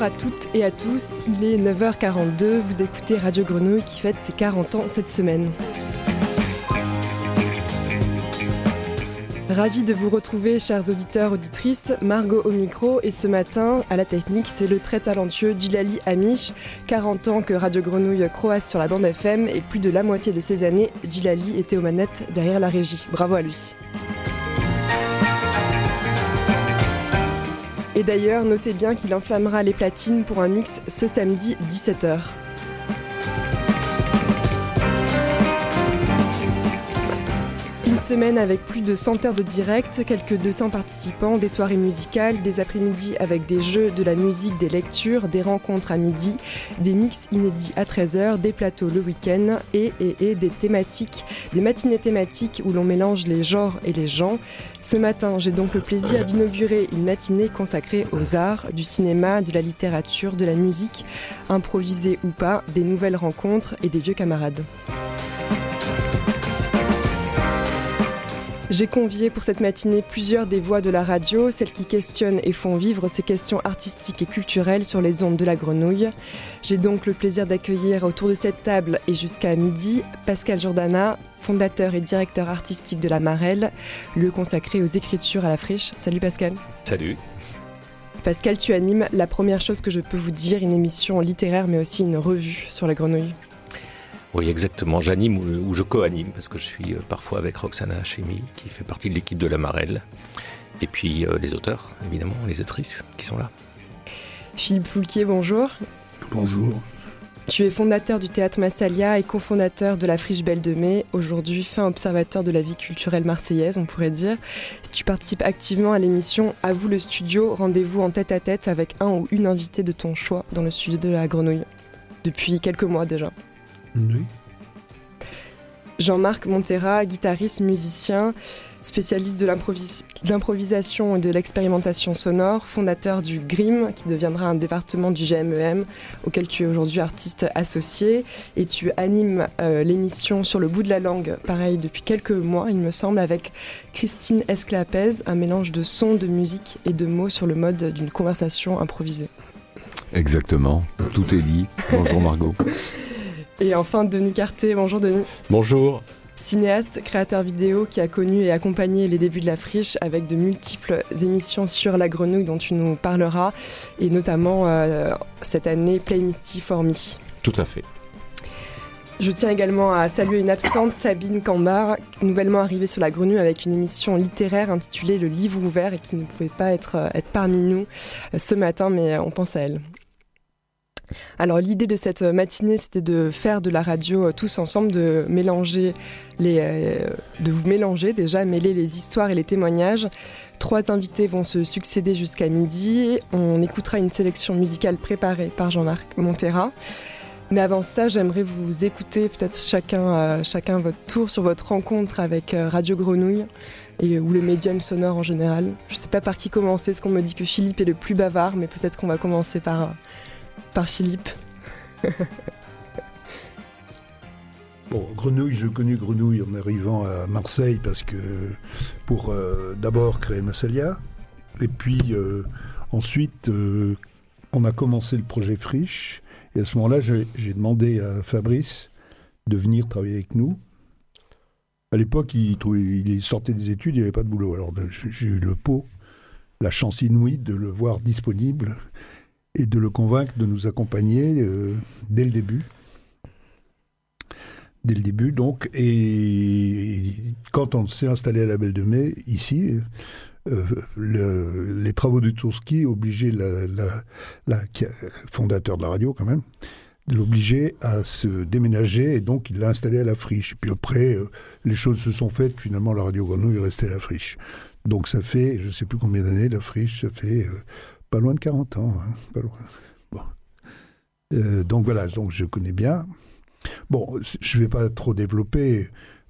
À toutes et à tous, il est 9h42, vous écoutez Radio Grenouille qui fête ses 40 ans cette semaine. Ravi de vous retrouver, chers auditeurs, auditrices. Margot au micro et ce matin, à la technique, c'est le très talentueux Djilali Amish. 40 ans que Radio Grenouille croise sur la bande FM et plus de la moitié de ces années, Djilali était aux manettes derrière la régie. Bravo à lui. Et d'ailleurs, notez bien qu'il enflammera les platines pour un mix ce samedi 17h. Semaine avec plus de 100 heures de direct, quelques 200 participants, des soirées musicales, des après-midi avec des jeux, de la musique, des lectures, des rencontres à midi, des mix inédits à 13h, des plateaux le week-end et, et, et des thématiques, des matinées thématiques où l'on mélange les genres et les gens. Ce matin, j'ai donc le plaisir d'inaugurer une matinée consacrée aux arts, du cinéma, de la littérature, de la musique, improvisée ou pas, des nouvelles rencontres et des vieux camarades. J'ai convié pour cette matinée plusieurs des voix de la radio, celles qui questionnent et font vivre ces questions artistiques et culturelles sur les ondes de la grenouille. J'ai donc le plaisir d'accueillir autour de cette table et jusqu'à midi Pascal Jordana, fondateur et directeur artistique de la Marelle, lieu consacré aux écritures à la friche. Salut Pascal. Salut. Pascal, tu animes la première chose que je peux vous dire, une émission littéraire mais aussi une revue sur la grenouille. Oui, exactement. J'anime ou, je co-anime parce que je suis euh, parfois avec Roxana Hachemi qui fait partie de l'équipe de la Marelle. Et puis euh, les auteurs, évidemment, les autrices qui sont là. Philippe Foulquier, bonjour. Bonjour. Tu es fondateur du théâtre Massalia et cofondateur de la Friche Belle de Mai, aujourd'hui fin observateur de la vie culturelle marseillaise, on pourrait dire. Tu participes activement à l'émission À vous le studio, rendez-vous en tête à tête avec un ou une invitée de ton choix dans le studio de la Grenouille, depuis quelques mois déjà. Oui. Jean-Marc Montera, guitariste, musicien, spécialiste de l'improvisation et de l'expérimentation sonore, fondateur du GRIM, qui deviendra un département du GMEM, e auquel tu es aujourd'hui artiste associé, et tu animes euh, l'émission sur le bout de la langue, pareil, depuis quelques mois, il me semble, avec Christine Esclapez, un mélange de sons, de musique et de mots sur le mode d'une conversation improvisée. Exactement, tout est dit. Bonjour Margot. Et enfin, Denis Carté. Bonjour Denis. Bonjour. Cinéaste, créateur vidéo qui a connu et accompagné les débuts de la friche avec de multiples émissions sur la grenouille dont tu nous parleras, et notamment euh, cette année Play Misty for Me. Tout à fait. Je tiens également à saluer une absente, Sabine Cambar, nouvellement arrivée sur la grenouille avec une émission littéraire intitulée Le livre ouvert et qui ne pouvait pas être, euh, être parmi nous euh, ce matin, mais on pense à elle. Alors l'idée de cette matinée, c'était de faire de la radio euh, tous ensemble, de mélanger les, euh, de vous mélanger déjà, mêler les histoires et les témoignages. Trois invités vont se succéder jusqu'à midi. On écoutera une sélection musicale préparée par Jean-Marc Montera. Mais avant ça, j'aimerais vous écouter peut-être chacun, euh, chacun votre tour sur votre rencontre avec Radio Grenouille et, ou le médium sonore en général. Je ne sais pas par qui commencer, ce qu'on me dit que Philippe est le plus bavard, mais peut-être qu'on va commencer par par Philippe Bon, Grenouille, je connais Grenouille en arrivant à Marseille parce que pour euh, d'abord créer Massalia, et puis euh, ensuite euh, on a commencé le projet Friche, et à ce moment-là j'ai demandé à Fabrice de venir travailler avec nous. À l'époque, il, il sortait des études, il n'y avait pas de boulot, alors j'ai eu le pot, la chance inouïe de le voir disponible et de le convaincre de nous accompagner euh, dès le début. Dès le début, donc, et, quand on s'est installé à la Belle de Mai, ici, euh, les travaux de Tourski obligeaient la, la, fondateur de la radio quand même, l'obliger à se déménager et donc il l'a installé à la friche. Puis après, euh, les choses se sont faites, finalement la radio Grenouille est restée à la friche. Donc ça fait, je ne sais plus combien d'années, la friche, ça fait pas loin de 40 ans. Hein, pas loin. Bon. Euh, donc voilà, donc je connais bien. Bon, je ne vais pas trop développer.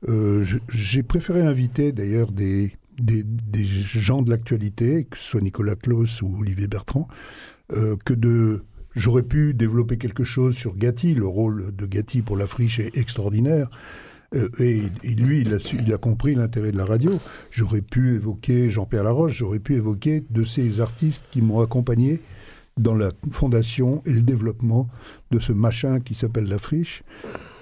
Euh, j'ai préféré inviter d'ailleurs des, des, gens de l'actualité, que ce soit Nicolas Claus ou Olivier Bertrand, euh, que de. J'aurais pu développer quelque chose sur Gatti. Le rôle de Gatti pour la friche est extraordinaire. Euh, et, lui, il a, il a compris l'intérêt de la radio. J'aurais pu évoquer Jean-Pierre Laroche, j'aurais pu évoquer de ces artistes qui m'ont accompagné dans la fondation et le développement de ce machin qui s'appelle la friche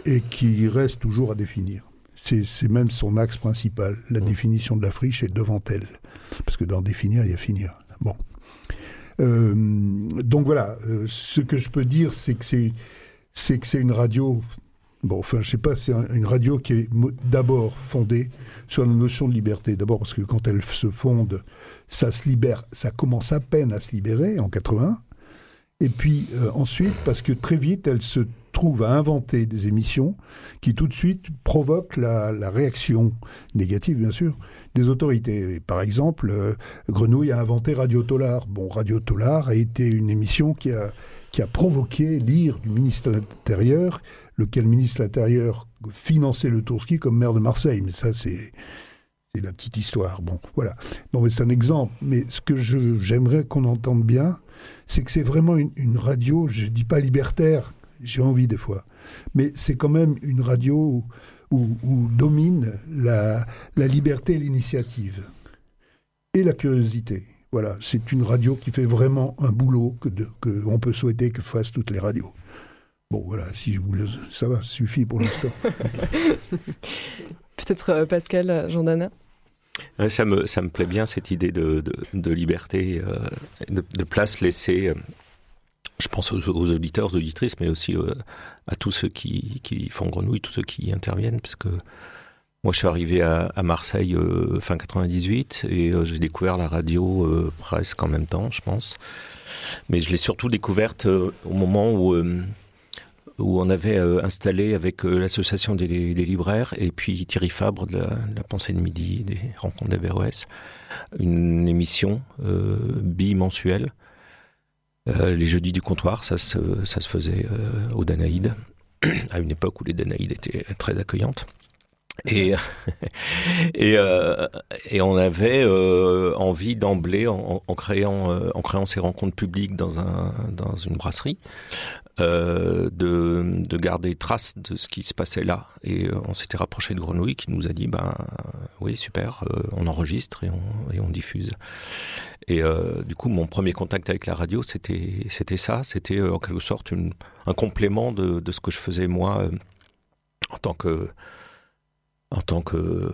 et qui reste toujours à définir. C'est même son axe principal. La définition de la friche est devant elle. Parce que dans définir, il y a finir. Bon. Euh, donc voilà, euh, ce que je peux dire, c'est que c'est une radio. Bon, enfin, je sais pas, c'est une radio qui est d'abord fondée sur la notion de liberté. D'abord parce que quand elle se fonde, ça se libère, ça commence à peine à se libérer en 80. Et puis euh, ensuite, parce que très vite, elle se trouve à inventer des émissions qui tout de suite provoquent la, réaction négative, bien sûr, des autorités. Par exemple, euh, Grenouille a inventé Radio Tolar. Bon, Radio Tolar a été une émission qui a, qui a provoqué l'ire du ministre de l'Intérieur, lequel ministre de l'Intérieur finançait le Tourski comme maire de Marseille. Mais ça, c'est la petite histoire. Bon, voilà. Non, mais c'est un exemple. Mais ce que j'aimerais qu'on entende bien, c'est que c'est vraiment une, radio, je ne dis pas libertaire, j'ai envie des fois, mais c'est quand même une radio où, domine la, liberté et l'initiative et la curiosité. Voilà, c'est une radio qui fait vraiment un boulot que, peut souhaiter que fassent toutes les radios. Bon, voilà, si je vous le... ça va, suffit pour l'instant. Peut-être euh, Pascal Jandana ça me, ça me plaît bien cette idée de, de, liberté, euh, de, place laissée, euh, je pense aux, auditeurs, aux auditrices, mais aussi euh, à tous ceux qui, qui, font grenouille, tous ceux qui interviennent, parce que moi je suis arrivé à, à Marseille fin 98 et j'ai découvert la radio presque en même temps, je pense. Mais je l'ai surtout découverte au moment où où on avait euh, installé avec euh, l'association des, libraires et puis Thierry Fabre de la, Pensée de Midi, des Rencontres d'Averroès, une émission euh, bimensuelle. les jeudis du comptoir, ça se, ça se faisait au Danaïde, à une époque où les Danaïdes étaient très accueillantes. Et, et, et, on avait envie d'emblée, en, créant, en créant ces rencontres publiques dans, un, dans une brasserie, euh, de, de, garder trace de ce qui se passait là. Et euh, on s'était rapproché de Grenouille qui nous a dit, ben oui, super, euh, on enregistre et on, et on diffuse. Et du coup, mon premier contact avec la radio, c'était c'était ça, c'était en quelque sorte une, un complément de, de, ce que je faisais moi en tant que en tant que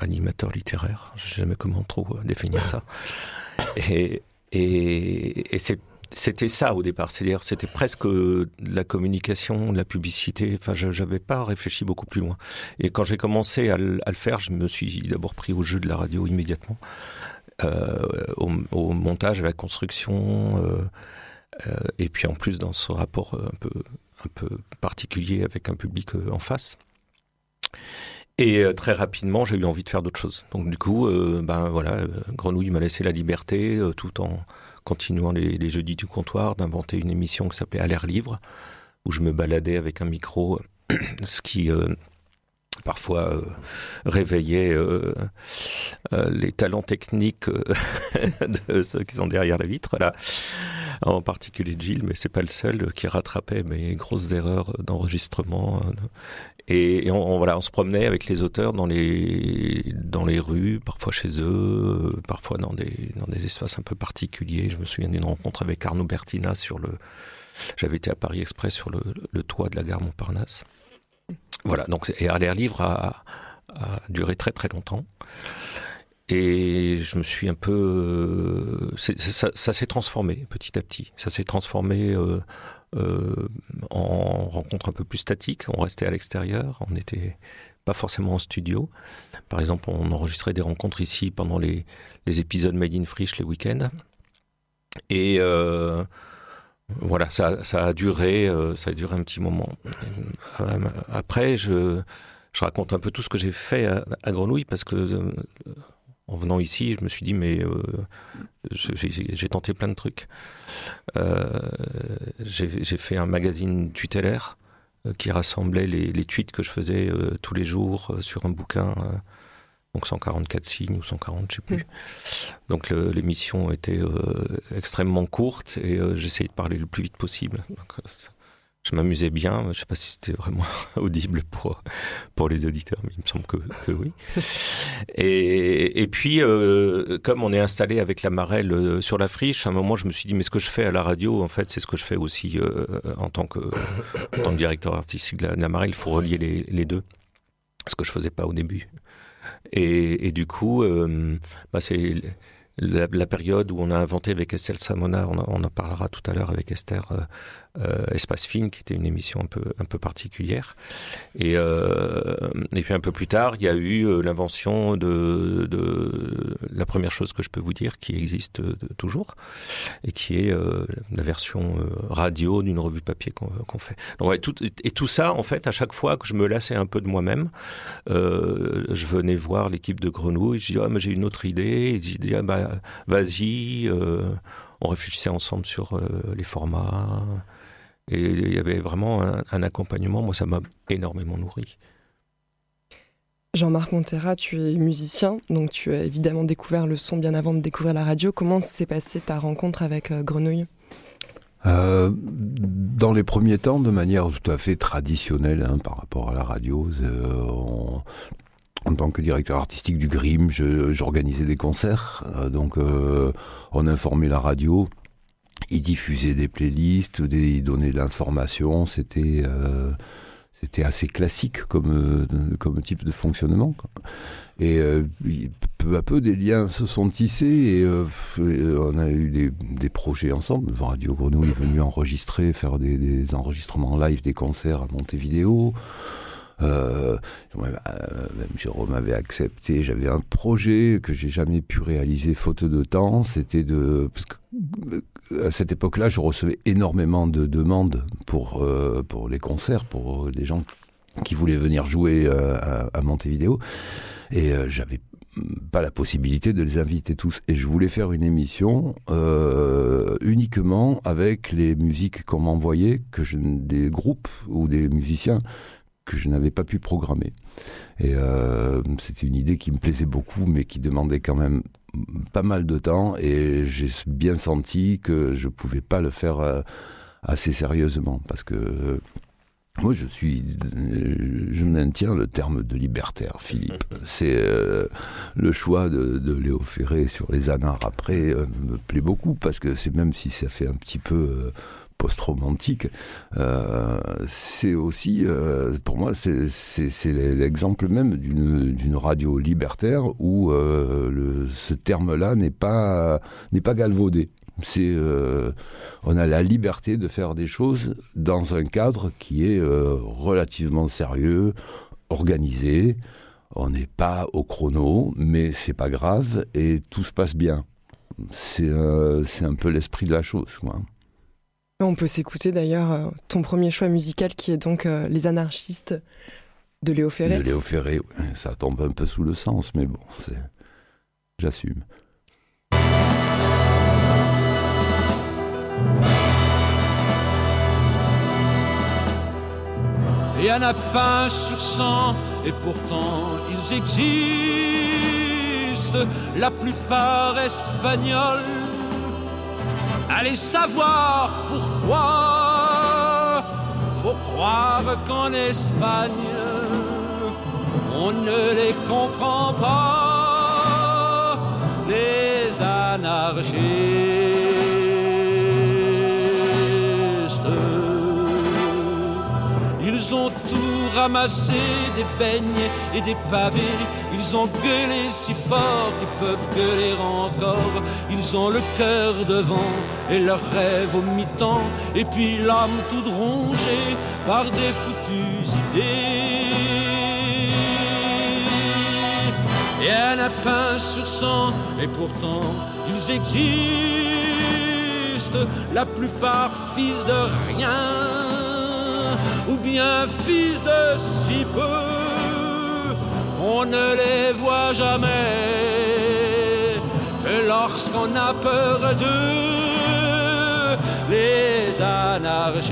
animateur littéraire. Je sais jamais comment trop définir ça. Et, et, et c'est c'était ça au départ, c'est-à-dire c'était presque de la communication, de la publicité. Enfin, je n'avais pas réfléchi beaucoup plus loin. Et quand j'ai commencé à, le faire, je me suis d'abord pris au jeu de la radio immédiatement, euh, au, montage, à la construction, euh, euh, et puis en plus dans ce rapport un peu un peu particulier avec un public en face. Et très rapidement, j'ai eu envie de faire d'autres choses. Donc du coup, ben voilà, Grenouille m'a laissé la liberté, tout en continuant les, jeudis du comptoir, d'inventer une émission qui s'appelait À l'air libre, où je me baladais avec un micro, ce qui euh, parfois euh, réveillait euh, les talents techniques de ceux qui sont derrière la vitre, là. En particulier Gilles, mais c'est pas le seul qui rattrapait mes grosses erreurs d'enregistrement et, on, voilà, on se promenait avec les auteurs dans les, dans les rues, parfois chez eux, euh, parfois dans des, dans des espaces un peu particuliers. Je me souviens d'une rencontre avec Arnaud Bertina sur le. J'avais été à Paris Express sur le, toit de la gare Montparnasse. Voilà, donc, et l'air Livre a, a duré très très longtemps. Et je me suis un peu, ça, ça s'est transformé petit à petit. Ça s'est transformé euh, euh, en rencontre un peu plus statique. On restait à l'extérieur, on n'était pas forcément en studio. Par exemple, on enregistrait des rencontres ici pendant les, épisodes Made in Frisch les week-ends. Et euh, voilà, ça, a duré, euh, ça a duré un petit moment. après, je, raconte un peu tout ce que j'ai fait à, à Grenouille parce que en venant ici, je me suis dit, mais euh, j'ai tenté plein de trucs. Euh, j'ai fait un magazine tutélaire euh, qui rassemblait les, les, tweets que je faisais tous les jours sur un bouquin, donc 144 signes ou 140, je sais plus. Hmm. Donc l'émission était extrêmement courte et j'essayais de parler le plus vite possible. Je m'amusais bien. Je ne sais pas si c'était vraiment audible pour pour les auditeurs, mais il me semble que, que oui. Et, et puis, euh, comme on est installé avec la Marelle euh, sur la friche, à un moment, je me suis dit, mais ce que je fais à la radio, en fait, c'est ce que je fais aussi euh, en tant que en tant que directeur artistique de la, de la Marelle. Il faut relier les, les deux, ce que je faisais pas au début. Et, et du coup, euh, bah c'est la, la, période où on a inventé avec Estelle Samona, on, on en parlera tout à l'heure avec Esther, euh, euh, Espace Film, qui était une émission un peu, un peu particulière. Et, euh, et puis un peu plus tard, il y a eu euh, l'invention de, de la première chose que je peux vous dire, qui existe toujours, et qui est la version radio d'une revue papier qu'on qu fait. Et tout ça, en fait, à chaque fois que je me lassais un peu de moi-même, je venais voir l'équipe de Grenouille, je dis, ah, j'ai une autre idée, ils disaient, ah, bah, vas-y, on réfléchissait ensemble sur les formats. Et il y avait vraiment un, un accompagnement. Moi, ça m'a énormément nourri. Jean-Marc Montera, tu es musicien, donc tu as évidemment découvert le son bien avant de découvrir la radio. Comment s'est passée ta rencontre avec euh, Grenouille? Euh, dans les premiers temps, de manière tout à fait traditionnelle hein, par rapport à la radio, euh, on, en tant que directeur artistique du Grim, j'organisais des concerts, euh, donc euh, on informait la radio, il diffusait des playlists, des, il donnait de l'information, c'était euh, c'était assez classique comme euh, comme type de fonctionnement. Et euh, peu à peu, des liens se sont tissés et on a eu des, des projets ensemble. Radio Grenouille est venu enregistrer, faire des, des enregistrements live, des concerts à Montevideo. Jérôme avait accepté. J'avais un projet que j'ai jamais pu réaliser faute de temps. C'était de à cette époque-là, je recevais énormément de demandes pour euh, pour les concerts, pour des gens qui voulaient venir jouer euh, à, Montevideo, et euh, j'avais pas la possibilité de les inviter tous et je voulais faire une émission euh, uniquement avec les musiques qu'on m'envoyait que des groupes ou des musiciens que je n'avais pas pu programmer. Et euh, c'était une idée qui me plaisait beaucoup, mais qui demandait quand même pas mal de temps. Et j'ai bien senti que je pouvais pas le faire euh, assez sérieusement, parce que euh, moi, je suis, je maintiens le terme de libertaire, Philippe. C'est euh, le choix de, de Léo Ferré sur les anards après euh, me plaît beaucoup parce que c'est même si ça fait un petit peu euh, post-romantique, euh, c'est aussi, euh, pour moi, c'est l'exemple même d'une radio libertaire où euh, le, ce terme-là n'est pas, pas galvaudé. C'est, euh, on a la liberté de faire des choses dans un cadre qui est euh, relativement sérieux, organisé. On n'est pas au chrono, mais c'est pas grave et tout se passe bien. C'est euh, un peu l'esprit de la chose. On peut s'écouter d'ailleurs euh, ton premier choix musical qui est donc euh, Les anarchistes de Léo Ferré. De Léo Ferré, ça tombe un peu sous le sens, mais bon, j'assume. Il y en a pas sur cent, et pourtant ils existent, la plupart espagnols Allez savoir pourquoi. Faut croire qu'en Espagne, on ne les comprend pas, les anarchistes. Ils ont tout ramassé, des beignes et des pavés. Ils ont gueulé si fort qu'ils peuvent gueuler encore. Ils ont le cœur devant et leurs rêves au mi-temps. Et puis l'âme toute rongée par des foutues idées. Et un a pain sur sang, et pourtant ils existent. La plupart fils de rien ou bien fils de si peu on ne les voit jamais que lorsqu'on a peur d'eux les anarchistes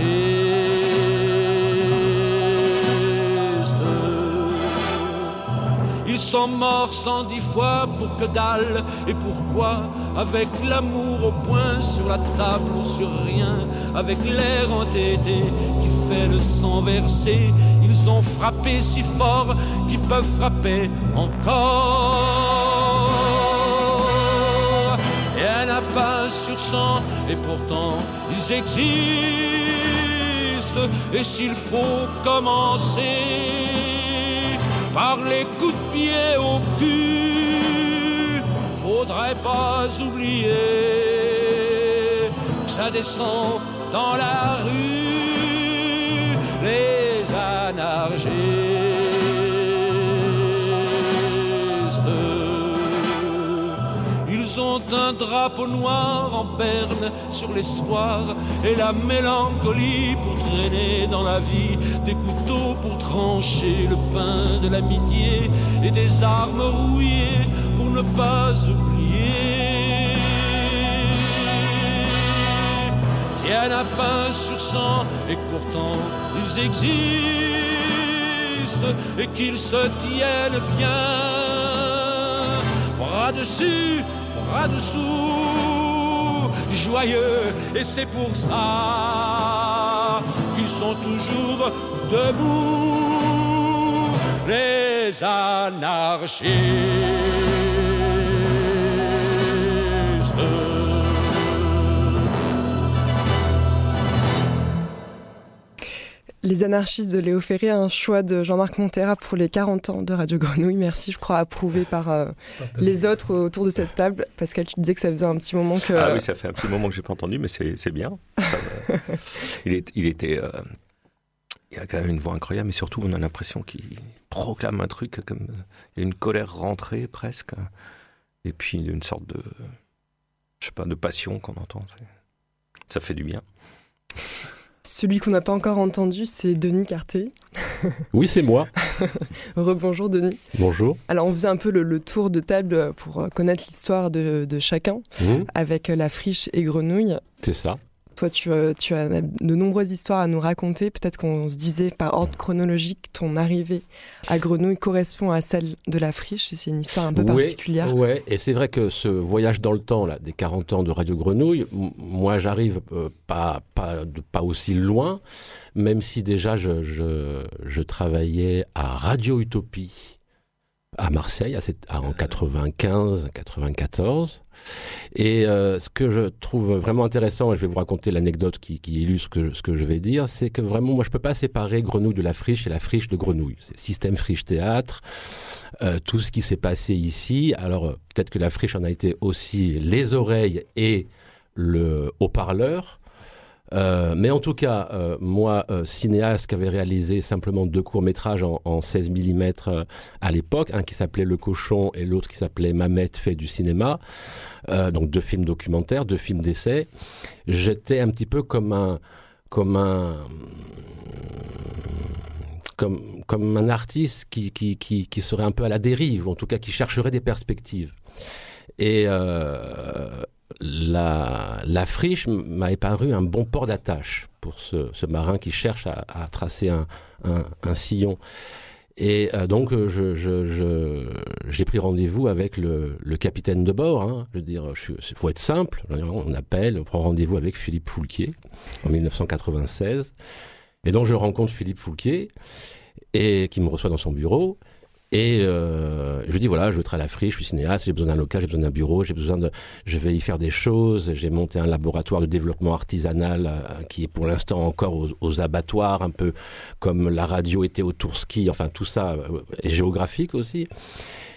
ils sont morts cent dix fois pour que dalle et pourquoi avec l'amour au point sur la table ou sur rien, avec l'air entêté qui fait le sang verser. Ils ont frappé si fort qu'ils peuvent frapper encore. Et un pas sur sang, et pourtant ils existent. Et s'il faut commencer par les coups de pied au cul, faudrait pas oublier que ça descend dans la rue, Ils ont un drapeau noir en berne sur l'espoir et la mélancolie pour traîner dans la vie des couteaux pour trancher le pain de l'amitié et des armes rouillées pour ne pas oublier. Tiennent un pain sur sang et pourtant existent et qu'ils se tiennent bien bras dessus dessous, joyeux, et c'est pour ça qu'ils sont toujours debout, les anarchistes. Les anarchistes de Léo Ferré, un choix de Jean-Marc Montera pour les 40 ans de Radio Grenouille. Merci, je crois, approuvé par euh, les autres autour de cette table. Pascal, tu disais que ça faisait un petit moment que... Ah oui, ça fait un petit moment que j'ai pas entendu, mais c'est bien. il, est, il était... Euh, il a quand même une voix incroyable, mais surtout, on a l'impression qu'il proclame un truc, comme il y a une colère rentrée presque, et puis une sorte de... Je sais pas, de passion qu'on entend. Ça fait du bien. Celui qu'on n'a pas encore entendu, c'est Denis Carté. Oui, c'est moi. Rebonjour Denis. Bonjour. Alors on faisait un peu le, tour de table pour connaître l'histoire de, chacun mmh. avec la friche et grenouille. C'est ça. Toi, tu, as de nombreuses histoires à nous raconter. Peut-être qu'on se disait par ordre chronologique, ton arrivée à Grenouille correspond à celle de la friche. C'est une histoire un peu particulière. Oui, et c'est vrai que ce voyage dans le temps, là, des 40 ans de Radio Grenouille, moi, j'arrive euh, pas, pas, pas aussi loin, même si déjà je, je travaillais à Radio Utopie à Marseille en 95, 94. Et euh, ce que je trouve vraiment intéressant, et je vais vous raconter l'anecdote qui, illustre ce que je vais dire, c'est que vraiment, moi, je peux pas séparer Grenouille de la friche et la friche de Grenouille. C'est système friche théâtre, euh, tout ce qui s'est passé ici. Alors, euh, peut-être que la friche en a été aussi les oreilles et le haut-parleur. Euh, mais en tout cas, euh, moi, euh, cinéaste qui avait réalisé simplement deux courts-métrages en, 16 mm à l'époque, un qui s'appelait Le Cochon et l'autre qui s'appelait Mamette fait du cinéma, donc deux films documentaires, deux films d'essai, j'étais un petit peu comme un... Comme un comme, comme un artiste qui, qui, qui, qui serait un peu à la dérive, en tout cas qui chercherait des perspectives. Et, la, friche m'a paru un bon port d'attache pour ce, marin qui cherche à, tracer un, sillon. Et euh, donc, euh, j'ai pris rendez-vous avec le, le, capitaine de bord. Hein. Je veux dire, il faut être simple. On appelle, on prend rendez-vous avec Philippe Foulquier en 1996. Et donc, je rencontre Philippe Foulquier et qui me reçoit dans son bureau. Et euh, je dis voilà, je veux être à la friche, je suis cinéaste, j'ai besoin d'un local, j'ai besoin d'un bureau, j'ai besoin de, je vais y faire des choses. J'ai monté un laboratoire de développement artisanal euh, qui est pour l'instant encore aux, abattoirs, un peu comme la radio était au Tourski, enfin tout ça euh, est géographique aussi.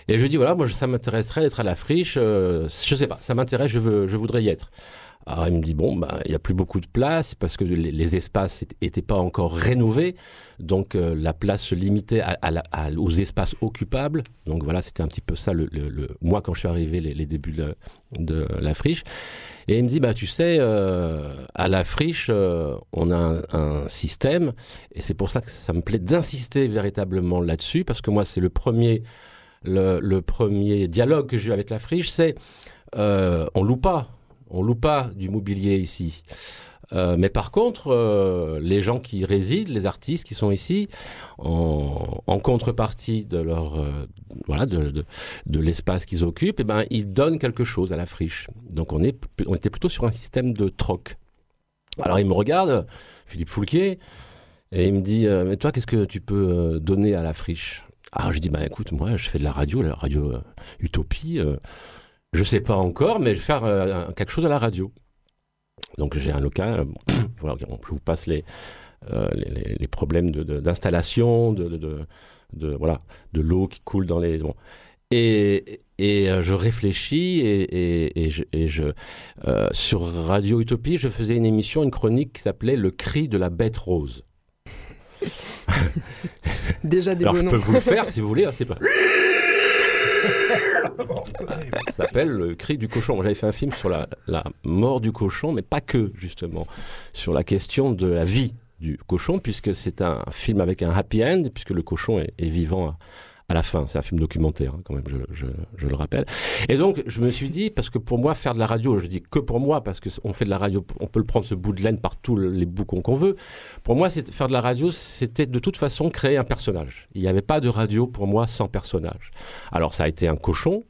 Et je dis voilà, moi ça m'intéresserait d'être à la friche. je sais pas, ça m'intéresse, je veux, je voudrais y être. Alors il me dit bon, bah, il n'y a plus beaucoup de place parce que les, espaces n'étaient pas encore rénovés, donc euh, la place se limitait aux espaces occupables. Donc voilà, c'était un petit peu ça le, le, moi quand je suis arrivé les, débuts de, la friche. Et il me dit bah tu sais, euh, à la friche euh, on a un, système et c'est pour ça que ça me plaît d'insister véritablement là-dessus parce que moi c'est le premier le, premier dialogue que j'ai eu avec la friche, c'est on loue pas on loue pas du mobilier ici. Euh, mais par contre, euh, les gens qui résident, les artistes qui sont ici, en, contrepartie de leur euh, de, l'espace qu'ils occupent, eh ben ils donnent quelque chose à la friche. Donc on était plutôt sur un système de troc. Alors il me regarde, Philippe Foulquier, et il me dit mais toi qu'est-ce que tu peux donner à la friche? Alors je dis bah écoute moi je fais de la radio, la radio Utopie. Je sais pas encore, mais je vais faire euh, quelque chose à la radio. Donc j'ai un local. euh, voilà, je vous passe les euh, les, les- les problèmes d'installation, de, de, de, de- voilà, de l'eau qui coule dans les. Bon. Et, et euh, je réfléchis et, et, et je, et je euh, sur Radio Utopie, je faisais une émission, une chronique qui s'appelait Le cri de la bête rose. Déjà des Alors je peux vous le faire si vous voulez. hein, c'est pas. S'appelle le cri du cochon. J'avais fait un film sur la, la mort du cochon, mais pas que justement sur la question de la vie du cochon, puisque c'est un film avec un happy end, puisque le cochon est, est vivant à, à la fin. C'est un film documentaire, hein, quand même, je, je, je le rappelle. Et donc, je me suis dit, parce que pour moi, faire de la radio, je dis que pour moi, parce qu'on fait de la radio, on peut le prendre ce bout de laine par tous les bouts qu'on veut. Pour moi, faire de la radio, c'était de toute façon créer un personnage. Il n'y avait pas de radio pour moi sans personnage. Alors, ça a été un cochon.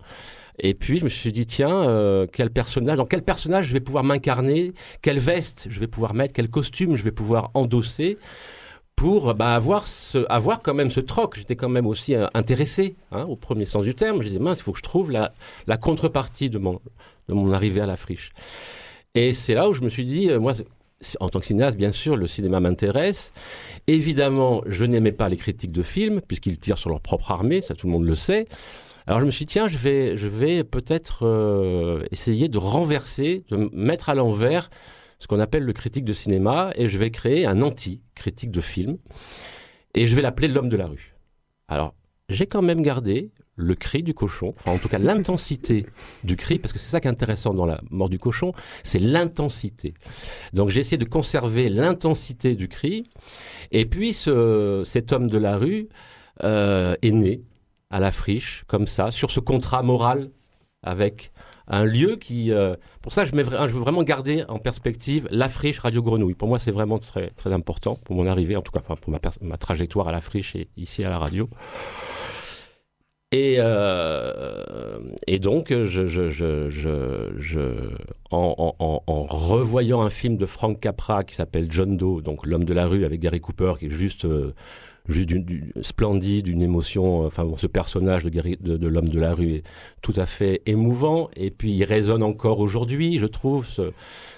Et puis, je me suis dit, tiens, euh, quel personnage, dans quel personnage je vais pouvoir m'incarner, quelle veste je vais pouvoir mettre, quel costume je vais pouvoir endosser? Pour bah, avoir, quand même ce troc. J'étais quand même aussi euh, intéressé, hein, au premier sens du terme. Je disais, mince, il faut que je trouve la, contrepartie de mon, arrivée à la friche. Et c'est là où je me suis dit, euh, moi, en tant que cinéaste, bien sûr, le cinéma m'intéresse. Évidemment, je n'aimais pas les critiques de films, puisqu'ils tirent sur leur propre armée, ça tout le monde le sait. Alors je me suis dit, tiens, je vais, peut-être euh, essayer de renverser, de mettre à l'envers ce qu'on appelle le critique de cinéma, et je vais créer un anti-critique de film, et je vais l'appeler l'homme de la rue. Alors, j'ai quand même gardé le cri du cochon, enfin en tout cas l'intensité du cri, parce que c'est ça qui est intéressant dans la mort du cochon, c'est l'intensité. Donc j'ai essayé de conserver l'intensité du cri, et puis ce, cet homme de la rue euh, est né à la friche, comme ça, sur ce contrat moral avec un lieu qui... euh, pour ça, je, veux vraiment garder en perspective la friche Radio Grenouille. Pour moi, c'est vraiment très, important pour mon arrivée, en tout cas pour ma, trajectoire à la friche et ici à la radio. Et, donc, en revoyant un film de Frank Capra qui s'appelle John Doe, donc L'homme de la rue avec Gary Cooper, qui est juste, euh, juste d'une- splendide, une émotion. euh, Enfin, bon, ce personnage de, de, de l'homme de la rue est tout à fait émouvant. Et puis, il résonne encore aujourd'hui, je trouve, ce-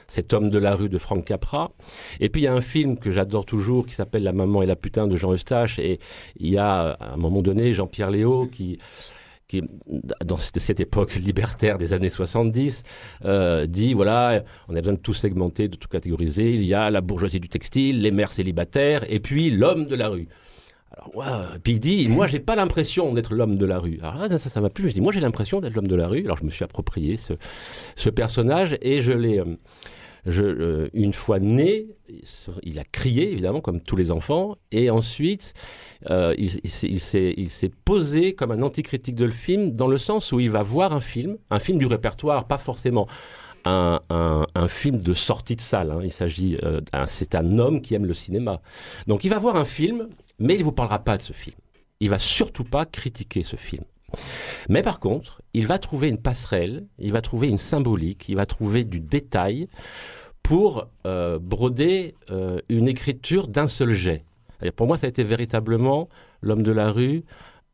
cet homme de la rue de Frank Capra. Et puis, il y a un film que j'adore toujours qui s'appelle La maman et la putain de Jean Eustache. Et il y a, à un moment donné, Jean-Pierre Léo qui qui, dans cette époque libertaire des années 70, euh, dit voilà, on a besoin de tout segmenter, de tout catégoriser. Il y a la bourgeoisie du textile, les mères célibataires, et puis l'homme de la rue. Alors, ouais, puis il dit, moi, j'ai pas l'impression d'être l'homme de la rue. Alors là, ça, ça m'a plu. Je dis, moi, j'ai l'impression d'être l'homme de la rue. Alors, je me suis approprié ce, personnage et je l'ai, euh, euh, une fois né, il a crié, évidemment, comme tous les enfants, et ensuite, euh, il, s'est- posé comme un anticritique de le film, dans le sens où il va voir un film, un film du répertoire, pas forcément un, film de sortie de salle. hein. Il s'agit, c'est un homme qui aime le cinéma. Donc il va voir un film, mais il ne vous parlera pas de ce film. Il va surtout pas critiquer ce film. Mais par contre, il va trouver une passerelle, il va trouver une symbolique, il va trouver du détail pour euh, broder euh, une écriture d'un seul jet. Pour moi, ça a été véritablement l'homme de la rue,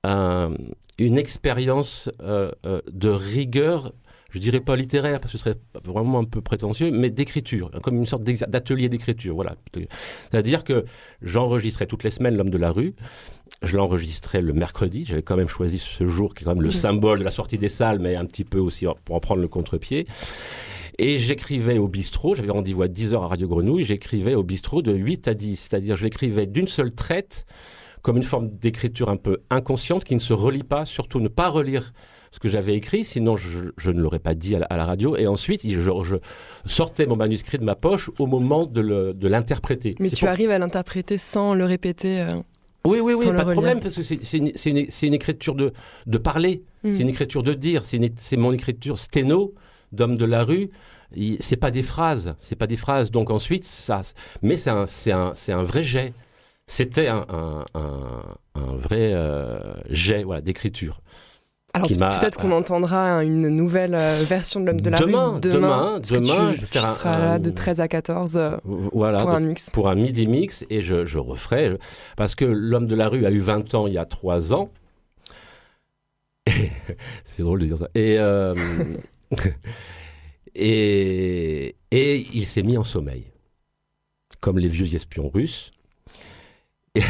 un- une expérience euh, de rigueur, je dirais pas littéraire, parce que ce serait vraiment un peu prétentieux, mais d'écriture, comme une sorte d'atelier d'écriture. Voilà. C'est-à-dire que j'enregistrais toutes les semaines l'homme de la rue, je l'enregistrais le mercredi, j'avais quand même choisi ce jour qui est quand même le symbole de la sortie des salles, mais un petit peu aussi pour en prendre le contre-pied. Et j'écrivais au bistrot, j'avais rendez-vous à 10h à Radio Grenouille, j'écrivais au bistrot de 8 à 10, c'est-à-dire je l'écrivais d'une seule traite, comme une forme d'écriture un peu inconsciente qui ne se relie pas, surtout ne pas relire ce que j'avais écrit, sinon je, je ne l'aurais pas dit à la, à la radio. Et ensuite, je, je sortais mon manuscrit de ma poche au moment de l'interpréter. Mais tu pour- arrives à l'interpréter sans le répéter. euh. oui, oui, oui, pas de relire. problème, parce que c'est une, écriture de, de parler, Mm. c'est une écriture de dire, c'est mon écriture sténo d'homme de la rue, c'est pas des phrases, c'est pas des phrases. Donc ensuite, ça, mais c'est un, vrai jet. C'était un, un, un, vrai euh, jet, voilà, d'écriture. Alors peut-être qu'on entendra une nouvelle euh, version de l'homme de la demain, rue demain. Demain, demain, tu, je faire là de 13 à 14 euh, voilà, pour un mix. Pour un midi mix et je, je referai parce que l'homme de la rue a eu 20 ans il y a 3 ans. C'est drôle de dire ça. Et Et, et il s'est mis en sommeil, comme les vieux espions russes. Et,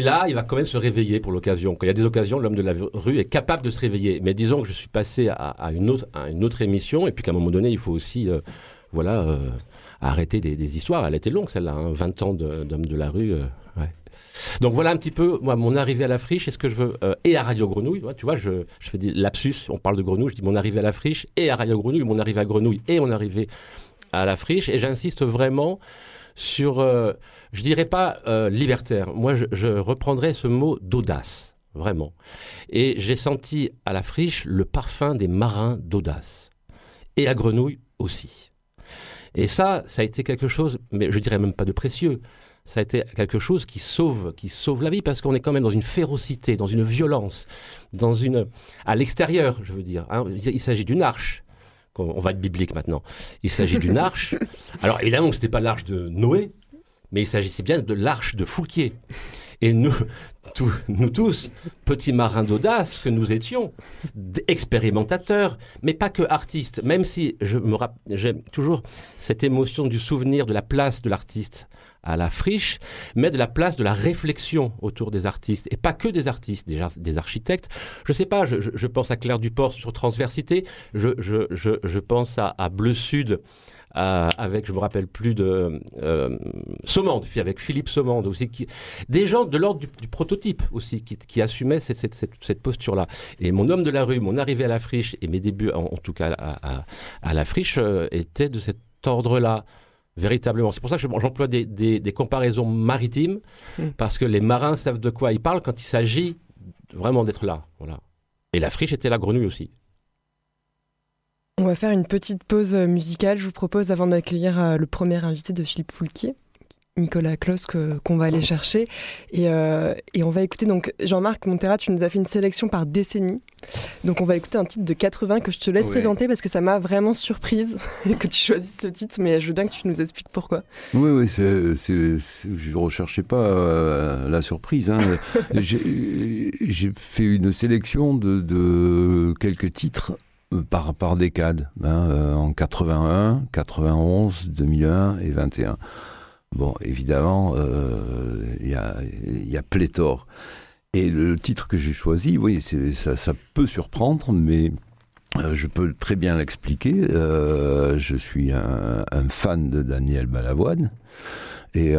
là, il va quand même se réveiller pour l'occasion. Quand il y a des occasions, l'homme de la rue est capable de se réveiller. Mais disons que je suis passé à, une, autre, émission, et puis qu'à un moment donné, il faut aussi euh, voilà, euh, arrêter des, histoires. Elle était longue, celle-là, 20 hein. ans d'homme de, la rue. Euh. Donc voilà un petit peu moi mon arrivée à la friche est ce que je veux et à Radio Grenouille? Tu vois, je, fais des lapsus. On parle de Grenouille, je dis mon arrivée à la friche et à Radio Grenouille, mon arrivée à Grenouille et mon arrivée à la friche. Et j'insiste vraiment sur, je dirais pas euh, libertaire. Moi, je, je reprendrais ce mot d'audace, vraiment. Et j'ai senti à la friche le parfum des marins d'audace et à Grenouille aussi. Et ça, ça a été quelque chose, mais je dirais même pas de précieux ça a été quelque chose qui sauve, qui sauve la vie parce qu'on est quand même dans une férocité, dans une violence, dans une à l'extérieur, je veux dire. Hein. il s'agit d'une arche. On va être biblique maintenant. Il s'agit d'une arche. Alors évidemment, ce n'était pas l'arche de Noé, mais il s'agissait bien de l'arche de Fouquier. Et nous, nous tous, petits marins d'audace que nous étions, expérimentateurs, mais pas que artistes, même si je me j'ai toujours cette émotion du souvenir de la place de l'artiste à la friche, mais de la place de la réflexion autour des artistes, et pas que des artistes, déjà des architectes. Je sais pas, je, pense à Claire Duport sur transversité, je, pense à, Bleu Sud, avec, je me rappelle plus de euh, Saumande, avec Philippe Saumande aussi, qui, des gens de l'ordre du, prototype aussi, qui, qui assumaient cette, cette, cette, posture-là. Et mon homme de la rue, mon arrivée à la friche et mes débuts, en, tout cas à, à, la friche, euh, étaient de cet ordre-là véritablement. C'est pour ça que j'emploie des, des, des, comparaisons maritimes, hmm. parce que les marins savent de quoi ils parlent quand il s'agit vraiment d'être là. Voilà. Et la friche était la grenouille aussi. On va faire une petite pause musicale. Je vous propose, avant d'accueillir euh, le premier invité de Philippe Foulquier, Nicolas Klaus, qu'on va aller chercher. Euh, et, on va écouter, donc Jean-Marc Montera, tu nous as fait une sélection par décennie. Donc on va écouter un titre de 80 que je te laisse présenter parce que ça m'a vraiment surprise que tu choisisses ce titre, mais je veux bien que tu nous expliques pourquoi. Oui, oui, c'est, je ne recherchais pas euh, la surprise. Hein. j'ai, fait une sélection de, de quelques titres par, par décade, hein, euh, en 81, 91, 2001 et 21. Bon, évidemment, euh, il y, a, y pléthore. Et le titre que j'ai choisi, oui, ça, ça peut surprendre, mais euh, je peux très bien l'expliquer. je suis un, fan de Daniel Balavoine. Et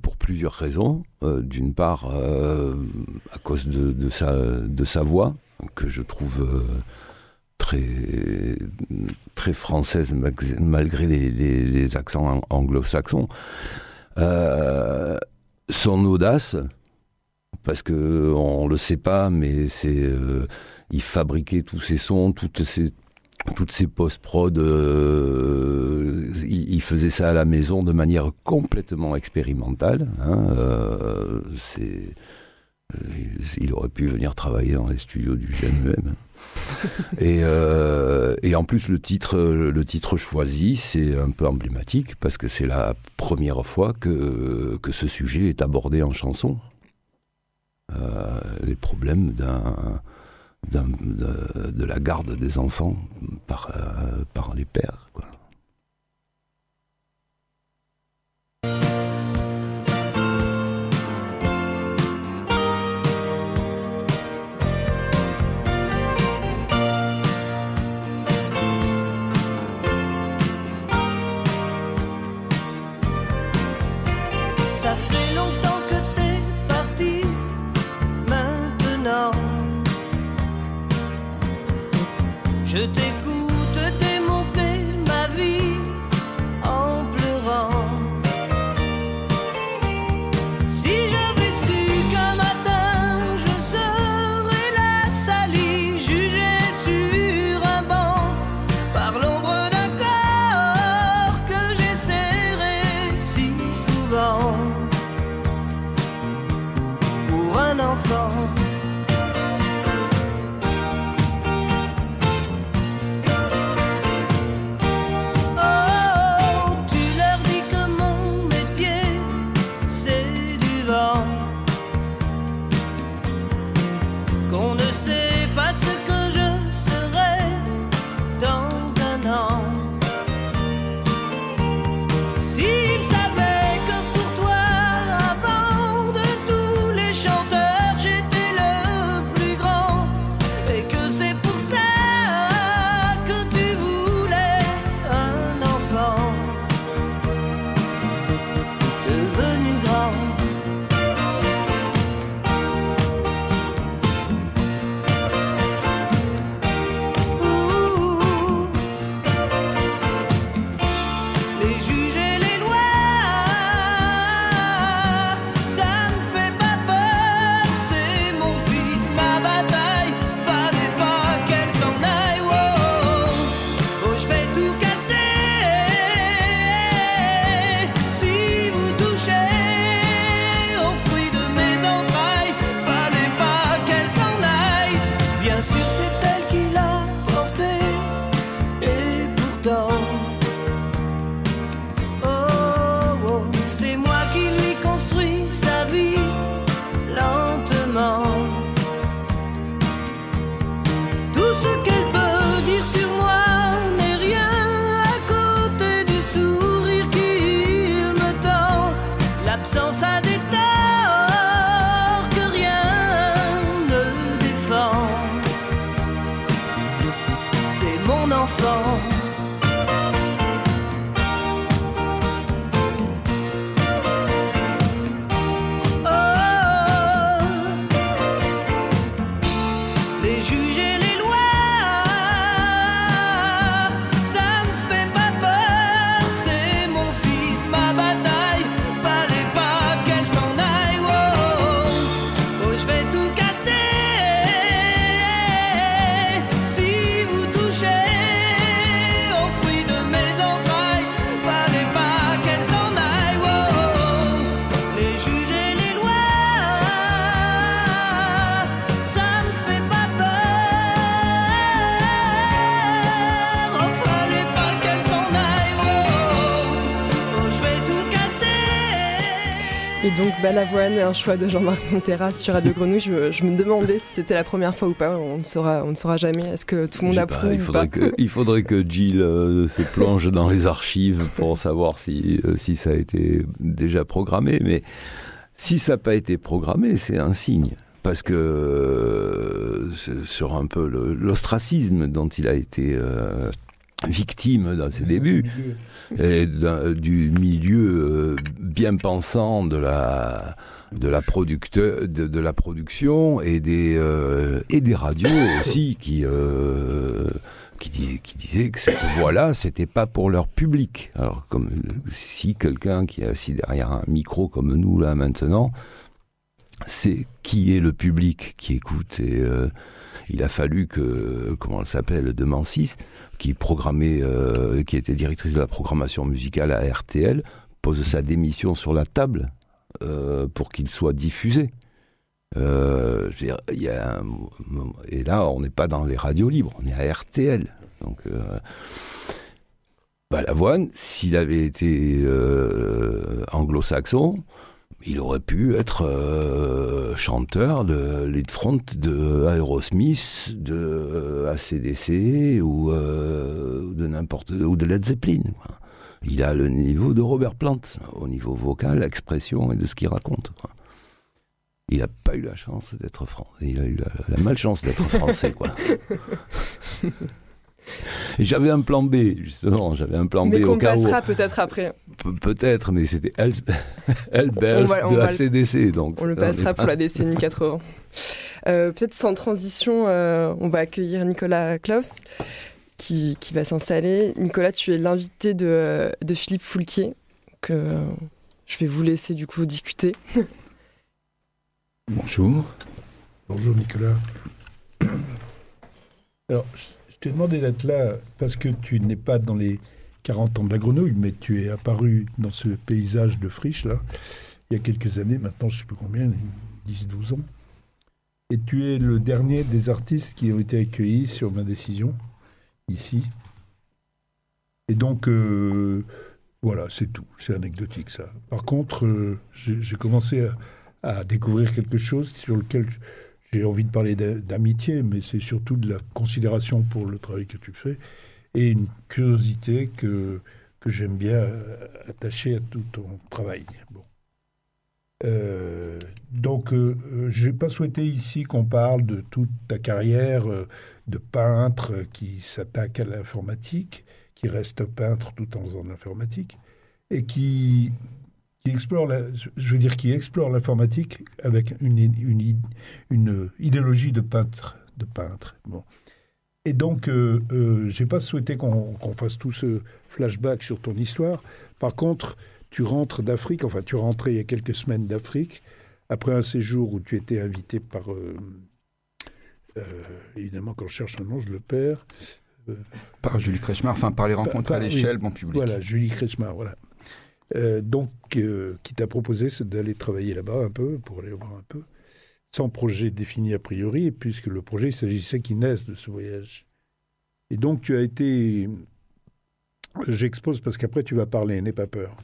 pour plusieurs raisons. D'une part, à cause de sa voix, que je trouve très, très française malgré les, accents anglo-saxons. Euh, son audace, parce que on le sait pas, mais c'est euh, il fabriquait tous ses sons, toutes ces toutes ces post-prod, euh, il, faisait ça à la maison de manière complètement expérimentale. Hein, il aurait pu venir travailler dans les studios du GNEM. et, euh, et, en plus, le titre, le titre choisi, c'est un peu emblématique parce que c'est la première fois que, que ce sujet est abordé en chanson. Euh, les problèmes de, la garde des enfants par, euh, par les pères. Quoi. Balavoine, un choix de Jean-Marc Montera sur Radio Grenouille. Je, je me demandais si c'était la première fois ou pas. On ne saura, on ne saura jamais. Est-ce que tout le monde approuve il, ou faudrait pas que, il faudrait que Jill euh, se plonge dans les archives pour savoir si, euh, si ça a été déjà programmé. Mais si ça n'a pas été programmé, c'est un signe. Parce que euh, sur un peu l'ostracisme dont il a été euh, victime dans ses débuts, du milieu euh, bien pensant de la de la producteur de, la production et des euh, et des radios aussi qui euh, qui, dis- disaient que cette voix-là c'était pas pour leur public. Alors comme si quelqu'un qui est assis derrière un micro comme nous là maintenant c'est qui est le public qui écoute et il a fallu que comment elle s'appelle de Mancis qui programmait euh, qui était directrice de la programmation musicale à RTL pose sa démission sur la table euh, pour qu'il soit diffusé. Euh, et là, on n'est pas dans les radios libres, on est à RTL. Donc, Balavoine, s'il avait été anglo-saxon, il aurait pu être euh, chanteur de lead front de Aerosmith, de euh, ACDC ou euh, de n'importe ou de Led Zeppelin. Il a le niveau de Robert Plant au niveau vocal, expression et de ce qu'il raconte. Il n'a pas eu la chance d'être français. Il a eu la, la malchance d'être français, quoi. Et j'avais un plan B, justement. J'avais un plan B Mais au qu'on cas où. passera peut-être après. Pe- Peut-être, mais c'était El- va- on de ACDC. Donc, On le est passera pas- pour la décennie 80. Euh, Peut-être sans transition, euh, on va accueillir Nicolas Klaus qui, qui va s'installer. Nicolas, tu es l'invité de, de Philippe Foulquier, que euh, je vais vous laisser du coup discuter. Bonjour. Bonjour Nicolas. Alors, t'ai demandé d'être là parce que tu n'es pas dans les 40 ans de la grenouille, mais tu es apparu dans ce paysage de friche là, il y a quelques années, maintenant je ne sais plus combien, 10-12 ans. Et tu es le dernier des artistes qui ont été accueillis sur ma décision, ici. Et donc, euh, voilà, c'est tout. C'est anecdotique, ça. Par contre, euh, j'ai commencé à, à découvrir quelque chose sur lequel j'ai envie de parler d'a- d'amitié, mais c'est surtout de la considération pour le travail que tu fais et une curiosité que, que j'aime bien euh, attacher à tout ton travail. Bon. Euh, donc, euh, euh, je n'ai pas souhaité ici qu'on parle de toute ta carrière de peintre qui s'attaque à l'informatique, qui reste peintre tout en faisant de l'informatique, et qui, qui explore, la, je veux dire, qui explore l'informatique avec une, une, une idéologie de peintre. De peintre. Bon. Et donc, euh, euh, j'ai pas souhaité qu'on qu'on fasse tout ce flashback sur ton histoire. Par contre, tu rentres d'Afrique, enfin, tu rentrais il y a quelques semaines d'Afrique, après un séjour où tu étais invité par. euh, euh, évidemment, quand je cherche un nom, je le perds. Par Julie Kretschmar, enfin par les rencontres par- à oui. l'échelle, bon public. Voilà, Julie Kretschmar, voilà. Euh, donc, euh, qui t'a proposé d'aller travailler là-bas un peu, pour aller voir un peu, sans projet défini a priori, puisque le projet, il s'agissait qu'il naisse de ce voyage. Et donc, tu as été. J'expose parce qu'après, tu vas parler, n'aie pas peur.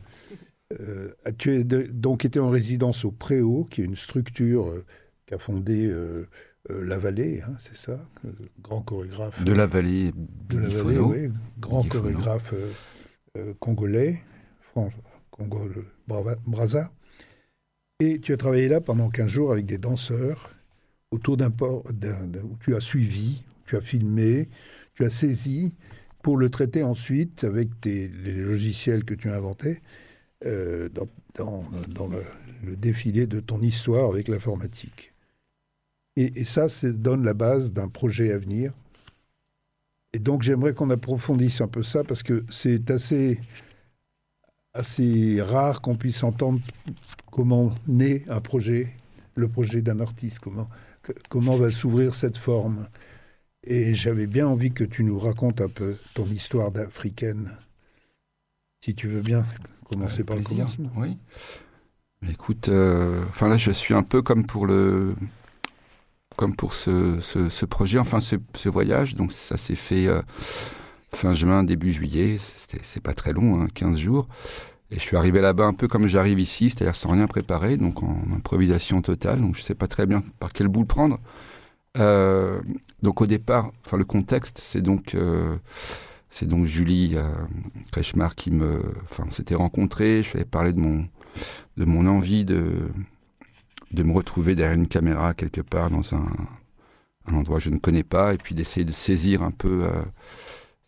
Euh, tu as donc été en résidence au Préau, qui est une structure qu'a fondée euh, La Vallée, hein, c'est ça, euh, grand chorégraphe De la vallée de la vallée, oui, grand Bidifono. chorégraphe euh, congolais, Fran- Congo le Brava- Brazza. Et tu as travaillé là pendant 15 jours avec des danseurs autour d'un port où tu as suivi, tu as filmé, tu as saisi pour le traiter ensuite avec tes, les logiciels que tu as inventés euh, dans, le défilé de ton histoire avec l'informatique. Et, et ça, ça donne la base d'un projet à venir et donc j'aimerais qu'on approfondisse un peu ça parce que c'est assez, assez rare qu'on puisse entendre comment naît un projet, le projet d'un artiste, comment, comment va s'ouvrir cette forme. Et j'avais bien envie que tu nous racontes un peu ton histoire d'africaine. Si tu veux bien commencer Avec par le commencement. Oui. Écoute, euh, enfin là, je suis un peu comme pour le, comme pour ce, ce, ce projet, enfin ce, ce voyage. Donc ça s'est fait euh, fin juin, début juillet. C'est pas très long, hein, 15 jours. Et je suis arrivé là-bas un peu comme j'arrive ici, c'est-à-dire sans rien préparer, donc en improvisation totale. Donc je sais pas très bien par quel bout le prendre. Euh, donc au départ, enfin le contexte, c'est donc euh, c'est donc Julie euh, Kretschmar qui me, enfin s'était rencontrés. Je lui avais parlé de mon de mon envie de de me retrouver derrière une caméra quelque part dans un, un endroit que je ne connais pas et puis d'essayer de saisir un peu euh,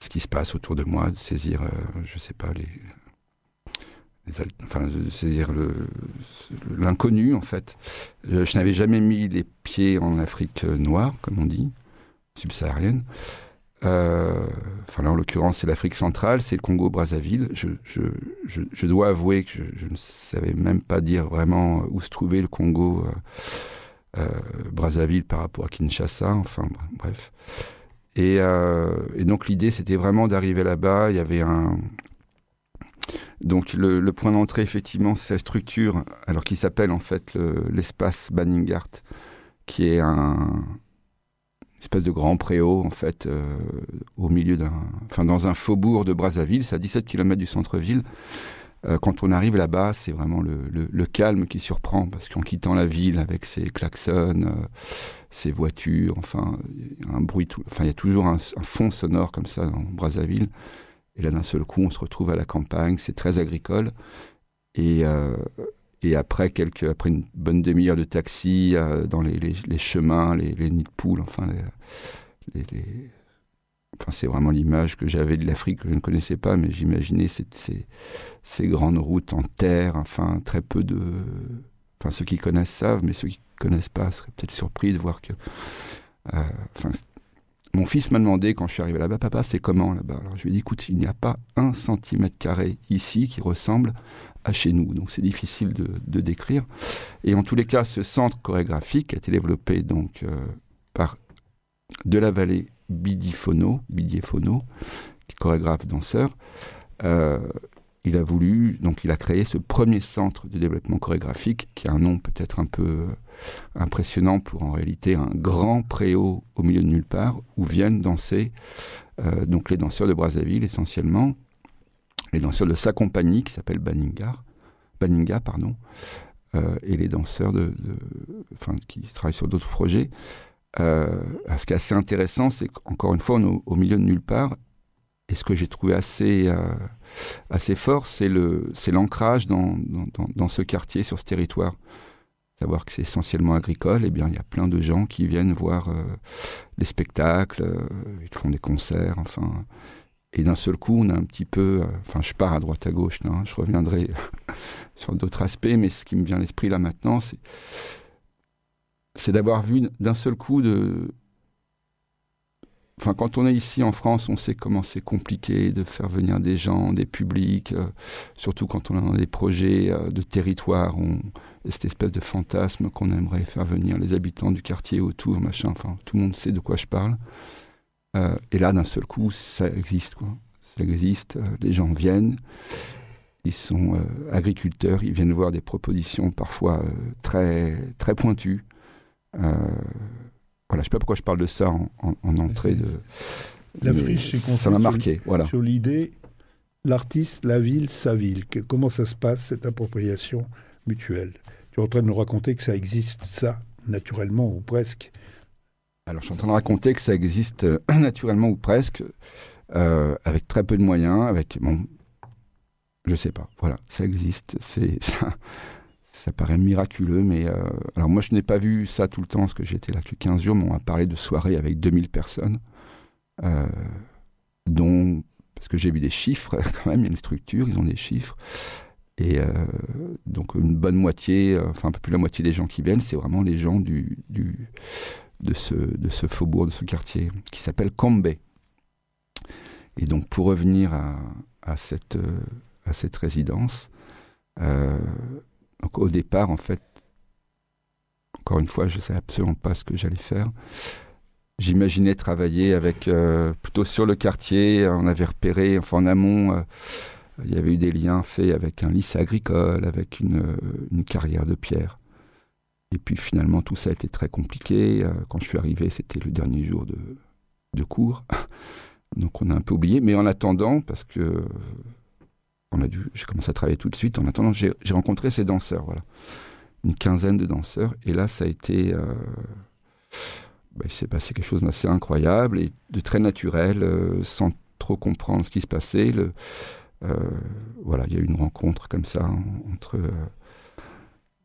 ce qui se passe autour de moi, de saisir, euh, je sais pas les enfin, saisir l'inconnu en fait. Euh, je n'avais jamais mis les pieds en Afrique euh, noire, comme on dit, subsaharienne. Euh, enfin là, en l'occurrence, c'est l'Afrique centrale, c'est le Congo-Brazzaville. Je, je, je, dois avouer que je, ne savais même pas dire vraiment où se trouvait le Congo. Euh, euh, Brazzaville par rapport à Kinshasa, enfin br- bref. Et, euh, et donc l'idée c'était vraiment d'arriver là-bas. Il y avait un donc le, le point d'entrée effectivement c'est la structure alors qui s'appelle en fait le- l'espace Banningart qui est un espèce de grand préau en fait euh, au milieu d'un enfin dans un faubourg de Brazzaville, c'est à 17 km du centre-ville. Euh, quand on arrive là-bas, c'est vraiment le, le- le calme qui surprend parce qu'en quittant la ville avec ses klaxons, ses voitures, enfin un bruit, enfin il y a toujours un, fond sonore comme ça dans Brazzaville. Et là d'un seul coup, on se retrouve à la campagne, c'est très agricole. Et, euh, et après quelques, après une bonne demi-heure de taxi euh, dans les, chemins, les, nids de poules, enfin Enfin, c'est vraiment l'image que j'avais de l'Afrique que je ne connaissais pas, mais j'imaginais ces, ces grandes routes en terre, enfin, très peu de. Enfin, ceux qui connaissent savent, mais ceux qui connaissent pas seraient peut-être surpris de voir que. euh, Enfin, mon fils m'a demandé quand je suis arrivé là-bas, papa, c'est comment là-bas? Alors je lui ai dit, écoute, il n'y a pas un centimètre carré ici qui ressemble à chez nous, donc c'est difficile de, décrire. Et en tous les cas, ce centre chorégraphique a été développé donc euh, par de la vallée Bidifono, Bidiefono, qui chorégraphe danseur. Euh, il a voulu, donc il a créé ce premier centre de développement chorégraphique, qui a un nom peut-être un peu euh, impressionnant pour en réalité un grand préau au milieu de nulle part, où viennent danser euh, donc les danseurs de Brazzaville essentiellement, les danseurs de sa compagnie qui s'appelle Baninga, pardon, euh, et les danseurs de, qui travaillent sur d'autres projets. Ce qui est assez intéressant, c'est qu'encore une fois, au milieu de nulle part. Et ce que j'ai trouvé assez, euh, assez fort, c'est l'ancrage dans, dans, ce quartier, sur ce territoire. Savoir que c'est essentiellement agricole, eh bien il y a plein de gens qui viennent voir euh, les spectacles, euh, ils font des concerts, enfin. Et d'un seul coup, on a un petit peu, enfin, je pars à droite à gauche, là, hein, je reviendrai sur d'autres aspects, mais ce qui me vient à l'esprit là maintenant, c'est d'avoir vu d'un seul coup de. Enfin, quand on est ici en France, on sait comment c'est compliqué de faire venir des gens, des publics, euh, surtout quand on est dans des projets euh, de territoire, on, cette espèce de fantasme qu'on aimerait faire venir les habitants du quartier autour, machin. Enfin, tout le monde sait de quoi je parle. Euh, et là, d'un seul coup, ça existe, quoi. Ça existe. les gens viennent. Ils sont agriculteurs. Ils viennent voir des propositions parfois très très pointues. Voilà, je sais pas pourquoi je parle de ça en, en- en entrée de. La friche, c'est ça m'a marqué. Voilà. sur l'idée, l'artiste, la ville, sa ville. Que- comment ça se passe, cette appropriation mutuelle? Tu es en train de nous raconter que ça existe, ça, naturellement, ou presque. Alors, je suis en train de raconter que ça existe euh, naturellement ou presque, euh, avec très peu de moyens, avec bon, je sais pas. Voilà, ça existe. C'est ça. Ça paraît miraculeux, mais euh, alors moi je n'ai pas vu ça tout le temps parce que j'étais là que 15 jours, mais on m'a parlé de soirées avec 2000 personnes, euh, dont parce que j'ai vu des chiffres quand même, il y a une structure, ils ont des chiffres. Et euh, donc une bonne moitié, enfin un peu plus la moitié des gens qui viennent, c'est vraiment les gens du, de, ce, de ce faubourg, de ce quartier, qui s'appelle Cambé. Et donc pour revenir à, cette, à cette résidence, donc au départ en fait, encore une fois, je ne sais absolument pas ce que j'allais faire. J'imaginais travailler avec euh, plutôt sur le quartier. On avait repéré, enfin en amont, euh, il y avait eu des liens faits avec un lycée agricole, avec une, euh, carrière de pierre. Et puis finalement, tout ça a été très compliqué. Quand je suis arrivé, c'était le dernier jour de, cours. Donc on a un peu oublié. Mais en attendant, parce que on a dû, j'ai commencé à travailler tout de suite. En attendant, j'ai rencontré ces danseurs, voilà, une quinzaine de danseurs. Et là, ça a été, euh, bah, il s'est passé quelque chose d'assez incroyable et de très naturel, euh, sans trop comprendre ce qui se passait. Euh, voilà, il y a eu une rencontre comme ça en- entre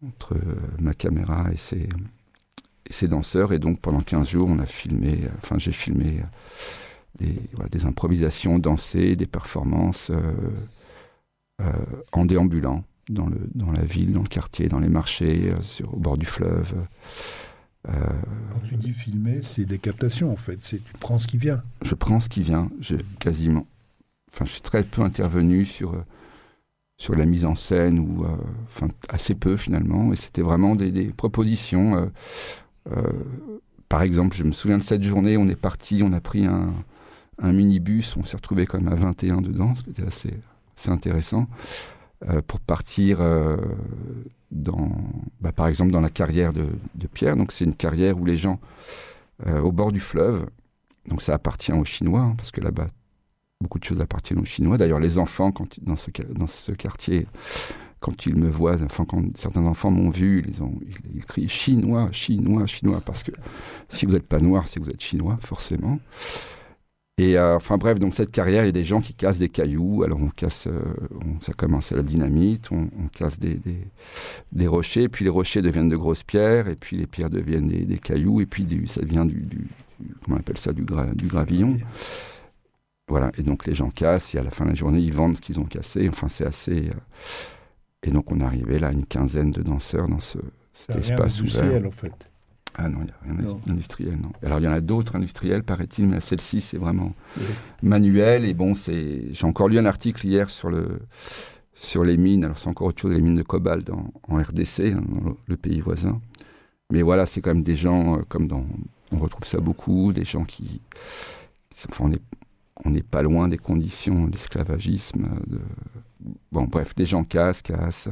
entre ma caméra et ces danseurs. Et donc pendant 15 jours, on a filmé, enfin j'ai filmé des, improvisations dansées, des performances en déambulant dans, le, dans la ville, dans le quartier, dans les marchés, euh, sur, au bord du fleuve. Euh, Quand tu dis filmer, c'est des captations, en fait. C'est Tu prends ce qui vient. je prends ce qui vient, j'ai quasiment. Enfin, je suis très peu intervenu sur, euh, sur la mise en scène, ou euh, enfin, assez peu finalement, et c'était vraiment des, des propositions. euh, euh, par exemple, je me souviens de cette journée, on est parti, on a pris un, un minibus, on s'est retrouvé quand même à 21 dedans, ce qui était assez, assez intéressant, euh, pour partir euh, dans, bah, par exemple, dans la carrière de, Pierre. Donc, c'est une carrière où les gens, euh, au bord du fleuve, donc ça appartient aux Chinois, hein, parce que là-bas, beaucoup de choses appartiennent aux Chinois. D'ailleurs, les enfants, quand, dans, ce, quartier, quand ils me voient, enfin, quand certains enfants m'ont vu, ils, ont, ils crient Chinois, Chinois, Chinois, parce que si vous n'êtes pas noir, c'est que vous êtes Chinois, forcément. Et euh, enfin bref, donc cette carrière, il y a des gens qui cassent des cailloux. Alors on casse, euh, on- ça commence à la dynamite, on, on casse des, des, des rochers, puis les rochers deviennent de grosses pierres, et puis les pierres deviennent des, des cailloux, et puis du- ça devient du, comment on appelle ça, du, gra- du gravillon. Voilà, et donc les gens cassent, et à la fin de la journée, ils vendent ce qu'ils ont cassé. Enfin, c'est assez. euh, Et donc on est arrivé là, à une quinzaine de danseurs dans ce, cet espace ouvert. d'industriel, en fait. Ah non, il n'y a rien Non. d'industriel, non. Alors il y en a d'autres industriels, paraît-il, mais celle-ci, c'est vraiment Oui. manuel. Et bon, c'est. J'ai encore lu un article hier sur le sur les mines. Alors c'est encore autre chose, les mines de cobalt en, en RDC, dans le, pays voisin. Mais voilà, c'est quand même des gens euh, comme dans. On retrouve ça beaucoup, des gens qui. enfin, on est on n'est pas loin des conditions d'esclavagisme, euh, de, bon, bref, les gens cassent, cassent.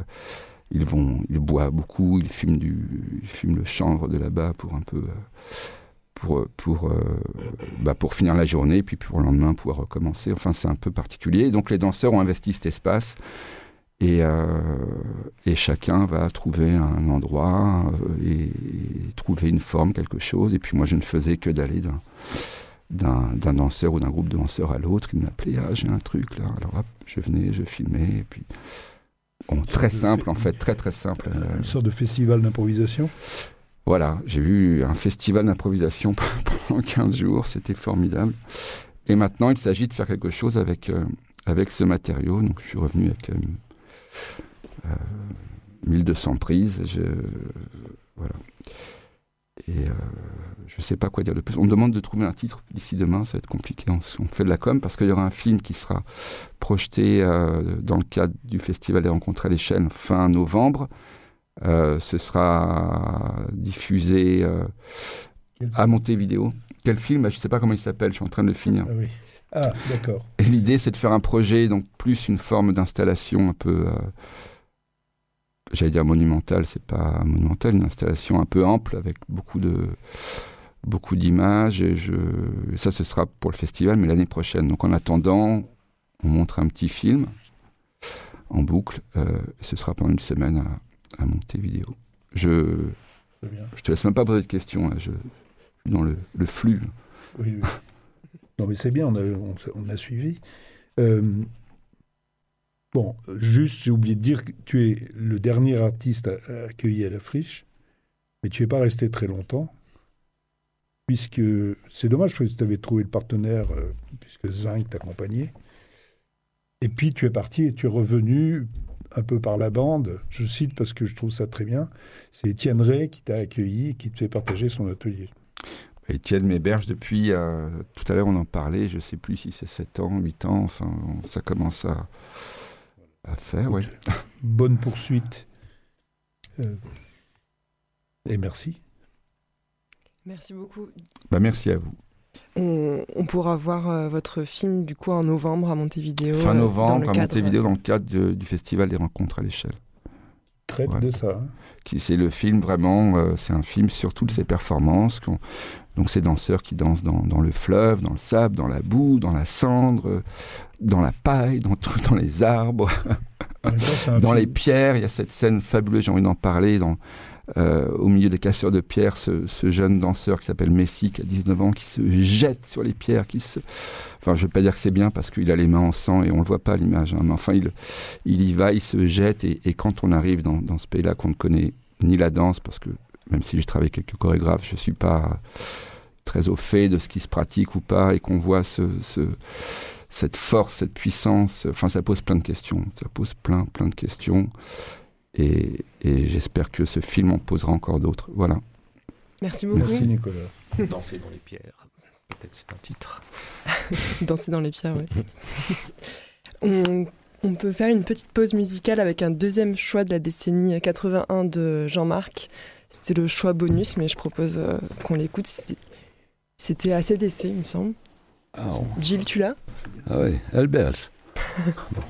Ils vont, ils boivent beaucoup, ils fument du, ils fument le chanvre de là-bas pour un peu, euh, pour pour euh, bah, pour finir la journée, puis pour le lendemain pouvoir recommencer. Enfin, c'est un peu particulier. Donc les danseurs ont investi cet espace. Et, euh, chacun va trouver un endroit euh, et, trouver une forme, quelque chose. Et puis moi, je ne faisais que d'aller d'un danseur ou d'un groupe de danseurs à l'autre. Il m'appelait, ah, j'ai un truc là. Alors hop, je venais, je filmais. Et puis, bon, très simple en fait, très très simple. Euh, Une sorte de festival d'improvisation. voilà, j'ai vu un festival d'improvisation pendant 15 jours, c'était formidable. Et maintenant, il s'agit de faire quelque chose avec, euh, avec ce matériau. Donc, je suis revenu avec euh, euh, 1200 prises. Je, voilà. Et euh, je ne sais pas quoi dire de plus. On me demande de trouver un titre d'ici demain, ça va être compliqué. On, on fait de la com parce qu'il y aura un film qui sera projeté euh, dans le cadre du Festival des Rencontres à l'échelle fin novembre. Euh, ce sera diffusé à Montevideo. Quel film? Je ne sais pas comment il s'appelle, je suis en train de le finir. Ah oui. Ah, d'accord. Et l'idée, c'est de faire un projet, donc plus une forme d'installation un peu, j'allais dire monumentale, c'est pas monumental, une installation un peu ample avec beaucoup de beaucoup d'images. Et je, ça, ce sera pour le festival, mais l'année prochaine. Donc en attendant, on montre un petit film en boucle. euh, et ce sera pendant une semaine à, à monter vidéo. Je, je te laisse même pas poser de questions. hein, je, dans le, le flux. Oui, oui. Non, mais c'est bien, on a, on, on a suivi. Euh, bon, juste, j'ai oublié de dire que tu es le dernier artiste accueilli à la friche, mais tu n'es pas resté très longtemps, puisque c'est dommage que tu avais trouvé le partenaire, euh, puisque Zinc t'accompagnait. Et puis tu es parti et tu es revenu un peu par la bande. Je cite parce que je trouve ça très bien. C'est Étienne Ray qui t'a accueilli et qui te fait partager son atelier. Étienne m'héberge depuis, euh, tout à l'heure on en parlait, je sais plus si c'est 7 ans, 8 ans, enfin ça commence à, à faire, ouais. bonne poursuite. Euh, et merci. Merci beaucoup. Bah merci à vous. On, on pourra voir euh, votre film du coup en novembre à Montevideo. fin euh, novembre le à Montevideo dans le cadre de- du Festival des rencontres à l'échelle. Traite Voilà. de ça. hein. Qui C'est le film vraiment, euh, c'est un film sur toutes ses performances, donc ces danseurs qui dansent dans, dans le fleuve, dans le sable, dans la boue, dans la cendre, euh, dans la paille, dans, dans les arbres. Temps, Dans les pierres, il y a cette scène fabuleuse, j'ai envie d'en parler. Dans, euh, au milieu des casseurs de pierres, ce, ce jeune danseur qui s'appelle Messi, qui a 19 ans, qui se jette sur les pierres, qui se... Enfin, je ne veux pas dire que c'est bien parce qu'il a les mains en sang et on ne le voit pas à l'image. hein, mais enfin, il, il y va, il se jette. Et, et quand on arrive dans, dans ce pays-là, qu'on ne connaît ni la danse, parce que même si j'ai travaillé avec quelques chorégraphes, je ne suis pas très au fait de ce qui se pratique ou pas, et qu'on voit ce, ce- cette force, cette puissance, enfin ça pose plein de questions, ça pose plein plein de questions, et, et j'espère que ce film en posera encore d'autres. Voilà. Merci beaucoup. Merci Nicolas. Danser dans les pierres. Peut-être c'est un titre. Danser dans les pierres, oui. on, on peut faire une petite pause musicale avec un deuxième choix de la décennie 81 de Jean-Marc. C'était le choix bonus, mais je propose euh, qu'on l'écoute. C'était- assez d'essai, il me semble. On- Gilles, tu l'as? Ah oui, Albers. Oh,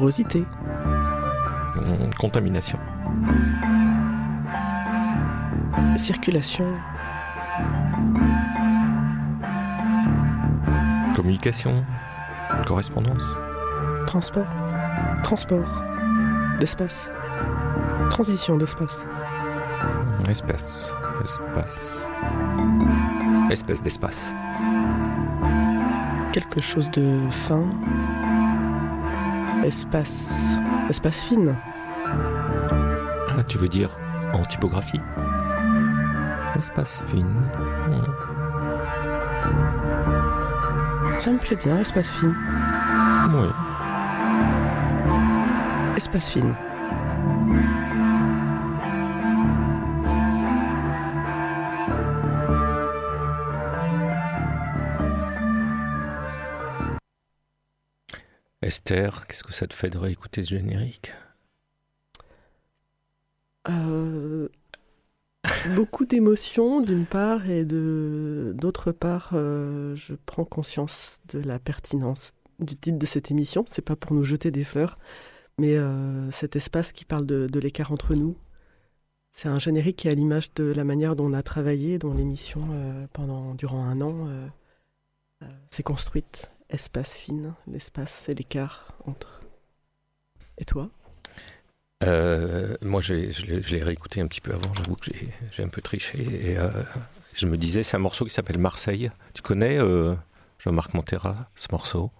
Porosité. Hum, Contamination. Circulation. Communication. Correspondance. Transport. Transport. D'espace. Transition d'espace. Espèce. Espace. Espèce d'espace. Quelque chose de fin. Espace. Espace fine. Ah, tu veux dire en typographie? Espace fine. Ça me plaît bien, espace fine. Oui. Espace fine. Qu'est-ce que ça te fait de réécouter ce générique? Euh, beaucoup d'émotions d'une part et d'autre part, euh, je prends conscience de la pertinence du titre de cette émission. C'est pas pour nous jeter des fleurs, mais euh, cet espace qui parle de, de l'écart entre nous. C'est un générique qui est à l'image de la manière dont on a travaillé, dont l'émission pendant durant un an s'est construite. Espace fine, l'espace c'est l'écart entre. Et toi? Euh, Moi, j'ai- je l'ai je l'ai réécouté un petit peu avant, j'avoue que j'ai- un peu triché. Et euh, je me disais, c'est un morceau qui s'appelle Marseille. Tu connais euh, Jean-Marc Montera, ce morceau?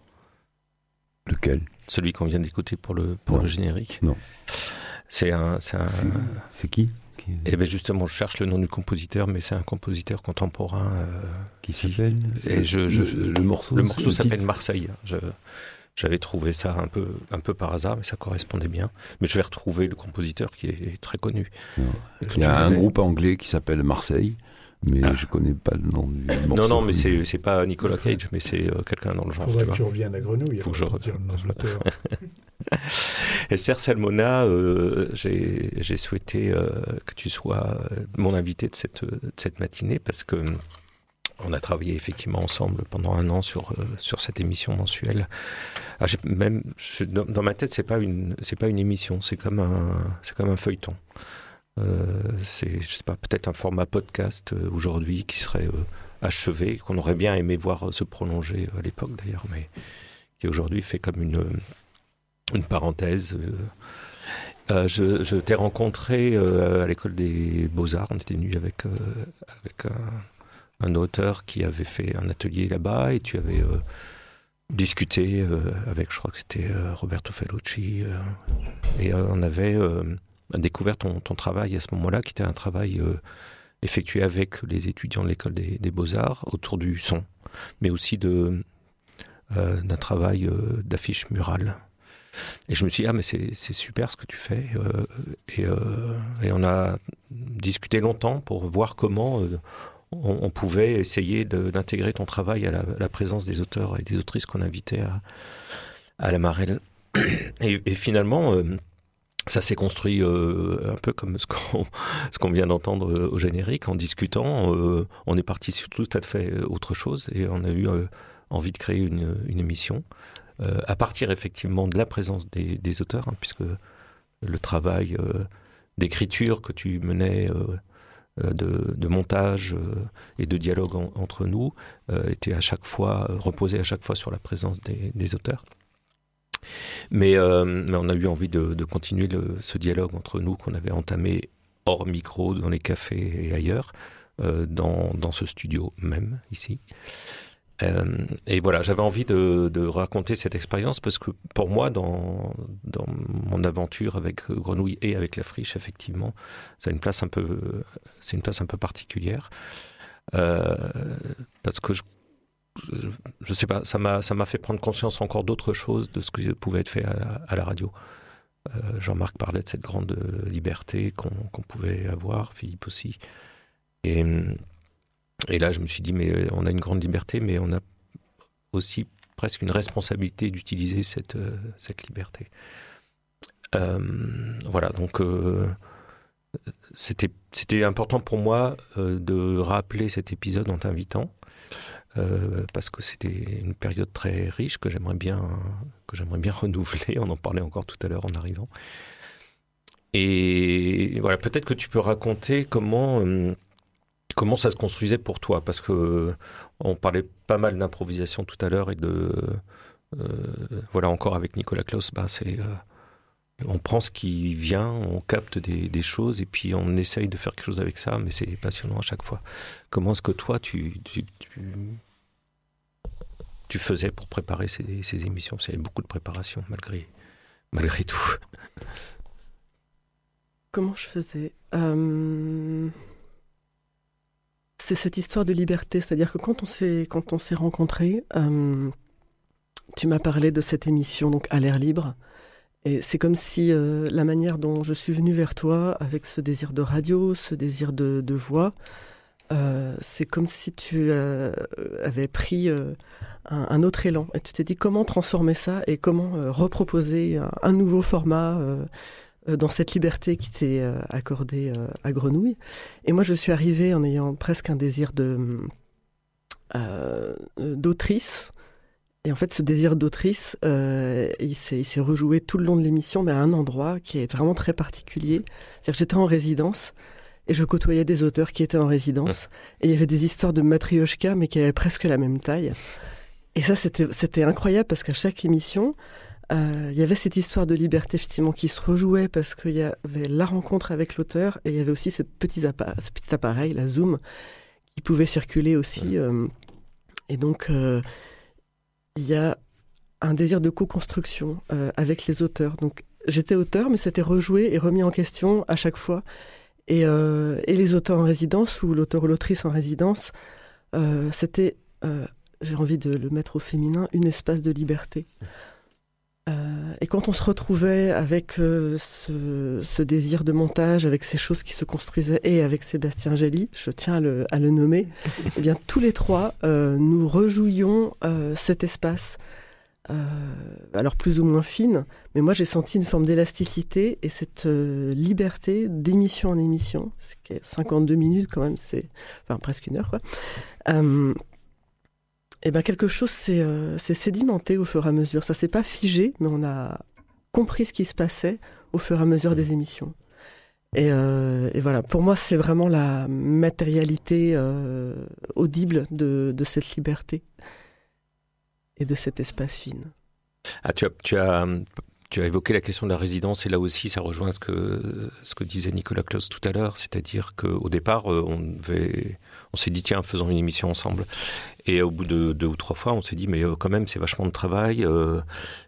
Lequel? Celui qu'on vient d'écouter pour le, pour Non. le générique Non. C'est un. C'est qui? Qui, Eh bien, justement, je cherche le nom du compositeur, mais c'est un compositeur contemporain. euh, qui s'appelle Et je, je- le, le morceau le morceau le s'appelle Marseille. J'avais trouvé ça un peu, un peu par hasard, mais ça correspondait bien. Mais je vais retrouver le compositeur qui est très connu. Il y a un groupe anglais qui s'appelle Marseille, mais Ah. je connais pas le nom du morceau. Non, non, mais c'est c'est pas Nicolas Cage, mais c'est euh, quelqu'un dans le genre. faudrait tu que tu reviennes à Grenouille. Faut que je pour dire le nom de l'auteur. Esther Salmona, euh, j'ai j'ai souhaité euh, que tu sois mon invité de cette, de cette matinée parce que on a travaillé effectivement ensemble pendant un an sur euh, sur cette émission mensuelle. Ah, j'ai- même je- dans, dans ma tête, c'est pas une c'est pas une émission, c'est comme un c'est comme un feuilleton. Euh, c'est je sais pas peut-être un format podcast euh, aujourd'hui qui serait euh, achevé, qu'on aurait bien aimé voir se prolonger à l'époque d'ailleurs, mais qui aujourd'hui fait comme une une parenthèse. je t'ai rencontré à l'école des beaux-arts. On était venu avec, avec un, un auteur qui avait fait un atelier là-bas et tu avais discuté avec, je crois que c'était Roberto Fellucci. et on avait euh, découvert ton, ton travail à ce moment-là, qui était un travail euh, effectué avec les étudiants de l'école des, des beaux-arts autour du son, mais aussi de euh, d'un travail euh, d'affiche murale. Et je me suis dit, ah, mais c'est c'est super ce que tu fais. et, et on a discuté longtemps pour voir comment on, pouvait essayer de- d'intégrer ton travail à la, présence des auteurs et des autrices qu'on invitait à, à la Marelle. Et, finalement, ça s'est construit euh, un peu comme ce qu'on vient d'entendre euh, au générique. En discutant, euh, on est parti sur tout à fait autre chose et on a eu envie de créer une, émission à partir effectivement de la présence des, auteurs, hein, puisque le travail d'écriture que tu menais, de, montage et de dialogue en- entre nous, était à chaque fois reposé à chaque fois sur la présence des auteurs. Mais, euh, mais on a eu envie de, continuer ce dialogue entre nous qu'on avait entamé hors micro, dans les cafés et ailleurs, euh, dans, ce studio même, ici. Euh, et voilà, j'avais envie de, raconter cette expérience parce que pour moi, dans, mon aventure avec Grenouille et avec la friche, effectivement, a une c'est une place un peu particulière parce que je, je, sais pas, ça m'a, fait prendre conscience encore d'autres choses de ce que pouvait être fait à la, radio. Euh, Jean-Marc parlait de cette grande liberté qu'on, qu'on pouvait avoir, Philippe aussi. Et, et là, je me suis dit, mais on a une grande liberté, mais on a aussi presque une responsabilité d'utiliser cette, euh, cette liberté. Euh, voilà, donc euh, c'était, important pour moi euh, de rappeler cet épisode en t'invitant. Euh, parce que c'était une période très riche que j'aimerais bien, que j'aimerais bien renouveler. On en parlait encore tout à l'heure en arrivant. Et voilà, peut-être que tu peux raconter comment, euh, comment ça se construisait pour toi, parce que on parlait pas mal d'improvisation tout à l'heure et de euh, voilà encore avec Nicolas Klaus, bah c'est on prend ce qui vient, on capte des, choses et puis on essaye de faire quelque chose avec ça, mais c'est passionnant à chaque fois. Comment est-ce que toi tu, faisais pour préparer ces, émissions? Parce y avait beaucoup de préparation malgré, tout. Comment je faisais? Euh, C'est cette histoire de liberté, c'est-à-dire que quand on s'est quand on s'est rencontrés, euh, tu m'as parlé de cette émission donc à l'air libre, et c'est comme si euh, la manière dont je suis venue vers toi avec ce désir de radio, ce désir de, de voix, euh, c'est comme si tu euh, avais pris euh, un, un autre élan et tu t'es dit comment transformer ça et comment euh, reproposer un, un nouveau format. euh, dans cette liberté qui t'est accordée à Grenouille? Et moi, je suis arrivée en ayant presque un désir de d'autrice. Et en fait, ce désir d'autrice, euh, il s'est rejoué tout le long de l'émission, mais à un endroit qui est vraiment très particulier. C'est-à-dire que j'étais en résidence et je côtoyais des auteurs qui étaient en résidence. Et il y avait des histoires de matrioshka, mais qui avaient presque la même taille. Et ça, c'était incroyable parce qu'à chaque émission, euh, il y avait cette histoire de liberté effectivement qui se rejouait parce qu'il y avait la rencontre avec l'auteur et il y avait aussi ce petit, appa- ce petit appareil, la Zoom, qui pouvait circuler aussi. euh, et donc, euh, il y a un désir de co-construction euh, avec les auteurs. Donc, j'étais auteur, mais c'était rejoué et remis en question à chaque fois. Et, euh, les auteurs en résidence ou l'auteur ou l'autrice en résidence, euh, c'était, j'ai envie de le mettre au féminin, une espace de liberté. Euh, et quand on se retrouvait avec euh, ce, ce désir de montage, avec ces choses qui se construisaient, et avec Sébastien Gély, je tiens à le, à le nommer, eh bien tous les trois, euh, nous rejouions cet espace. Alors plus ou moins fine, mais moi j'ai senti une forme d'élasticité et cette liberté d'émission en émission, ce qui est 52 minutes quand même, c'est enfin presque une heure quoi. Et ben quelque chose s'est euh, s'est sédimenté au fur et à mesure. Ça s'est pas figé, mais on a compris ce qui se passait au fur et à mesure des émissions. Et, euh, voilà, pour moi, c'est vraiment la matérialité euh, audible de, de cette liberté et de cet espace fine. Ah, tu as, tu as évoqué la question de la résidence, et là aussi, ça rejoint ce que, ce que disait Nicolas Klaus tout à l'heure, c'est-à-dire qu'au départ, euh, on, devait, on s'est dit, tiens, faisons une émission ensemble. Et au bout de deux ou trois fois, on s'est dit, mais euh, quand même, c'est vachement de travail. euh,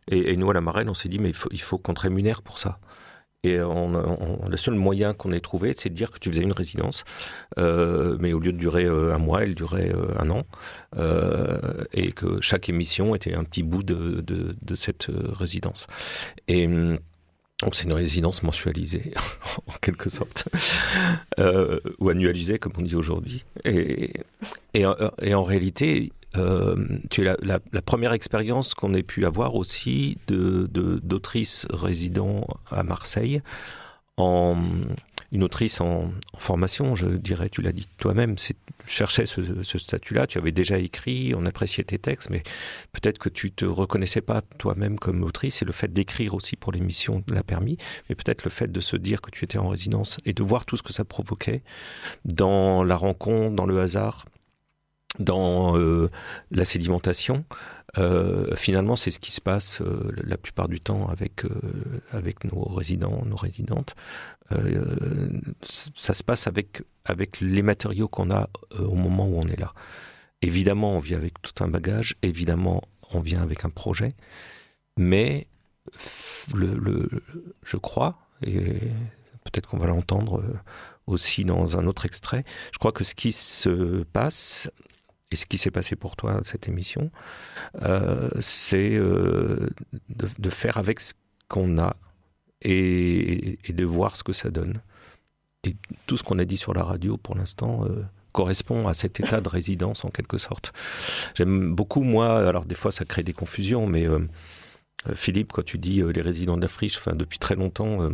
et, et nous, à la marraine, on s'est dit, mais il faut, il faut qu'on te rémunère pour ça. Et le seul moyen qu'on ait trouvé, c'est de dire que tu faisais une résidence, euh, mais au lieu de durer euh, un mois, elle durait euh, un an, et que chaque émission était un petit bout de, de, cette résidence. Et hum, donc c'est une résidence mensualisée, en quelque sorte, ou annualisée, comme on dit aujourd'hui. Et, et, en- réalité, tu es la, la, la première expérience qu'on ait pu avoir aussi de de- d'autrice résident à Marseille, en une autrice en, formation, je dirais, tu l'as dit toi-même, c'est cherchais ce, ce statut-là, tu avais déjà écrit, on appréciait tes textes, mais peut-être que tu te reconnaissais pas toi-même comme autrice, et le fait d'écrire aussi pour l'émission l'a permis, mais peut-être le fait de se dire que tu étais en résidence et de voir tout ce que ça provoquait dans la rencontre, dans le hasard, dans euh, la sédimentation, euh, finalement, c'est ce qui se passe euh, la plupart du temps avec euh, avec nos résidents, nos résidentes. Euh, ça se passe avec avec les matériaux qu'on a euh, au moment où on est là. Évidemment, on vient avec tout un bagage. Évidemment, on vient avec un projet. Mais le, le je crois et peut-être qu'on va l'entendre aussi dans un autre extrait. Je crois que ce qui se passe et ce qui s'est passé pour toi cette émission, euh, c'est euh, de, faire avec ce qu'on a et, de voir ce que ça donne. Et tout ce qu'on a dit sur la radio pour l'instant euh, correspond à cet état de résidence en quelque sorte. J'aime beaucoup moi, alors des fois ça crée des confusions, mais Philippe, quand tu dis les résidents de la friche, enfin depuis très longtemps,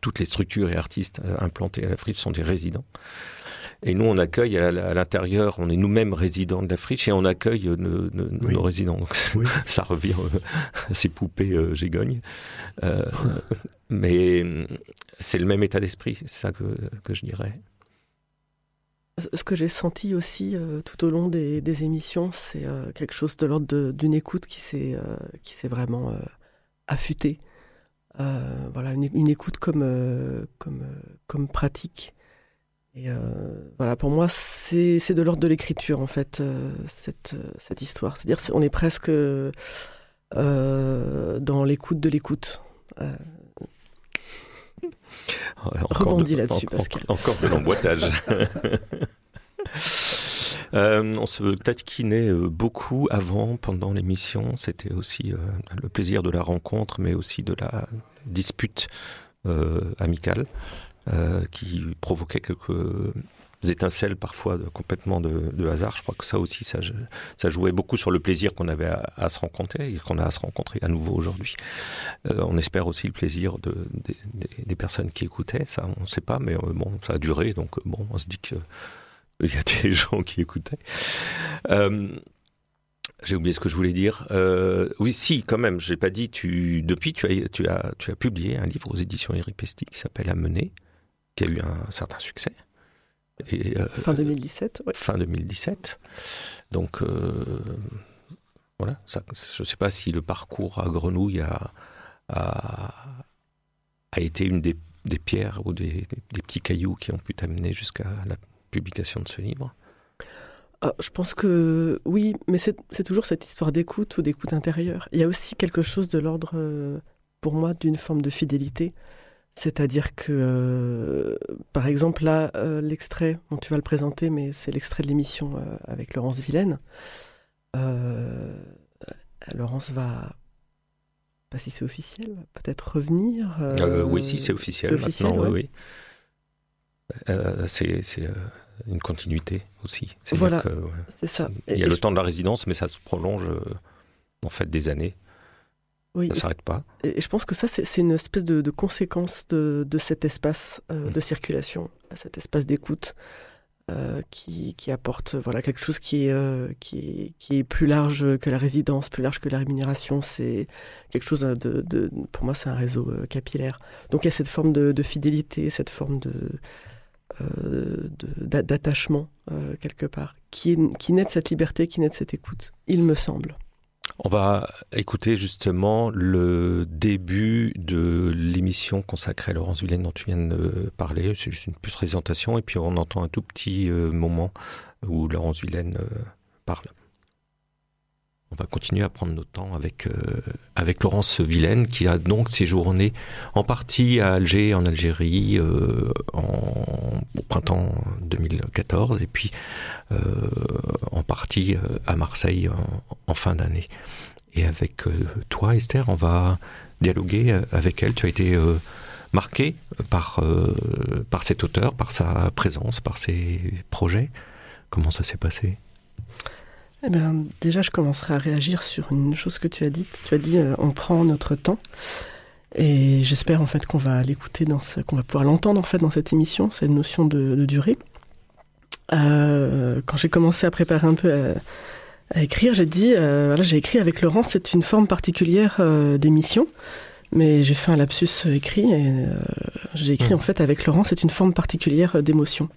toutes les structures et artistes euh, implantés à la friche sont des résidents. Et nous, on accueille à, l'intérieur, on est nous-mêmes résidents de la friche et on accueille euh, nos, nos- Oui. nos résidents. Donc, Oui. ça revient euh, à ces poupées euh, gigogne. Euh, mais euh, c'est le même état d'esprit, c'est ça que, que je dirais. Ce que j'ai senti aussi euh, tout au long des, des émissions, c'est euh, quelque chose de l'ordre d'une écoute qui s'est euh, qui s'est vraiment euh, affûtée. Euh, voilà, une, une écoute comme euh, comme euh, comme pratique. Et voilà, pour moi, c'est de l'ordre de l'écriture en fait cette cette histoire. C'est-à-dire, c'est- on est presque dans l'écoute de l'écoute. Rebondis de- là-dessus, Pascal. Encore de l'emboîtage. Euh, on se taquinait euh, beaucoup avant, pendant l'émission. C'était aussi euh, le plaisir de la rencontre, mais aussi de la dispute amicale qui provoquait quelques étincelles parfois de, complètement de, hasard. Je crois que ça aussi, ça, jouait beaucoup sur le plaisir qu'on avait à, se rencontrer et qu'on a à se rencontrer à nouveau aujourd'hui. On espère aussi le plaisir de, des, personnes qui écoutaient. Ça, on ne sait pas, mais bon, ça a duré, donc bon, on se dit que il y a des gens qui écoutaient. Euh, j'ai oublié ce que je voulais dire. Euh, oui, si, quand même. J'ai pas dit. Tu depuis, tu as, tu as, tu as publié un livre aux éditions Eric Pesty qui s'appelle Amener, qui a eu un certain succès. Et, euh, fin 2017. Ouais. Fin 2017. Donc voilà. Ça, je sais pas si le parcours à Grenouille a, a, a été une des, des pierres ou des, des, des, petits cailloux qui ont pu t'amener jusqu'à la publication de ce livre ah, Je pense que oui, mais c'est toujours cette histoire d'écoute ou d'écoute intérieure. Il y a aussi quelque chose de l'ordre, euh, pour moi, d'une forme de fidélité. C'est-à-dire que, euh, par exemple, là, euh, l'extrait, bon, tu vas le présenter, mais c'est l'extrait de l'émission euh, avec Laurence Villaine. Euh, Laurence va, pas si c'est officiel, peut-être revenir. Euh, oui, si c'est officiel, officiel maintenant, ouais. oui, oui. C'est euh, une continuité aussi. Voilà, que, c'est ça. Il y a et le je... temps de la résidence, mais ça se prolonge euh, en fait des années. Oui, ça s'arrête pas. Et je pense que ça, c'est une espèce de, de conséquence de, de, cet espace euh, mmh. de circulation, cet espace d'écoute. Euh, qui, qui, apporte voilà quelque chose qui est, euh, qui est, qui est plus large que la résidence, plus large que la rémunération. C'est quelque chose de, de pour moi, c'est un réseau euh, capillaire. Donc il y a cette forme de, fidélité, cette forme de euh, d'attachement quelque part, qui, qui naît de cette liberté, qui naît de cette écoute. Il me semble. On va écouter justement le début de l'émission consacrée à Laurence Villaine dont tu viens de parler. C'est juste une présentation et puis on entend un tout petit euh, moment où Laurence Villaine euh, parle. On va continuer à prendre notre temps avec, euh, avec Laurence Villaine qui a donc séjourné en partie à Alger, en Algérie, euh, en, au printemps 2014 et puis euh, en partie euh, à Marseille en, en fin d'année. Et avec euh, toi, Esther, on va dialoguer euh, avec elle. Tu as été marqué par, par cet auteur, par sa présence, par ses projets. Comment ça s'est passé? Eh bien, déjà, je commencerai à réagir sur une chose que tu as dite. Tu as dit, euh, on prend notre temps. Et j'espère en fait qu'on va l'écouter, dans ce, qu'on va pouvoir l'entendre en fait dans cette émission, cette notion de, de durée. Euh, quand j'ai commencé à préparer un peu à, à écrire, j'ai dit, euh, voilà, j'ai écrit avec Laurent, c'est une forme particulière euh, d'émission. Mais j'ai fait un lapsus écrit et euh, j'ai écrit mmh. en fait avec Laurent, c'est une forme particulière d'émotion.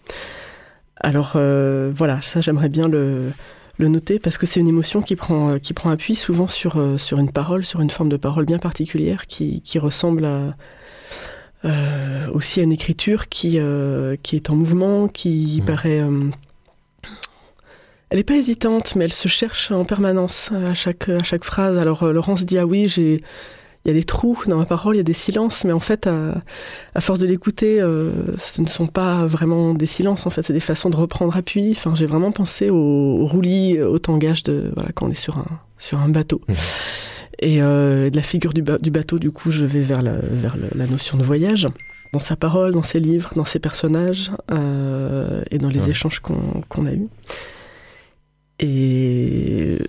Alors euh, voilà, ça j'aimerais bien le, le noter parce que c'est une émotion qui prend, qui prend appui souvent sur, euh, sur une parole, sur une forme de parole bien particulière qui, qui ressemble à, euh, aussi à une écriture qui, euh, qui est en mouvement, qui mmh. paraît... euh, elle n'est pas hésitante, mais elle se cherche en permanence à chaque, à chaque phrase. Alors euh, Laurence dit, ah oui, j'ai... Il y a des trous dans ma parole, il y a des silences, mais en fait, à, à force de l'écouter, euh, ce ne sont pas vraiment des silences, en fait, c'est des façons de reprendre appui. Enfin, j'ai vraiment pensé au, au roulis, au tangage de, voilà, quand on est sur un, sur un bateau. Mmh. Et euh, de la figure du, ba du, bateau, du coup, je vais vers la, vers le, la notion de voyage. Dans sa parole, dans ses livres, dans ses personnages, euh, et dans les échanges qu'on qu a eus. Et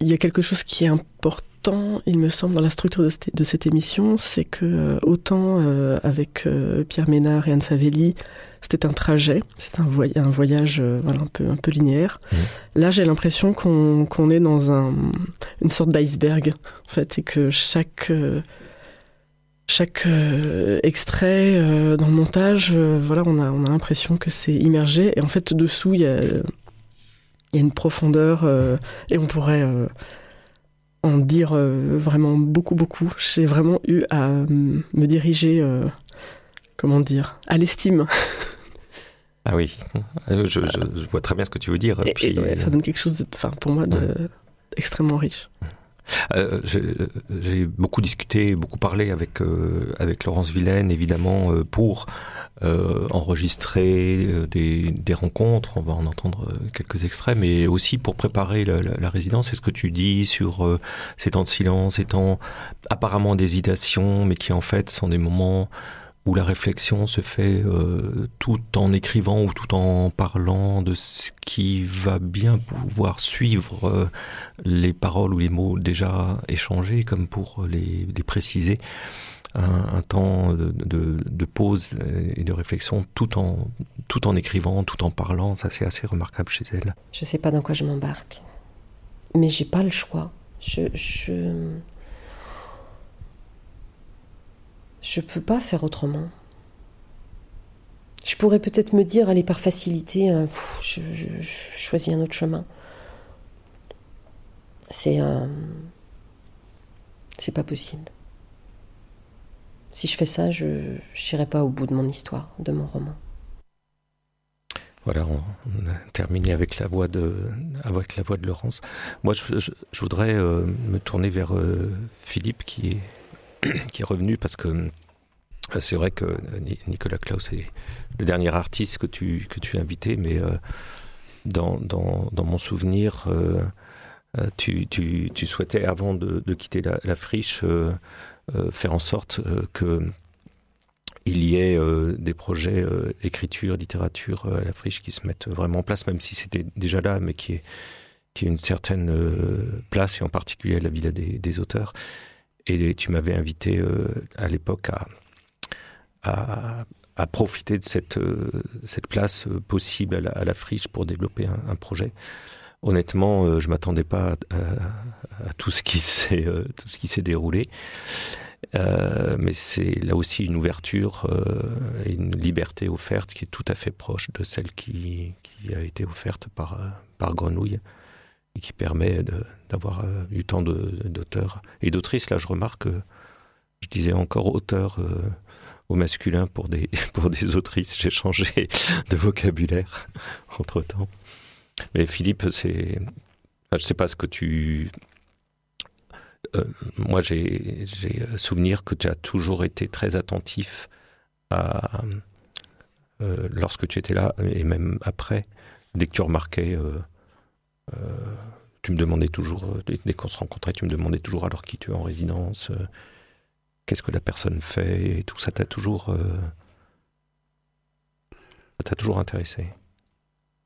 il y a quelque chose qui est important important, il me semble, dans la structure de cette, de cette émission, c'est que euh, autant euh, avec euh, Pierre Ménard et Anne Savelli, c'était un trajet, c'est un, voy- un voyage euh, voilà, un, peu, un peu linéaire. Mhm. Là, j'ai l'impression qu'on est dans un, une sorte d'iceberg, en fait, et que chaque, chaque extrait dans le montage, voilà, on a, on a l'impression que c'est immergé, et en fait, dessous, il y a, y a une profondeur, et on pourrait en dire euh, vraiment beaucoup, beaucoup. J'ai vraiment eu à euh, me diriger, euh, comment dire, à l'estime. Ah oui, je, je- je vois très bien ce que tu veux dire. Et, Puis, et ouais, ça donne quelque chose, de, pour moi, de, extrêmement riche. Euh, j'ai j'ai beaucoup discuté, beaucoup parlé avec euh, avec Laurence Villaine, évidemment, euh, pour euh, enregistrer euh, des, des rencontres. On va en entendre euh, quelques extraits, mais aussi pour préparer la, la- résidence. C'est ce que tu dis sur euh, ces temps de silence, ces temps apparemment d'hésitation, mais qui en fait sont des moments où la réflexion se fait euh, tout en écrivant ou tout en parlant de ce qui va bien pouvoir suivre euh, les paroles ou les mots déjà échangés, comme pour les, préciser. Un, temps de, pause et de réflexion tout en, tout en écrivant, tout en parlant, ça c'est assez remarquable chez elle. Je sais pas dans quoi je m'embarque. Mais j'ai pas le choix. Je. Je. Je peux pas faire autrement. Je pourrais peut-être me dire, allez, par facilité, hein, je, choisis un autre chemin. C'est un. C'est pas possible. Si je fais ça, je n'irai pas au bout de mon histoire, de mon roman. Voilà, on, a terminé avec la voix de, avec la voix de Laurence. Moi, je voudrais euh, me tourner vers euh, Philippe qui est, qui est revenu parce que euh, c'est vrai que Ni- Nicolas Klaus est le dernier artiste que tu, que tu as invité, mais euh, dans, dans, mon souvenir, euh, euh, tu, tu, souhaitais, avant de, quitter la, friche, euh, euh, faire en sorte euh, que il y ait euh, des projets euh, écriture, littérature euh, à la friche qui se mettent vraiment en place, même si c'était déjà là, mais qui est qui ait une certaine euh, place, et en particulier à la Villa des auteurs. Et tu m'avais invité euh, à l'époque à, à, profiter de cette, euh, cette place euh, possible à la, friche pour développer un, projet. Honnêtement, je m'attendais pas à, tout ce qui s'est déroulé. Mais c'est là aussi une ouverture et une liberté offerte qui est tout à fait proche de celle qui, qui a été offerte par, par Grenouille qui permet d'avoir euh, eu tant de- d'auteurs et d'autrices. Là, je remarque que je disais encore auteur euh, au masculin pour des, pour des autrices. J'ai changé de vocabulaire entre temps. Mais Philippe, c'est. enfin, je sais pas ce que tu. Euh, moi, j'ai souvenir que tu as toujours été très attentif à. euh, lorsque tu étais là, et même après, dès que tu remarquais. euh, euh, tu me demandais toujours, euh, dès, qu'on se rencontrait, tu me demandais toujours alors qui tu es en résidence, euh, qu'est-ce que la personne fait, et tout ça t'a toujours. euh, toujours intéressé?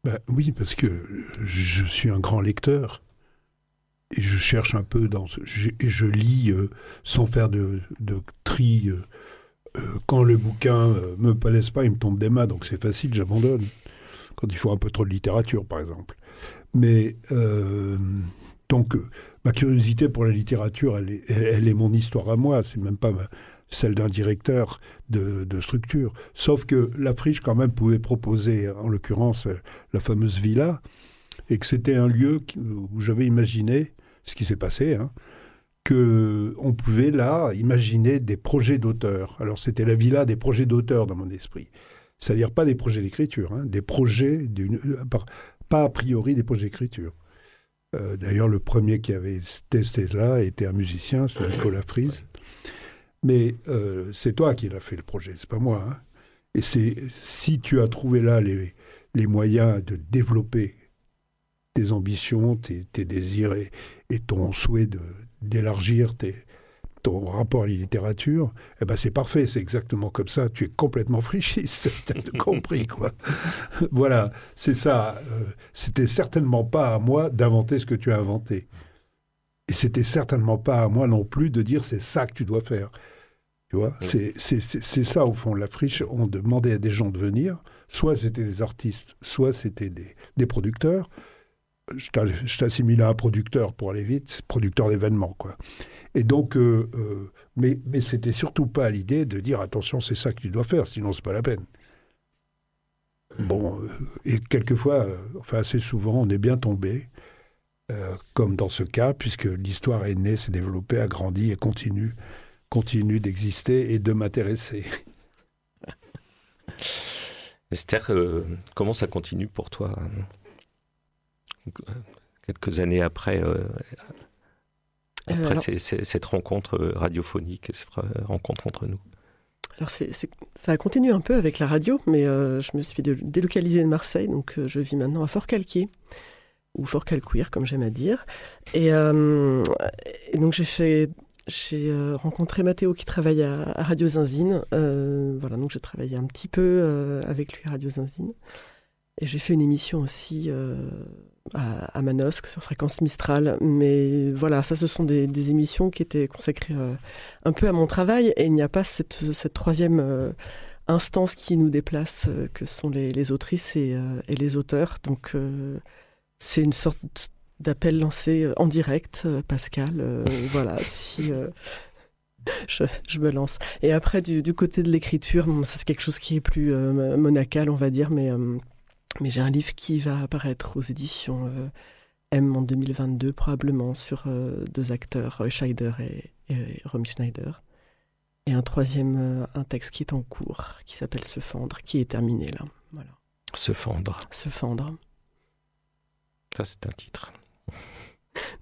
Ben oui, parce que je suis un grand lecteur et je cherche un peu dans ce. Je, lis sans faire de, tri. quand le bouquin me plaise pas, il me tombe des mains, donc c'est facile, j'abandonne. Quand il faut un peu trop de littérature, par exemple. Mais euh, donc, euh, ma curiosité pour la littérature, elle est, elle, est mon histoire à moi. C'est même pas celle d'un directeur de, structure. Sauf que la friche, quand même, pouvait proposer, en l'occurrence, euh, la fameuse villa, et que c'était un lieu où j'avais imaginé ce qui s'est passé, hein, que on pouvait là imaginer des projets d'auteurs. Alors c'était la villa des projets d'auteurs dans mon esprit, c'est-à-dire pas des projets d'écriture, hein, des projets d'une, pas a priori des projets d'écriture. Euh, D'ailleurs, le premier qui avait testé là était un musicien, c'est Nicolas Frise. Mais euh, c'est toi qui l'as fait le projet, c'est pas moi. hein. Et c'est si tu as trouvé là les, les moyens de développer tes ambitions, tes, tes désirs et, et ton souhait d'élargir tes- ton rapport à la littérature, eh ben c'est parfait, c'est exactement comme ça. Tu es complètement frichiste, t'as compris quoi. voilà, c'est ça. euh, C'était certainement pas à moi d'inventer ce que tu as inventé. Et c'était certainement pas à moi non plus de dire c'est ça que tu dois faire. Tu vois, c'est c'est- c'est- c'est ça au fond. La friche, on demandait à des gens de venir. Soit c'était des artistes, soit c'était des, des producteurs. Je t'a- je t'assimile à un producteur pour aller vite, producteur d'événements, quoi. Et donc, euh, euh, mais, mais c'était surtout pas l'idée de dire attention, c'est ça que tu dois faire, sinon c'est pas la peine. Bon, euh, et quelquefois, enfin assez souvent, on est bien tombé, comme dans ce cas, puisque l'histoire est née, s'est développée, a grandi et continue, continue d'exister et de m'intéresser. Esther, comment ça continue pour toi? Quelques années après, euh, après alors- ces- ces- cette rencontre euh, radiophonique, cette euh, rencontre entre nous Alors ça a continué un peu avec la radio, mais euh, je me suis dé- délocalisée de Marseille, donc euh, je vis maintenant à Fort-Calquier, ou Fort-Calcuir, comme j'aime à dire. Et, euh, et donc j'ai fait, j'ai euh, rencontré Mathéo qui travaille à, à Radio Zinzine. Euh, voilà, donc j'ai travaillé un petit peu euh, avec lui à Radio Zinzine. Et j'ai fait une émission aussi euh, à, à Manosque sur Fréquence Mistral. Mais voilà, ça, ce sont des, des émissions qui étaient consacrées euh, un peu à mon travail. Et il n'y a pas cette, cette troisième euh, instance qui nous déplace, euh, que sont les, les autrices et, et les auteurs. Donc, c'est une sorte d'appel lancé en direct, Pascal. voilà, si. je, je me lance. Et après, du, du côté de l'écriture, bon, c'est quelque chose qui est plus monacal, on va dire, mais, mais j'ai un livre qui va apparaître aux éditions euh, M en 2022, probablement, sur euh, deux acteurs, Roy Scheider et, et Romy Schneider. Et un troisième, euh, un texte qui est en cours, qui s'appelle Se fendre, qui est terminé là. Voilà. Se fendre. Se fendre. Ça, c'est un titre.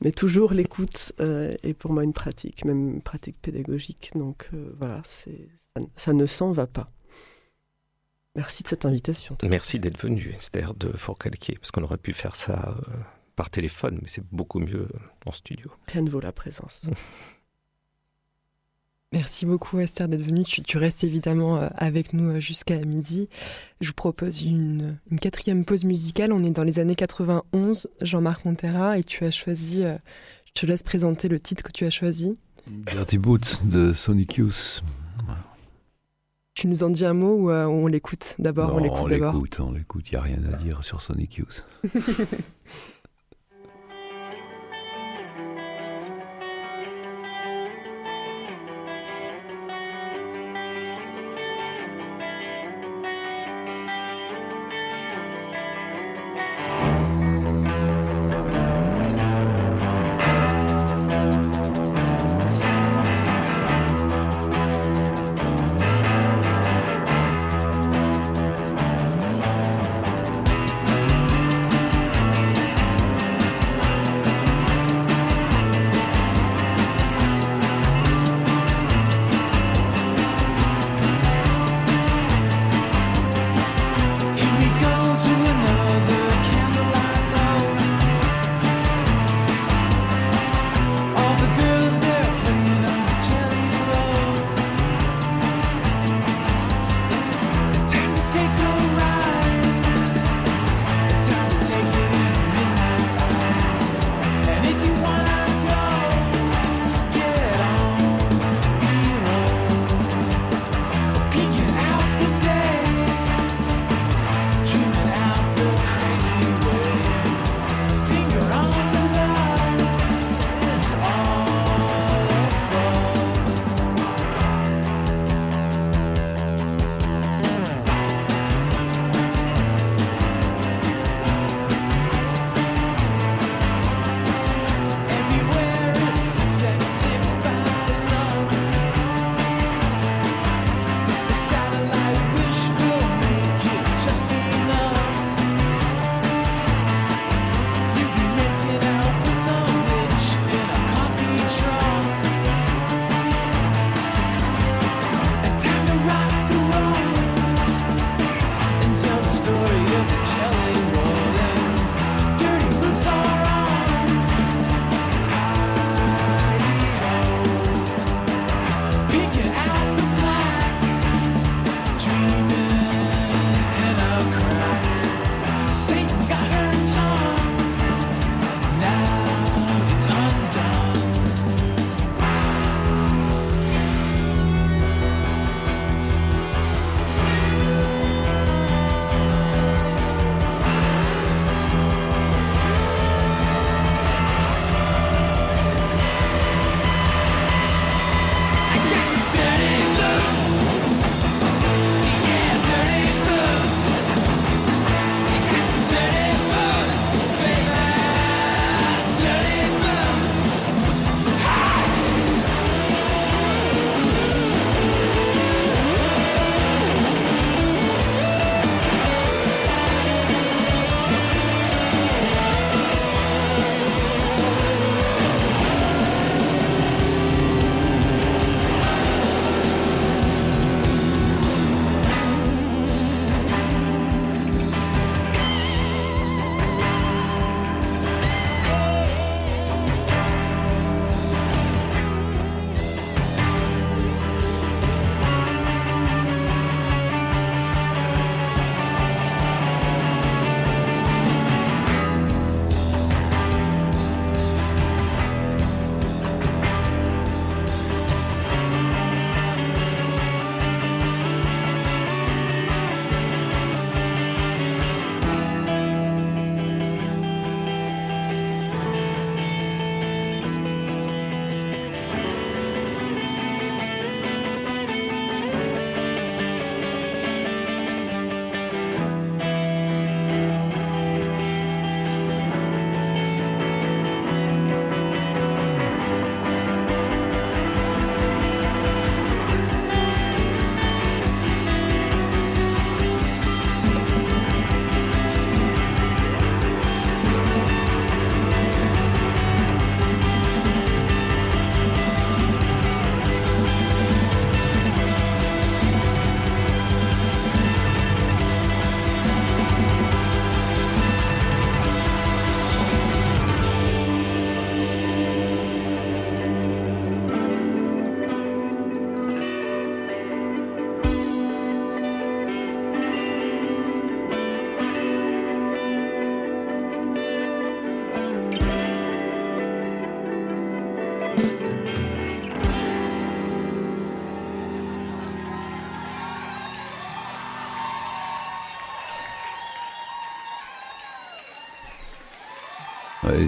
Mais toujours l'écoute euh, est pour moi une pratique, même une pratique pédagogique. Donc euh, voilà, ça ne s'en va pas. Merci de cette invitation. Merci d'être venu, Esther, de Fort-Calquier, parce qu'on aurait pu faire ça euh, par téléphone, mais c'est beaucoup mieux en studio. Rien ne vaut la présence. Merci beaucoup Esther d'être venue. Tu, tu restes évidemment euh, avec nous euh, jusqu'à midi. Je vous propose une, une quatrième pause musicale. On est dans les années 91, Jean-Marc Montera, et tu as choisi, euh, je te laisse présenter le titre que tu as choisi. Dirty Boots de Sonic Youth. Tu nous en dis un mot ou euh, on l'écoute d'abord On l'écoute on d'abord. l'écoute, on l'écoute, il n'y a rien à dire sur Sonic Youth.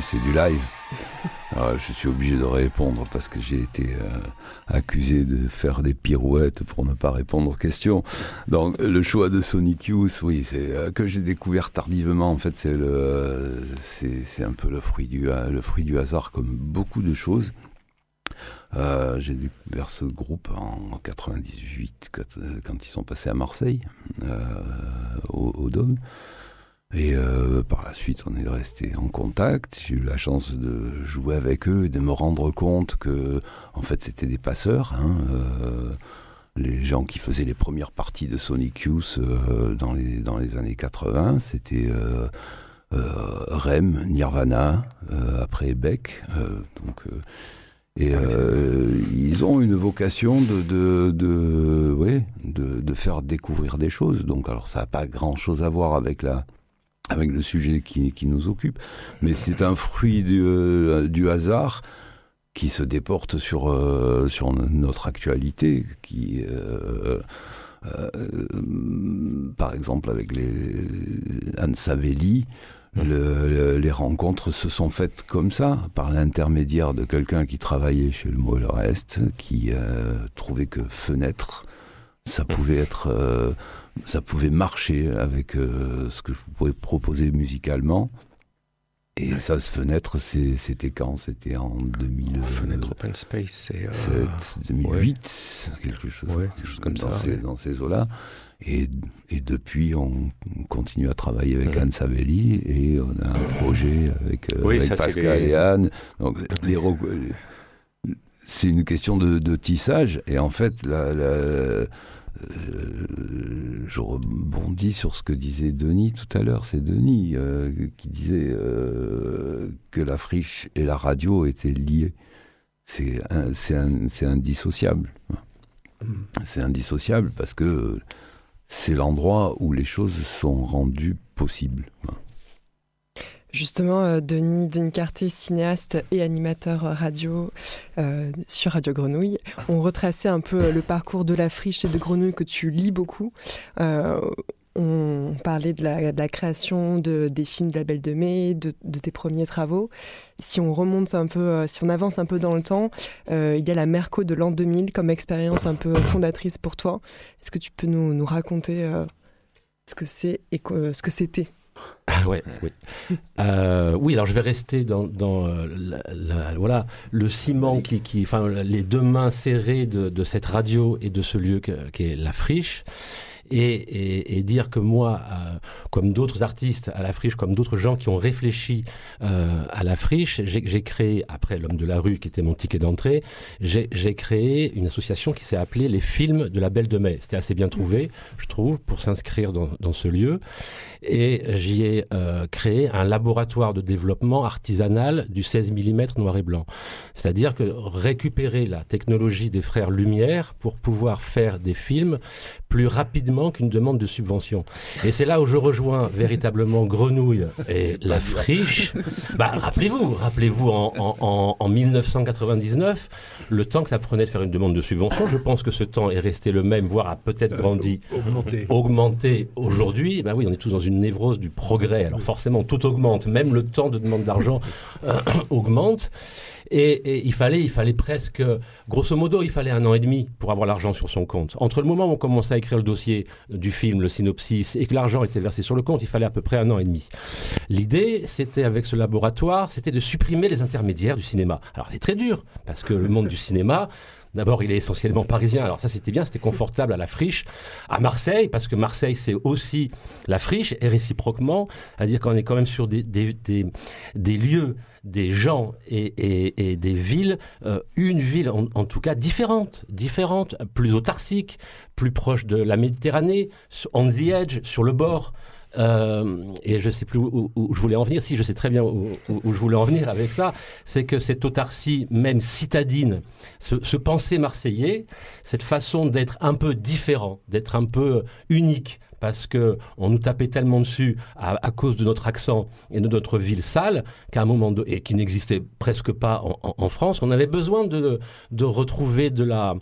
c'est du live. Alors, je suis obligé de répondre parce que j'ai été euh, accusé de faire des pirouettes pour ne pas répondre aux questions. Donc, le choix de Sonic Youth, oui, c'est euh, que j'ai découvert tardivement. En fait, c'est le, c'est, c'est un peu le fruit du, le fruit du hasard, comme beaucoup de choses. Euh, j'ai découvert ce groupe en 98 quand, euh, quand ils sont passés à Marseille, euh, au, au Dôme. Et euh, par la suite, on est resté en contact. J'ai eu la chance de jouer avec eux et de me rendre compte que, en fait, c'était des passeurs. hein, euh, les gens qui faisaient les premières parties de Sonic Youth euh, dans, les, dans les années 80, c'était Rem, Nirvana, après Beck. donc, et ils ont une vocation de, de, de, ouais, de, de faire découvrir des choses. Donc, alors, ça n'a pas grand-chose à voir avec la, avec le sujet qui, qui nous occupe, mais c'est un fruit du, euh, du hasard qui se déporte sur, euh, sur notre actualité, qui, euh, euh, par exemple, avec les Anne Savelli, le- le- les rencontres se sont faites comme ça, par l'intermédiaire de quelqu'un qui travaillait chez le Moller Est, qui euh, trouvait que fenêtre, ça pouvait être, euh, ça pouvait marcher avec euh, ce que je pouvais proposer musicalement. Et ça, ce fenêtre, c'était quand? C'était en 2000. Fenêtre Open Space, c'est. euh, 7, 2008, quelque chose, Ouais, quelque chose comme dans ça, Ces. Dans ces eaux-là. Et, et depuis, on, on continue à travailler avec Mhm. Anne Savelli et on a un projet avec, euh, Oui, avec ça, c'est Pascal les- et Anne. Donc, les c'est une question de, de tissage. Et en fait, la, la- euh, je rebondis sur ce que disait Denis tout à l'heure. C'est Denis euh, qui disait euh, que la friche et la radio étaient liées. C'est indissociable. C'est indissociable parce que c'est l'endroit où les choses sont rendues possibles. Justement, euh, Denis, Denis cinéaste et animateur radio euh, sur Radio Grenouille, ont retracé un peu euh, le parcours de la friche et de Grenouille que tu lis beaucoup. On parlait de la, création de, des films de la Belle de Mai, de, tes premiers travaux. Si on remonte un peu, si on avance un peu dans le temps, il y a la Merco de l'an 2000 comme expérience un peu fondatrice pour toi. Est-ce que tu peux nous, nous raconter ce que c'est et ce que c'était? Ouais, oui. Euh, oui, alors je vais rester dans, euh, voilà, le ciment qui, enfin, les deux mains serrées de, cette radio et de ce lieu qui est la friche. Et, dire que moi, euh, comme d'autres artistes à la friche, comme d'autres gens qui ont réfléchi à la friche, j'ai créé, après l'homme de la rue qui était mon ticket d'entrée, j'ai créé une association qui s'est appelée les films de la Belle de Mai. C'était assez bien trouvé, je trouve, pour s'inscrire dans ce lieu. Et j'y ai euh, créé un laboratoire de développement artisanal du 16 mm noir et blanc. C'est-à-dire que récupérer la technologie des frères Lumière pour pouvoir faire des films plus rapidement qu'une demande de subvention. Et c'est là où je rejoins véritablement Grenouille et la friche. Bah, rappelez-vous, rappelez-vous en, en, en, en 1999, le temps que ça prenait de faire une demande de subvention, je pense que ce temps est resté le même, voire a peut-être grandi Augmenté. augmenté aujourd'hui, ben oui, on est tous dans une névrose du progrès. Alors forcément, tout augmente, même le temps de demande d'argent euh, augmente. Et, et il fallait, il fallait presque, grosso modo, il fallait un an et demi pour avoir l'argent sur son compte. Entre le moment où on commençait à écrire le dossier du film, le synopsis, et que l'argent était versé sur le compte, il fallait à peu près un an et demi. L'idée, c'était avec ce laboratoire, c'était de supprimer les intermédiaires du cinéma. Alors c'est très dur, parce que le monde du cinéma, D'abord, il est essentiellement parisien. Alors ça, c'était bien, c'était confortable à la friche. À Marseille, parce que Marseille, c'est aussi la friche, et réciproquement, à dire qu'on est quand même sur des, des, des, des lieux, des gens et, des villes, euh, une ville en, tout cas différente, différente, plus autarcique, plus proche de la Méditerranée, on the edge, sur le bord. Euh, et je sais plus où, je voulais en venir. Si, je sais très bien où je voulais en venir avec ça. C'est que cette autarcie, même citadine, ce, ce penser marseillais, cette façon d'être un peu différent, d'être un peu unique parce que on nous tapait tellement dessus à, cause de notre accent et de notre ville sale qu'à un moment et qui n'existait presque pas en France, on avait besoin de, de retrouver de la,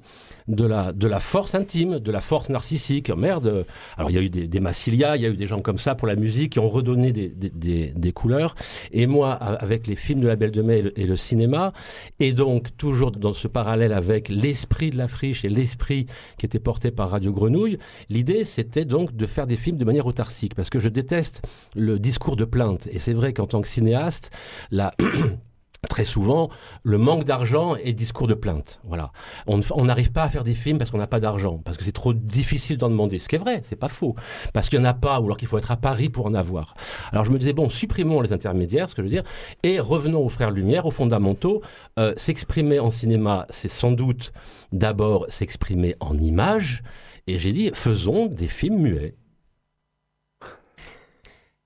de la, de la force intime, de la force narcissique. Merde. Alors il y a eu des, des Massilia, il y a eu des gens comme ça pour la musique qui ont redonné des, des, des- couleurs. Et moi, avec les films de la Belle de Mai et le, et le cinéma, et donc toujours dans ce parallèle avec l'esprit de la friche et l'esprit qui était porté par Radio Grenouille, l'idée c'était donc de faire des films de manière autarcique, parce que je déteste le discours de plainte. Et c'est vrai qu'en tant que cinéaste, la Très souvent, le manque d'argent est discours de plainte. Voilà. On n'arrive pas à faire des films parce qu'on n'a pas d'argent, parce que c'est trop difficile d'en demander. Ce qui est vrai, c'est pas faux. Parce qu'il n'y en a pas, ou alors qu'il faut être à Paris pour en avoir. Alors je me disais, bon, supprimons les intermédiaires, ce que je veux dire, et revenons aux frères Lumière, aux fondamentaux. Euh, s'exprimer en cinéma, c'est sans doute d'abord s'exprimer en images. Et j'ai dit, faisons des films muets.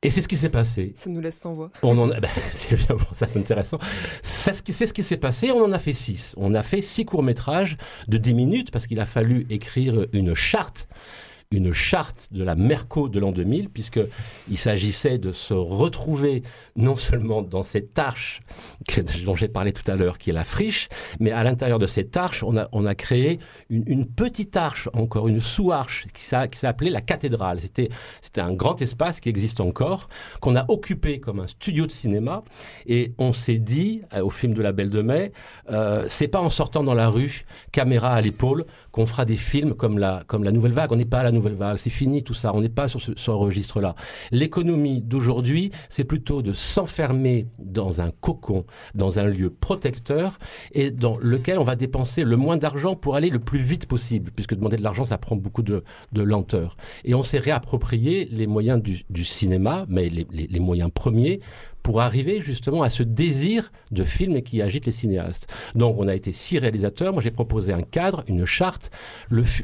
Et c'est ce qui s'est passé. Ça nous laisse sans voix. On en a, ben, c'est bien, bon, ça c'est intéressant. C'est ce qui, c'est ce qui s'est passé. On en a fait six. On a fait six courts métrages de 10 minutes parce qu'il a fallu écrire une charte, une charte de la Merco de l'an 2000, puisque il s'agissait de se retrouver non seulement dans cette arche dont j'ai parlé tout à l'heure, qui est la friche, mais à l'intérieur de cette arche, on a, on a créé une, une petite arche, encore une sous-arche, qui s'a- qui s'appelait la cathédrale. C'était, c'était un grand espace qui existe encore, qu'on a occupé comme un studio de cinéma, et on s'est dit, euh, au film de la Belle de Mai, euh, c'est pas en sortant dans la rue, caméra à l'épaule, qu'on fera des films comme la, comme la Nouvelle Vague. On n'est pas à la Nouvelle Vague, c'est fini tout ça, on n'est pas sur ce, ce registre-là. L'économie d'aujourd'hui, c'est plutôt de s'enfermer dans un cocon, dans un lieu protecteur, et dans lequel on va dépenser le moins d'argent pour aller le plus vite possible, puisque demander de l'argent, ça prend beaucoup de, de lenteur. Et on s'est réapproprié les moyens du, du cinéma, mais les, les- les moyens premiers, pour arriver justement à ce désir de film qui agite les cinéastes. Donc on a été six réalisateurs, moi j'ai proposé un cadre, une charte,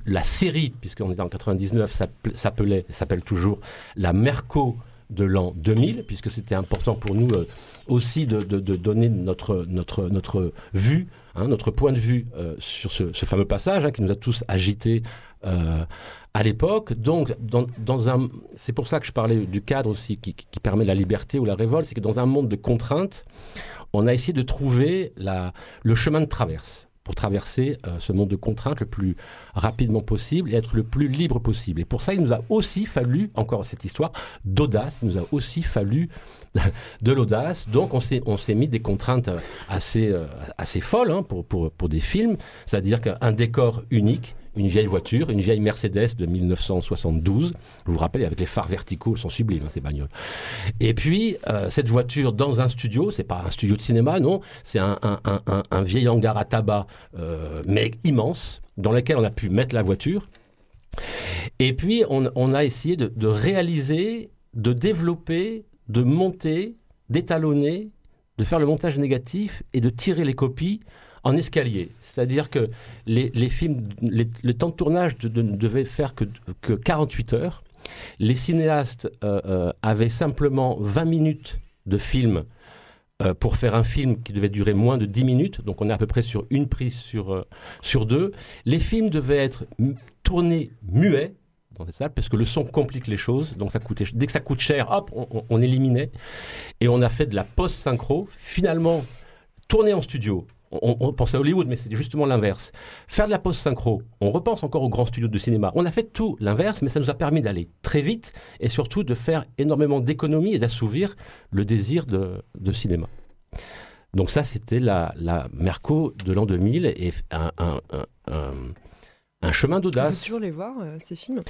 la série, puisqu'on est en 99, s'appel- s'appelait, s'appelle toujours la Merco de l'an 2000, puisque c'était important pour nous euh, aussi de, donner notre, notre, notre vue, hein, notre point de vue euh, sur ce, ce fameux passage hein, qui nous a tous agités euh, à l'époque. Donc, dans, un, c'est pour ça que je parlais du cadre aussi qui, permet la liberté ou la révolte, c'est que dans un monde de contraintes, on a essayé de trouver le chemin de traverse pour traverser euh, ce monde de contraintes le plus rapidement possible et être le plus libre possible. Et pour ça, il nous a aussi fallu, encore cette histoire, d'audace, il nous a aussi fallu de l'audace. Donc on s'est, on s'est mis des contraintes assez, euh, assez folles hein, pour, pour, pour des films, c'est-à-dire qu'un décor unique, une vieille voiture, une vieille Mercedes de 1972. Je vous rappelle, avec les phares verticaux, elles sont sublimes, hein, ces bagnoles. Et puis, euh, cette voiture dans un studio, c'est pas un studio de cinéma, non, c'est un, vieil hangar à tabac, euh, mais immense, dans lequel on a pu mettre la voiture. Et puis, on, on a essayé de, de réaliser, de développer, de monter, d'étalonner, de faire le montage négatif et de tirer les copies en escalier. C'est-à-dire que les, films, le temps de tournage ne devait faire que, que 48 heures. Les cinéastes euh, euh, avaient simplement 20 minutes de film euh, pour faire un film qui devait durer moins de 10 minutes. Donc on est à peu près sur une prise sur, sur deux. Les films devaient être tournés muets dans cette salle parce que le son complique les choses. Donc ça coûtait, dès que ça coûte cher, hop, on, on- éliminait. Et on a fait de la post-synchro. Finalement, tourner en studio. On, pense à Hollywood, mais c'est justement l'inverse. Faire de la post-synchro, on repense encore aux grands studios de cinéma. On a fait tout l'inverse, mais ça nous a permis d'aller très vite et surtout de faire énormément d'économies et d'assouvir le désir de, cinéma. Donc ça, c'était la, Merco de l'an 2000 et un- un chemin On peut d'audace. toujours les voir, euh, ces films.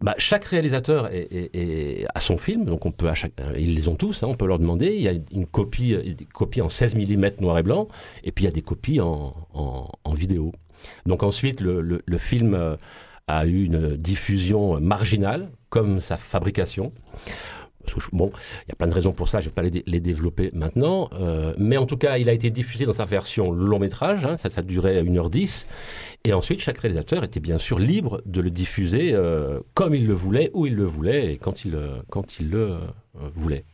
Bah, chaque réalisateur est, est- est- a son film, donc on peut à chaque, euh, ils les ont tous, hein, on peut leur demander. Il y a une copie, euh, des copies en 16 mm noir et blanc, et puis il y a des copies en, en- en vidéo. Donc ensuite, le, le- le film a eu une diffusion marginale, comme sa fabrication. Parce que je- Bon, il y a plein de raisons pour ça, je ne vais pas les, dé- les développer maintenant. euh, mais en tout cas, il a été diffusé dans sa version long métrage, hein, ça, ça durait 1h10. Et ensuite, chaque réalisateur était bien sûr libre de le diffuser euh, comme il le voulait, où il le voulait et quand il, euh, quand il le euh, voulait.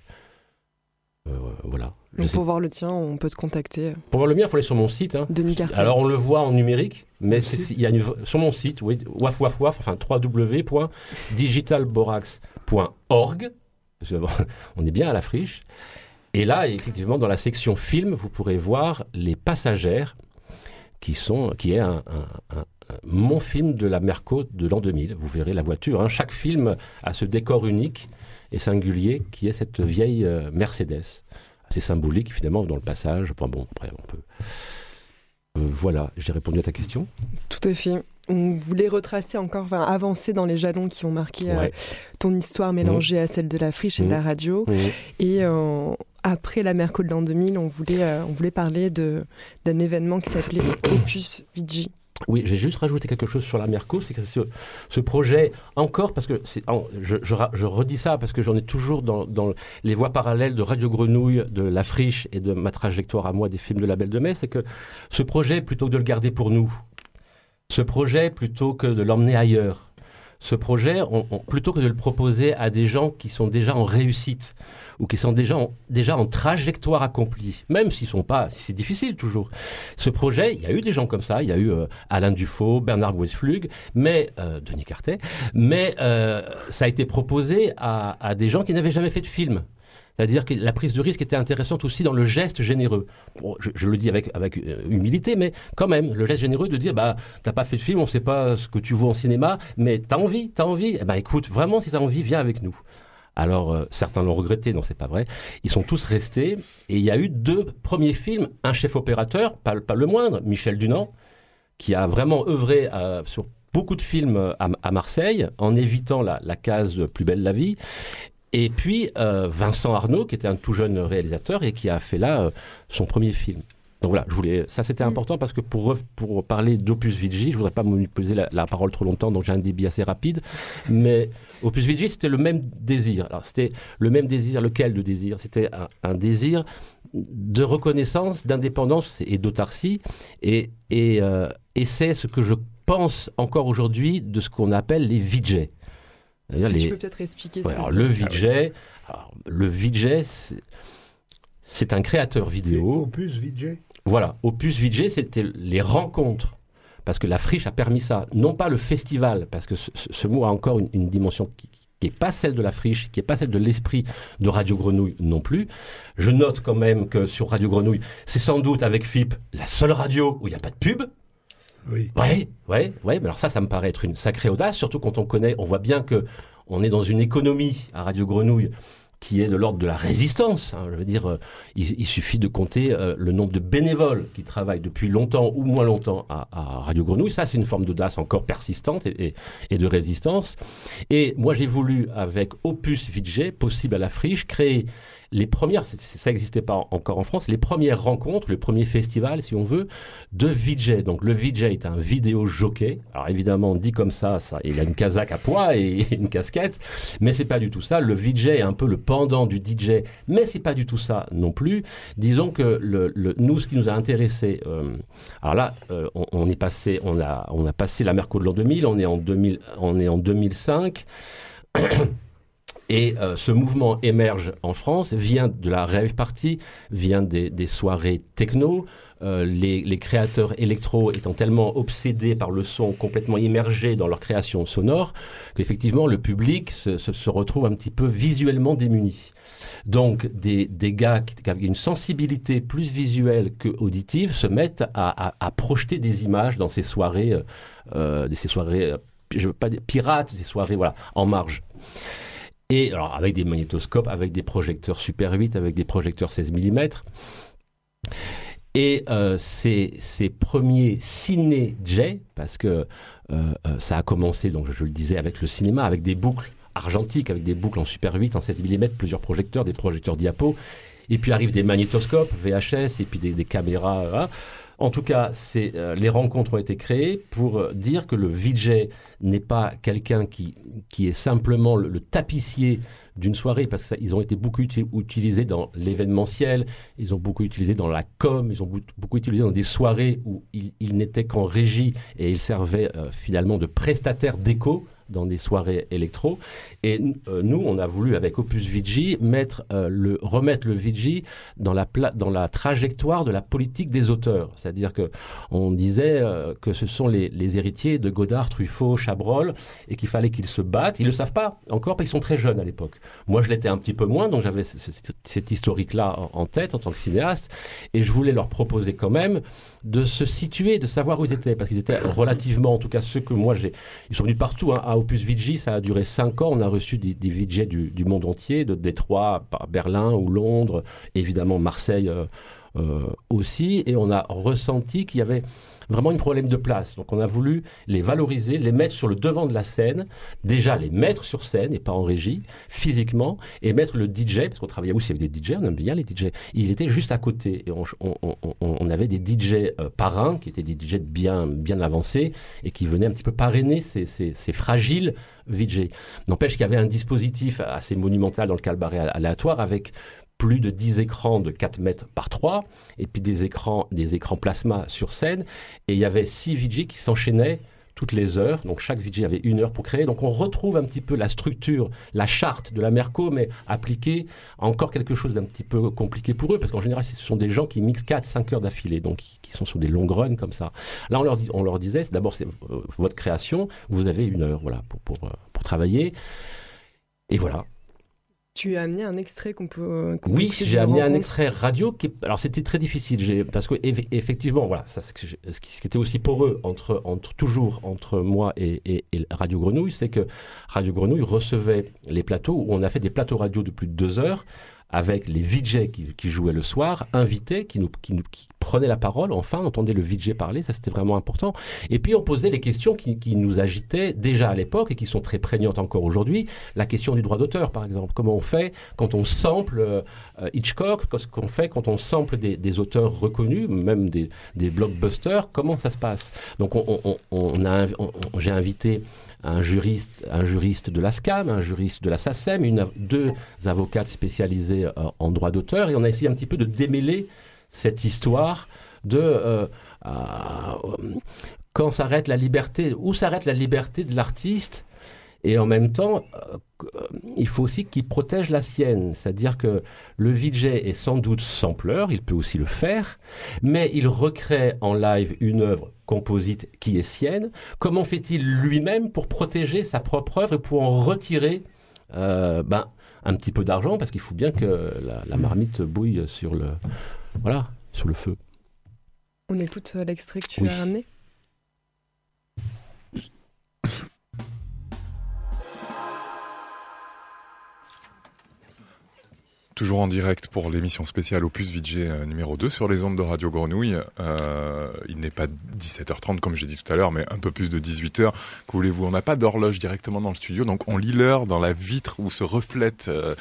Euh, voilà. Donc sais- pour voir le tien, on peut te contacter. Pour voir le mien, il faut aller sur mon site. hein. Denis. Alors on le voit en numérique, mais il y a une, sur mon site, oui, waf waf waf, enfin www.digitalborax.org. On est bien à la friche. Et là, effectivement, dans la section film, vous pourrez voir les passagères, qui sont, qui est un, mon film de la Merco de l'an 2000. Vous verrez la voiture. hein. Chaque film a ce décor unique et singulier qui est cette vieille euh, Mercedes. C'est symbolique finalement dans le passage. Bon, après on. Euh, voilà, j'ai répondu à ta question. Tout à fait. On voulait retracer encore, enfin, avancer dans les jalons qui ont marqué euh, ton histoire mélangée à celle de la friche et de la radio. Mhm. Et euh, après la Merco de l'an 2000, on voulait, euh, on voulait parler d'un événement qui s'appelait Opus Vigi. Oui, j'ai juste rajouté quelque chose sur la Merco, c'est que ce, ce projet, encore, parce que je, je ra- je redis ça parce que j'en ai toujours dans, dans les voies parallèles de Radio Grenouille, de La Friche et de ma trajectoire à moi des films de la Belle de Mai, c'est que ce projet, plutôt que de le garder pour nous, ce projet, plutôt que de l'emmener ailleurs, ce projet, plutôt que de le proposer à des gens qui sont déjà en réussite ou qui sont déjà en, trajectoire accomplie, même s'ils sont pas, c'est difficile toujours. Ce projet, il y a eu des gens comme ça, il y a eu euh, Alain Dufaux, Bernard Boisflug, mais euh, Denis Cartet, mais euh, ça a été proposé à des gens qui n'avaient jamais fait de film. C'est-à-dire que la prise de risque était intéressante aussi dans le geste généreux. Je, le dis avec, avec euh, humilité, mais quand même, le geste généreux de dire, bah, t'as pas fait de film, on sait pas ce que tu vois en cinéma, mais t'as envie, t'as envie. Eh ben, écoute, vraiment, si t'as envie, viens avec nous. Alors, euh, certains l'ont regretté, non, c'est pas vrai. Ils sont tous restés, et il y a eu deux premiers films, un chef opérateur, pas, pas le moindre, Michel Dunant, qui a vraiment œuvré euh, sur beaucoup de films à, à Marseille, en évitant la, la case Plus belle la vie. Et puis euh, Vincent Arnaud, qui était un tout jeune réalisateur et qui a fait là euh, son premier film. Donc voilà, je voulais, ça c'était important parce que pour, pour parler d'Opus Vigi, je voudrais pas monopoliser la, la parole trop longtemps, donc j'ai un débit assez rapide. Mais Opus Vigi, c'était le même désir. Alors c'était le même désir, lequel de désir? C'était un, un désir de reconnaissance, d'indépendance et d'autarcie. Et, et, euh, et c'est ce que je pense encore aujourd'hui de ce qu'on appelle les VJ. Que tu peux peut-être expliquer Ouais, ce que alors, c'est le VJ, alors, le VJ, c'est- c'est un créateur vidéo. Opus VJ. Voilà, Opus VJ, c'était les rencontres. Parce que la friche a permis ça. Non pas le festival, parce que ce, ce- ce mot a encore une, une dimension qui n'est pas celle de la friche, qui n'est pas celle de l'esprit de Radio Grenouille non plus. Je note quand même que sur Radio Grenouille, c'est sans doute avec FIP la seule radio où il n'y a pas de pub. Oui. Ouais, ouais. Mais alors ça, ça me paraît être une sacrée audace, surtout quand on connaît, on voit bien que on est dans une économie à Radio Grenouille qui est de l'ordre de la résistance. hein. Je veux dire, euh, il, suffit de compter euh, le nombre de bénévoles qui travaillent depuis longtemps ou moins longtemps à, Radio Grenouille. Ça, c'est une forme d'audace encore persistante et, de résistance. Et moi, j'ai voulu, avec Opus VJ, possible à la friche, créer les premières, ça n'existait pas en- encore en France, les premières rencontres, le premier festival, si on veut, de VJ. Donc le VJ est un vidéo jockey. Alors évidemment, dit comme ça, ça, il a une casaque à poids et une casquette, mais c'est pas du tout ça. Le VJ est un peu le pendant du DJ, mais c'est pas du tout ça non plus. Disons que le, le- nous, ce qui nous a intéressé, euh, alors là, euh, on, on est passé, on a, on a passé la Merco de l'an 2000, on est en 2000, on est en 2005. Et euh, ce mouvement émerge en France, vient de la rave party, vient des, des soirées techno. Euh, les, les créateurs électro étant tellement obsédés par le son, complètement immergés dans leur création sonore, qu'effectivement le public se, se, se retrouve un petit peu visuellement démuni. Donc des, des gars qui, qui avaient une sensibilité plus visuelle que auditive se mettent à, à, à projeter des images dans ces soirées, euh, euh, ces soirées, euh, je veux pas dire pirates, ces soirées voilà en marge. Et alors avec des magnétoscopes, avec des projecteurs Super 8, avec des projecteurs 16 mm. Et euh, ces, premiers ciné-jets, parce que euh, euh, ça a commencé, donc je le disais, avec le cinéma, avec des boucles argentiques, avec des boucles en Super 8, en 7 mm, plusieurs projecteurs, des projecteurs diapo. Et puis arrivent des magnétoscopes, VHS, et puis des, caméras. Voilà. En tout cas, les rencontres ont été créées pour dire que le VJ n'est pas quelqu'un qui, qui est simplement le, tapissier d'une soirée, parce qu'ils ont été beaucoup uti- utilisés dans l'événementiel, ils ont beaucoup utilisé dans la com, ils ont beaucoup, utilisé dans des soirées où ils, ils n'étaient qu'en régie et ils servaient euh, finalement de prestataires d'écho. Dans des soirées électro. Et euh, nous, on a voulu, avec Opus VG, mettre, euh, le, remettre le VG dans la, dans la trajectoire de la politique des auteurs. C'est-à-dire que on disait euh, que ce sont les, héritiers de Godard, Truffaut, Chabrol, et qu'il fallait qu'ils se battent. Ils le savent pas encore, parce qu'ils sont très jeunes à l'époque. Moi, je l'étais un petit peu moins, donc j'avais ce- ce- cet historique-là en tête en tant que cinéaste, et je voulais leur proposer quand même de se situer, de savoir où ils étaient, parce qu'ils étaient relativement, en tout cas ceux que moi j'ai, ils sont venus partout. hein. À Opus Vigi, ça a duré cinq ans. On a reçu des, des du, monde entier, de Détroit, Berlin ou Londres, évidemment Marseille euh, euh, aussi, et on a ressenti qu'il y avait vraiment un problème de place. Donc on a voulu les valoriser, les mettre sur le devant de la scène, déjà les mettre sur scène et pas en régie, physiquement, et mettre le DJ, parce qu'on travaillait aussi avec des DJ, on aime bien les DJ, il était juste à côté. Et on, on- on- on- avait des DJ euh, parrains, qui étaient des DJ bien, bien avancés, et qui venaient un petit peu parrainer ces, ces- ces fragiles VJ. N'empêche qu'il y avait un dispositif assez monumental dans le calbaré aléatoire, avec plus de 10 écrans de 4 mètres par 3, et puis des écrans, des écrans plasma sur scène, et il y avait 6 VJ qui s'enchaînaient toutes les heures, donc chaque VJ avait une heure pour créer, donc on retrouve un petit peu la structure, la charte de la Merco, mais appliquée encore quelque chose d'un petit peu compliqué pour eux, parce qu'en général ce sont des gens qui mixent 4-5 heures d'affilée, donc qui, sont sur des longues runs comme ça. Là on leur, on leur disait, d'abord c'est euh, votre création, vous avez une heure voilà, pour, pour, euh, pour travailler, et voilà, Tu as amené un extrait qu'on peut. peut oui, j'ai amené un extrait radio qui alors c'était très difficile parce que eff- effectivement voilà ça ce qui, était aussi pour eux entre entre toujours entre moi et, et- et Radio Grenouille c'est que Radio Grenouille recevait les plateaux où on a fait des plateaux radio de plus de deux heures avec les VJ qui, qui jouaient le soir, invités, qui, nous, qui, nous- qui prenaient la parole, enfin, on le VJ parler, ça c'était vraiment important. Et puis on posait les questions qui, qui nous agitaient déjà à l'époque et qui sont très prégnantes encore aujourd'hui. La question du droit d'auteur, par exemple. Comment on fait quand on sample euh, Hitchcock, qu'est-ce qu'on fait quand on sample des, des auteurs reconnus, même des, des blockbusters, comment ça se passe? Donc on, on- on- on- j'ai invité un juriste, un juriste de la SCAM, un juriste de la SACEM, une, deux avocates spécialisées euh, en droit d'auteur, et on a essayé un petit peu de démêler cette histoire de euh, euh, quand s'arrête la liberté, où s'arrête la liberté de l'artiste, et en même temps, euh, il faut aussi qu'il protège la sienne, c'est-à-dire que le VJ est sans doute sampleur, il peut aussi le faire, mais il recrée en live une œuvre composite qui est sienne. Comment fait-il lui-même pour protéger sa propre œuvre et pour en retirer euh, ben, un petit peu d'argent? Parce qu'il faut bien que la, la marmite bouille sur le, voilà, sur le feu. On écoute euh, l'extrait que tu Oui. as ramené. Toujours en direct pour l'émission spéciale Opus VJ euh, numéro 2 sur les ondes de Radio Grenouille. Euh, il n'est pas 17h30 comme j'ai dit tout à l'heure, mais un peu plus de 18h. Que voulez-vous? On n'a pas d'horloge directement dans le studio, donc on lit l'heure dans la vitre où se reflète euh,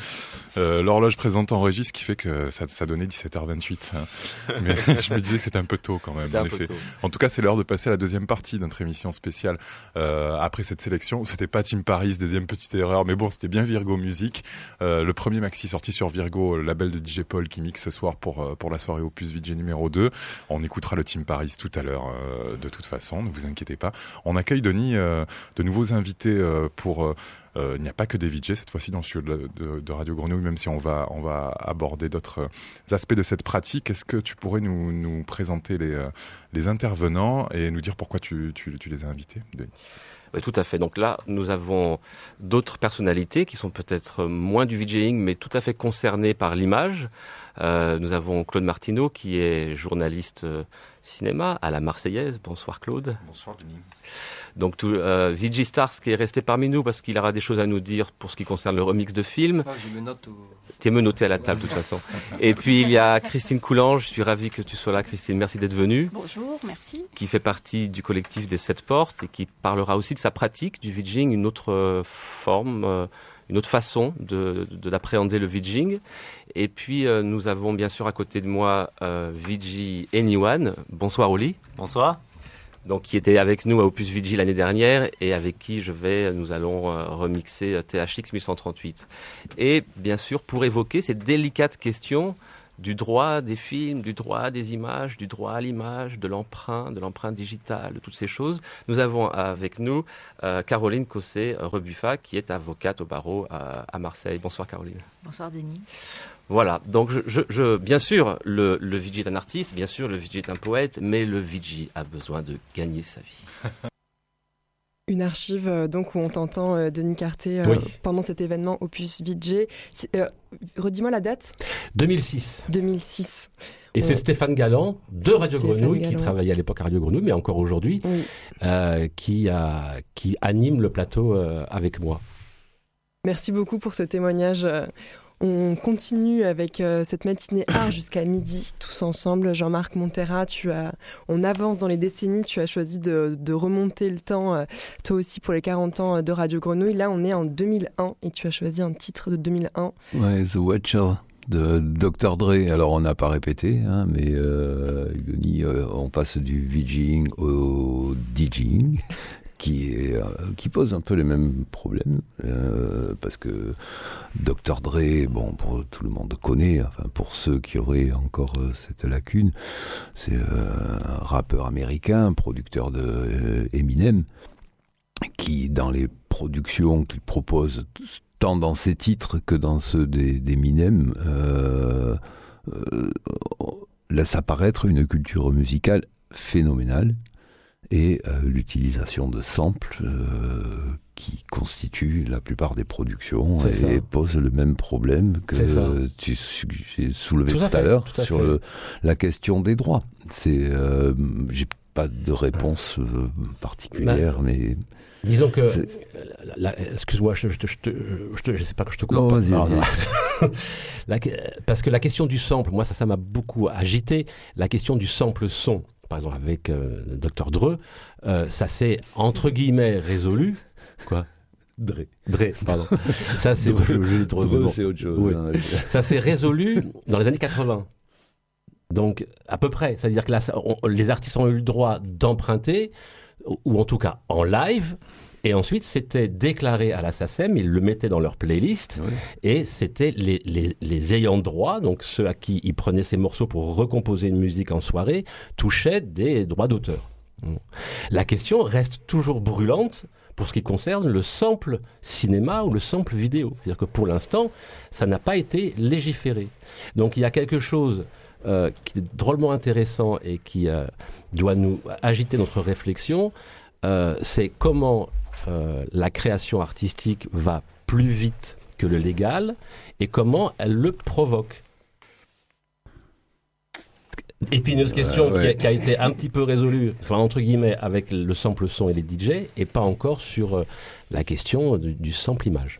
euh, l'horloge présente en registre, ce qui fait que ça, ça donnait 17h28. hein. Mais je me disais que c'était un peu tôt quand même, en effet. tôt. En tout cas, c'est l'heure de passer à la deuxième partie de notre émission spéciale. Après cette sélection, c'était pas Tim Paris, deuxième petite erreur, mais bon, c'était bien Virgo Music. Euh, le premier maxi sorti sur Virgo, le label de DJ Paul qui mixe ce soir pour, euh, pour la soirée Opus VJ numéro 2. On écoutera le Team Paris tout à l'heure, euh, de toute façon, ne vous inquiétez pas. On accueille, Denis, euh, de nouveaux invités pour... il n'y a pas que des VJ cette fois-ci dans le studio de, Radio Grenouille, même si on va, on va aborder d'autres aspects de cette pratique. Est-ce que tu pourrais nous, nous présenter les, les intervenants et nous dire pourquoi tu, tu les as invités, Denis? Oui, tout à fait. Donc là, nous avons d'autres personnalités qui sont peut-être moins du VJing, mais tout à fait concernées par l'image. Euh, nous avons Claude Martineau, qui est journaliste euh, cinéma à la Marseillaise. Bonsoir Claude. Bonsoir Denis. Donc tout, euh, Stars qui est resté parmi nous parce qu'il aura des choses à nous dire pour ce qui concerne le remix de films. Ah, je me note au... T'es menotté à la table de toute façon. Et puis il y a Christine Coulange. Je suis ravi que tu sois là, Christine. Merci d'être venue Bonjour, merci. qui fait partie du collectif des Sept Portes et qui parlera aussi de sa pratique du VJing, une autre euh, forme, euh, une autre façon de, de d'appréhender le VJing. Et puis euh, nous avons bien sûr à côté de moi euh, VJ Anyone. Bonsoir Oli. Bonsoir. Donc qui était avec nous à Opus VJ l'année dernière et avec qui je vais, nous allons euh, remixer euh, THX 1138. Et bien sûr pour évoquer ces délicates questions du droit des films, du droit des images, du droit à l'image, de l'emprunt, de l'empreinte digitale, de toutes ces choses. Nous avons avec nous euh, Caroline Cossé-Rebuffa, qui est avocate au barreau à, à Marseille. Bonsoir Caroline. Bonsoir Denis. Voilà, donc je, je, je- bien sûr, le, le est un artiste, bien sûr, le VJ est un poète, mais le VJ a besoin de gagner sa vie. Une archive euh, donc où on t'entend euh, Denis Carté euh, Oui. pendant cet événement Opus euh, Redis-moi la date 2006. 2006. Et c'est Stéphane Galland de Radio Stéphane Grenouille, qui travaillait à l'époque à Radio Grenouille, mais encore aujourd'hui, Oui. euh, qui, a, qui anime le plateau euh, avec moi. Merci beaucoup pour ce témoignage. Euh, On continue avec euh, cette matinée art jusqu'à midi, tous ensemble. Jean-Marc Montera, tu as, on avance dans les décennies. Tu as choisi de, remonter le temps, euh, toi aussi, pour les 40 ans de Radio Grenouille. Là, on est en 2001 et tu as choisi un titre de 2001. Ouais, The Watcher de Dr. Dre. Alors, on n'a pas répété, hein, mais euh, euh, on passe du VJing au DJing, euh, qui pose un peu les mêmes problèmes, euh, parce que Dr. Dre, bon, pour tout le monde connaît, enfin, pour ceux qui auraient encore euh, cette lacune, c'est un rappeur américain, producteur de Eminem, qui, dans les productions qu'il propose, tant dans ses titres que dans ceux d'Eminem, laisse apparaître une culture musicale phénoménale et euh, l'utilisation de samples euh, qui constituent la plupart des productions et ça. pose le même problème que tu soulevé Tout tout, à l'heure à sur le, la question des droits. C'est, euh, j'ai pas de réponse particulière, Bah, mais Disons que, excuse-moi, je, je, je, je, sais pas que je te coupe. Non, pas. vas-y, parce que la question du sample, moi ça, ça m'a beaucoup agité. La question du sample son, par exemple avec euh, Dr Dre, euh, ça s'est entre guillemets résolu. Quoi? Dre, Dre, pardon. Ça c'est autre chose, Oui. hein. Ça s'est résolu dans les années 80. Donc, à peu près. C'est-à-dire que là, on- les artistes ont eu le droit d'emprunter, ou en tout cas en live, et ensuite c'était déclaré à la SACEM, ils le mettaient dans leur playlist, et c'était les, les, les ayants droit, donc ceux à qui ils prenaient ces morceaux pour recomposer une musique en soirée, touchaient des droits d'auteur. La question reste toujours brûlante pour ce qui concerne le sample cinéma ou le sample vidéo. C'est-à-dire que pour l'instant, ça n'a pas été légiféré. Donc il y a quelque chose euh, qui est drôlement intéressant et qui euh, doit nous agiter notre réflexion, euh, c'est comment euh, la création artistique va plus vite que le légal et comment elle le provoque. Épineuse question Euh, ouais. qui, a, qui a été un petit peu résolue, enfin entre guillemets, avec le sample son et les DJ, et pas encore sur euh, la question du, du sample image.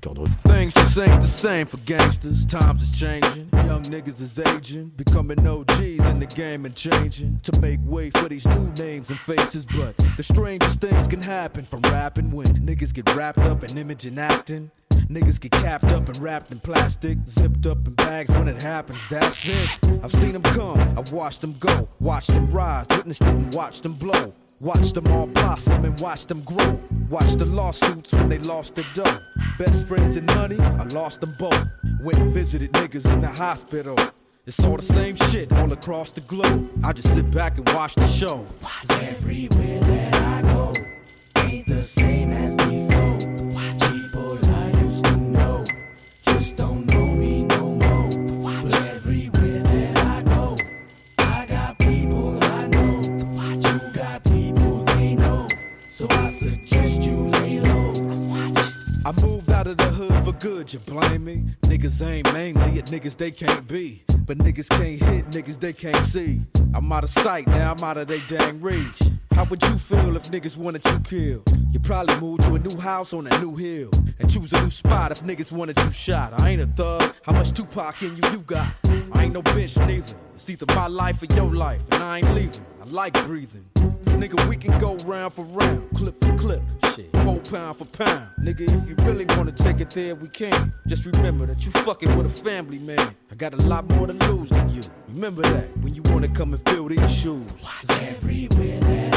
Drew. Things just ain't the same for gangsters. Times is changing. Young niggas is aging. Becoming OGs in the game and changing. To make way for these new names and faces. But the strangest things can happen from rapping when niggas get wrapped up in image and acting. Niggas get capped up and wrapped in plastic, zipped up in bags when it happens. That's it. I've seen them come, I've watched them go, watched them rise, witnessed it and watched them blow. Watched them all blossom and watched them grow. Watched the lawsuits when they lost their dough. Best friends and money, I lost them both. Went and visited niggas in the hospital. It's all the same shit all across the globe. I just sit back and watch the show. Everywhere that I go, ain't the same as aim mainly at niggas they can't be. But niggas can't hit niggas they can't see. I'm out of sight, now I'm out of they dang reach. How would you feel if niggas wanted you killed? You probably move to a new house on a new hill. And choose a new spot if niggas wanted you shot. I ain't a thug, how much Tupac in you you got? I ain't no bitch neither. It's either my life or your life, and I ain't leaving. I like breathing. Nigga, we can go round for round, clip for clip, shit, four pound for pound. Nigga, if you really wanna take it there, we can. Just remember that you fucking with a family man. I got a lot more to lose than you. Remember that when you wanna come and fill these shoes. Everywhere that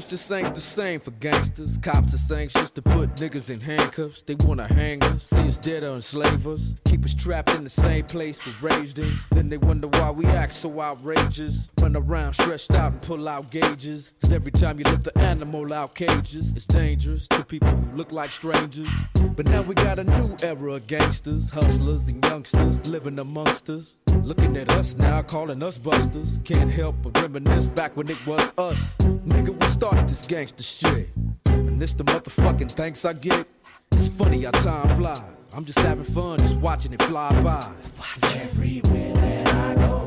things just ain't the same for gangsters. Cops is anxious to put niggas in handcuffs. They wanna hang us, see us dead or enslave us. Keep us trapped in the same place we're raised in. Then they wonder why we act so outrageous. Run around stretched out and pull out gauges. Cause every time you lift the animal out cages, it's dangerous to people who look like strangers. But now we got a new era of gangsters, hustlers, and youngsters living amongst us. Looking at us now, calling us busters. Can't help but reminisce back when it was us. Nigga, we started this gangster shit. And this the motherfucking thanks I get. It's funny how time flies. I'm just having fun, just watching it fly by. Watch everywhere that I go.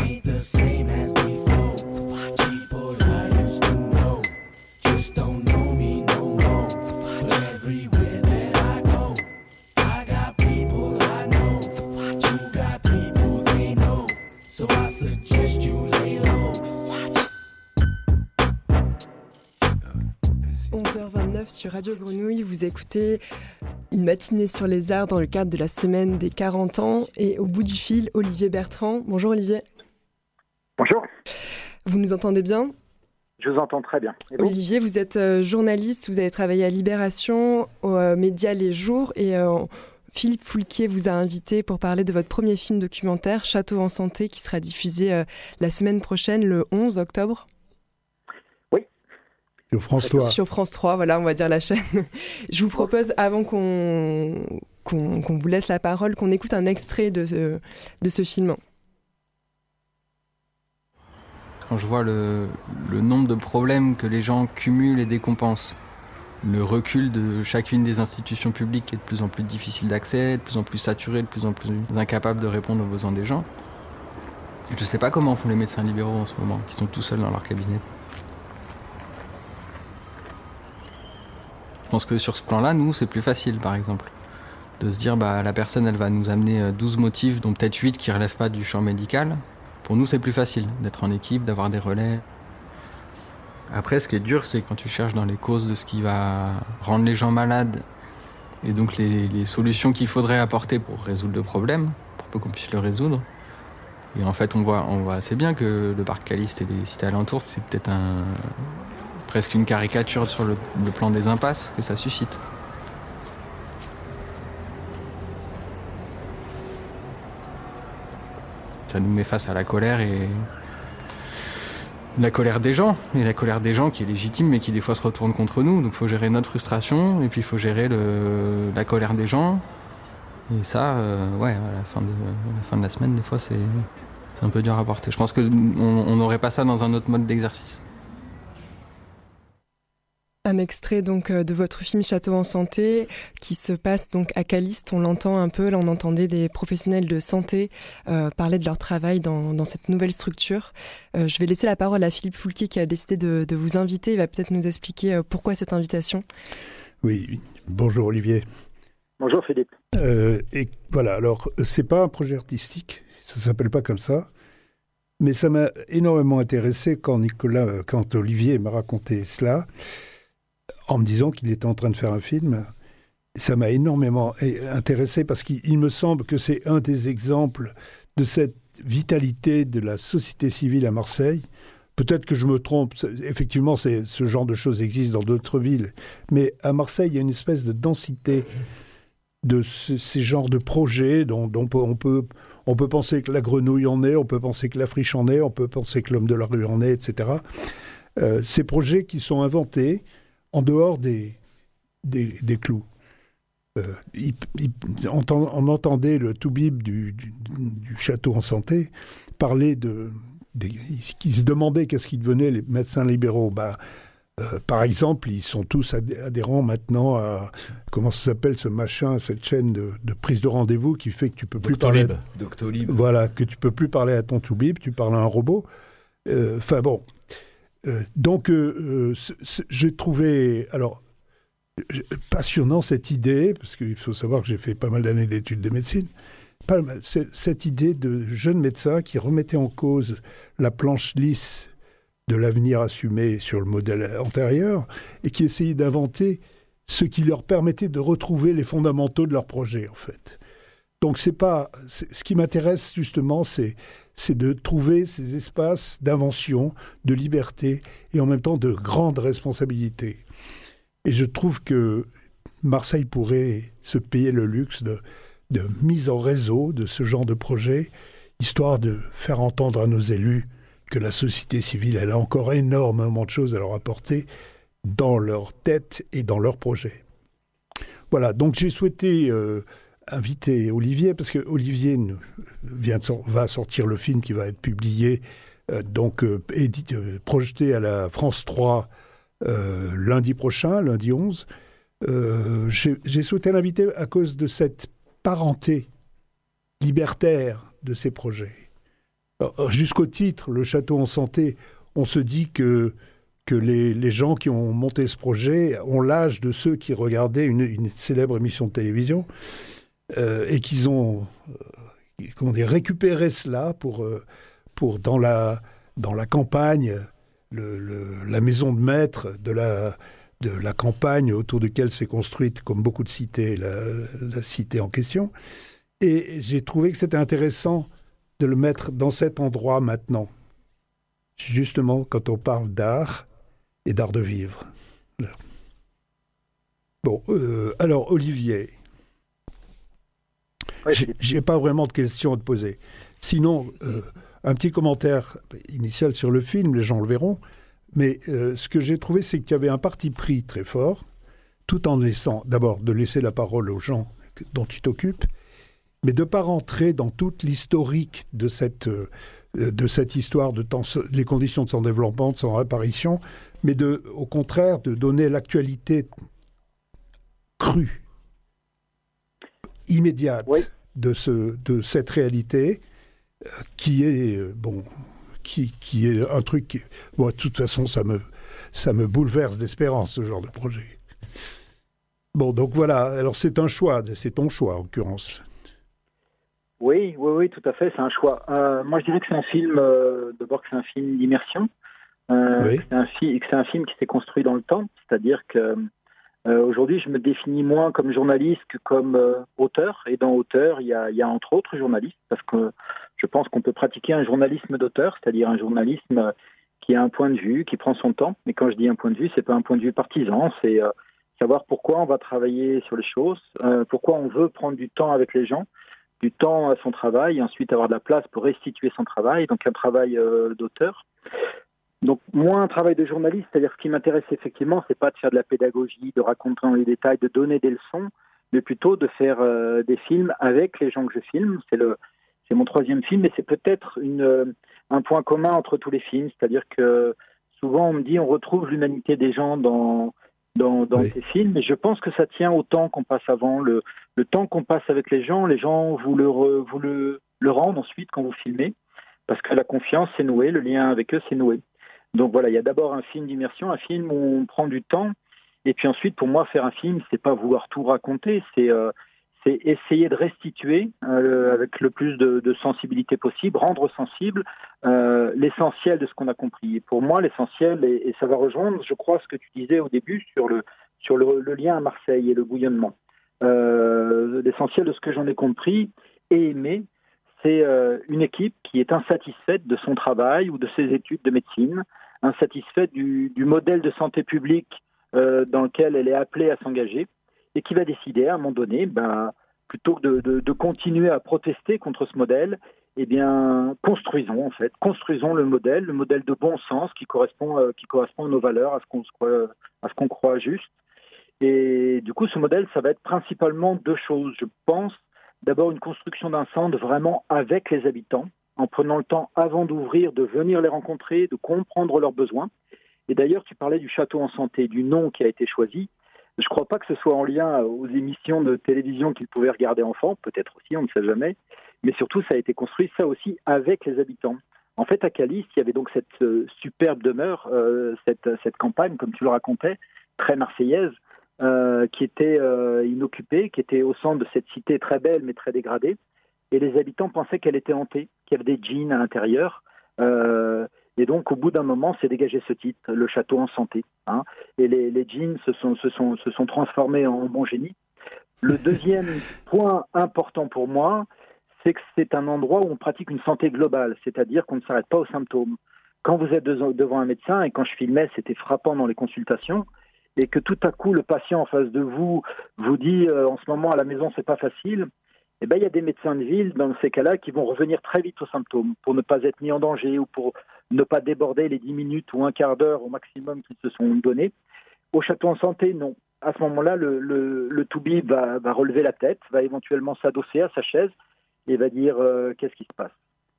Ain't the same as 11h29 sur Radio Grenouille, vous écoutez une matinée sur les arts dans le cadre de la semaine des 40 ans. Et au bout du fil, Olivier Bertrand. Bonjour Olivier. Bonjour. Vous nous entendez bien? Je vous entends très bien. Vous? Olivier, vous êtes euh, journaliste, vous avez travaillé à Libération, aux euh, médias Les Jours, et euh, Philippe Foulquier vous a invité pour parler de votre premier film documentaire, Château en santé, qui sera diffusé la semaine prochaine, le 11 octobre. Sur France 3. Sur France 3, voilà, on va dire la chaîne. Je vous propose, avant qu'on vous laisse la parole, qu'on écoute un extrait de ce, de ce film. Quand je vois le, le nombre de problèmes que les gens cumulent et décompensent, le recul de chacune des institutions publiques est de plus en plus difficile d'accès, de plus en plus saturé, de plus en plus incapable de répondre aux besoins des gens. Je sais pas comment font les médecins libéraux en ce moment, qui sont tout seuls dans leur cabinet. Pense que sur ce plan-là, nous, c'est plus facile, par exemple. De se dire, bah, la personne, elle va nous amener euh, 12 motifs, dont peut-être 8 qui relèvent pas du champ médical. Pour nous, c'est plus facile d'être en équipe, d'avoir des relais. Après, ce qui est dur, c'est quand tu cherches dans les causes de ce qui va rendre les gens malades et donc les, les solutions qu'il faudrait apporter pour résoudre le problème, pour peu qu'on puisse le résoudre. Et en fait, on voit, on voit assez bien que le parc Caliste et les cités alentours, c'est peut-être un, presque une caricature sur le, plan des impasses que ça suscite. Ça nous met face à la colère et la colère des gens, et la colère des gens qui est légitime mais qui des fois se retourne contre nous. Donc il faut gérer notre frustration et puis il faut gérer la colère des gens. Et ça, euh, ouais, à la fin, de, la fin de la semaine, des fois c'est un peu dur à porter. Je pense qu'on on n'aurait pas ça dans un autre mode d'exercice. Un extrait donc euh, de votre film Château en santé qui se passe donc à Caliste. On l'entend un peu, là on entendait des professionnels de santé euh, parler de leur travail dans, dans cette nouvelle structure. Euh, je vais laisser la parole à Philippe Foulquier qui a décidé de, de vous inviter. Il va peut-être nous expliquer pourquoi cette invitation. Oui, bonjour Olivier. Bonjour Philippe. Euh, et voilà, alors c'est pas un projet artistique, ça s'appelle pas comme ça, mais ça m'a énormément intéressé quand Nicolas, quand Olivier m'a raconté cela, en me disant qu'il était en train de faire un film. Ça m'a énormément intéressé parce qu'il il me semble que c'est un des exemples de cette vitalité de la société civile à Marseille. Peut-être que je me trompe, effectivement, ce genre de choses existe dans d'autres villes, mais à Marseille, il y a une espèce de densité de ce- ces genres de projets dont, dont on, peut, on, peut, on peut penser que la grenouille en est, on peut penser que la friche en est, on peut penser que l'homme de la rue en est, etc. Euh, ces projets qui sont inventés en dehors des, des, des clous. Euh, il- il- on, entend- on entendait le toubib du, du, du château en santé parler de, des, qui se demandait qu'est-ce qui devenait les médecins libéraux. Ben, euh, par exemple, ils sont tous adhé- adhérents maintenant à comment ça s'appelle ce machin, cette chaîne de, de prise de rendez-vous qui fait que tu peux plus Doctolib. parler. Doctolib. Voilà, que tu peux plus parler à ton toubib, tu parles à un robot. Euh, Enfin bon, Euh, donc euh, euh, j'ai trouvé alors passionnant cette idée parce qu'il faut savoir que j'ai fait pas mal d'années d'études de médecine. Cette idée de jeunes médecins qui remettaient en cause la planche lisse de l'avenir assumé sur le modèle antérieur et qui essayaient d'inventer ce qui leur permettait de retrouver les fondamentaux de leur projet, en fait. Donc c'est pas ce qui m'intéresse justement, c'est c'est de trouver ces espaces d'invention, de liberté et en même temps de grande responsabilité. Et je trouve que Marseille pourrait se payer le luxe de, mise en réseau de ce genre de projet, histoire de faire entendre à nos élus que la société civile, elle a encore énormément de choses à leur apporter dans leur tête et dans leurs projets. Voilà, donc j'ai souhaité euh, inviter Olivier, parce que Olivier va sortir le film qui va être publié, euh, donc euh, euh, projeté à la France 3 euh, lundi prochain, lundi 11. Euh, j'ai souhaité l'inviter à cause de cette parenté libertaire de ces projets. Jusqu'au titre, le château en santé, on se dit que, que les, les gens qui ont monté ce projet ont l'âge de ceux qui regardaient une, célèbre émission de télévision et qu'ils ont euh, comment dire, récupéré cela pour, euh, pour dans, la, dans la campagne, le- la maison de maître de la, de la campagne autour de laquelle s'est construite, comme beaucoup de cités, la, cité en question. Et j'ai trouvé que c'était intéressant de le mettre dans cet endroit maintenant, justement quand on parle d'art et d'art de vivre. Bon, euh, alors Olivier, j'ai- pas vraiment de questions à te poser. Sinon, euh, un petit commentaire initial sur le film, les gens le verront. Mais euh, ce que j'ai trouvé, c'est qu'il y avait un parti pris très fort, tout en laissant, d'abord, de laisser la parole aux gens dont tu t'occupes, mais de ne pas rentrer dans toute l'historique de cette, euh, histoire, de les conditions de son développement, de son apparition, mais au contraire de donner l'actualité crue, immédiate de, ce, de cette réalité euh, qui est, euh, bon, qui, qui est un truc qui, moi, de toute façon, ça me, ça me bouleverse d'espérance, ce genre de projet. Bon, donc voilà, alors c'est un choix, c'est ton choix en l'occurrence. Oui, oui, oui, tout à fait, c'est un choix. Euh, moi, je dirais que c'est un film, euh, d'abord que c'est un film d'immersion, euh, Oui. que c'est un, fi- que c'est un film qui s'est construit dans le temps, c'est-à-dire que euh, aujourd'hui, je me définis moins comme journaliste que comme euh, auteur, et dans auteur, il y a, y a entre autres journalistes, parce que je pense qu'on peut pratiquer un journalisme d'auteur, c'est-à-dire un journalisme euh, qui a un point de vue, qui prend son temps. Mais quand je dis un point de vue, c'est pas un point de vue partisan, c'est euh, savoir pourquoi on va travailler sur les choses, euh, pourquoi on veut prendre du temps avec les gens, du temps à son travail, et ensuite avoir de la place pour restituer son travail, donc un travail euh, d'auteur. Donc moins un travail de journaliste, c'est-à-dire ce qui m'intéresse effectivement, c'est pas de faire de la pédagogie, de raconter dans les détails, de donner des leçons, mais plutôt de faire euh, des films avec les gens que je filme. C'est le, c'est mon troisième film, et c'est peut-être une, euh, un point commun entre tous les films, c'est-à-dire que souvent on me dit on retrouve l'humanité des gens dans dans, dans ces films, et je pense que ça tient au temps qu'on passe avant, le, le temps qu'on passe avec les gens, les gens vous le, re- vous le, le rendent ensuite quand vous filmez, parce que la confiance s'est nouée, le lien avec eux s'est noué. Donc voilà, il y a d'abord un film d'immersion, un film où on prend du temps, et puis ensuite, pour moi, faire un film, c'est pas vouloir tout raconter, c'est euh, essayer de restituer euh, avec le plus de, sensibilité possible, rendre sensible euh, l'essentiel de ce qu'on a compris. Et pour moi, l'essentiel, et, ça va rejoindre, je crois, ce que tu disais au début sur le sur le, lien à Marseille et le bouillonnement. L'essentiel de ce que j'en ai compris et aimé, c'est une équipe qui est insatisfaite de son travail ou de ses études de médecine, insatisfaite du, modèle de santé publique euh, dans lequel elle est appelée à s'engager, et qui va décider à un moment donné, ben, plutôt que de, continuer à protester contre ce modèle, eh bien, construisons en fait, construisons le modèle, le modèle de bon sens qui correspond, euh, qui correspond à nos valeurs, à ce qu'on croit, à ce qu'on croit juste. Et du coup, ce modèle, ça va être principalement deux choses, je pense. D'abord, une construction d'un centre vraiment avec les habitants, en prenant le temps avant d'ouvrir, de venir les rencontrer, de comprendre leurs besoins. Et d'ailleurs, tu parlais du château en santé, du nom qui a été choisi. Je ne crois pas que ce soit en lien aux émissions de télévision qu'ils pouvaient regarder enfants, peut-être aussi, on ne sait jamais. Mais surtout, ça a été construit, ça aussi, avec les habitants. En fait, à Calice, il y avait donc cette euh, superbe demeure, euh, cette, campagne, comme tu le racontais, très marseillaise, euh, qui était euh, inoccupée, qui était au centre de cette cité très belle mais très dégradée. Et les habitants pensaient qu'elle était hantée, qu'il y avait des djinns à l'intérieur. Euh, et donc, au bout d'un moment, s'est dégagé ce titre, le château en santé. hein. Et les, les djinns se sont, se, sont, se sont transformés en bons génies. Le deuxième point important pour moi, c'est que c'est un endroit où on pratique une santé globale, c'est-à-dire qu'on ne s'arrête pas aux symptômes. Quand vous êtes de- devant un médecin, et quand je filmais, c'était frappant dans les consultations, et que tout à coup le patient en face de vous vous dit euh, en ce moment à la maison c'est pas facile, eh ben il y a des médecins de ville dans ces cas-là qui vont revenir très vite aux symptômes pour ne pas être mis en danger ou pour ne pas déborder les 10 minutes ou un quart d'heure au maximum qu'ils se sont donnés. Au château en santé, non. À ce moment-là, le, le, le va, relever la tête, va éventuellement s'adosser à sa chaise et va dire euh, qu'est-ce qui se passe.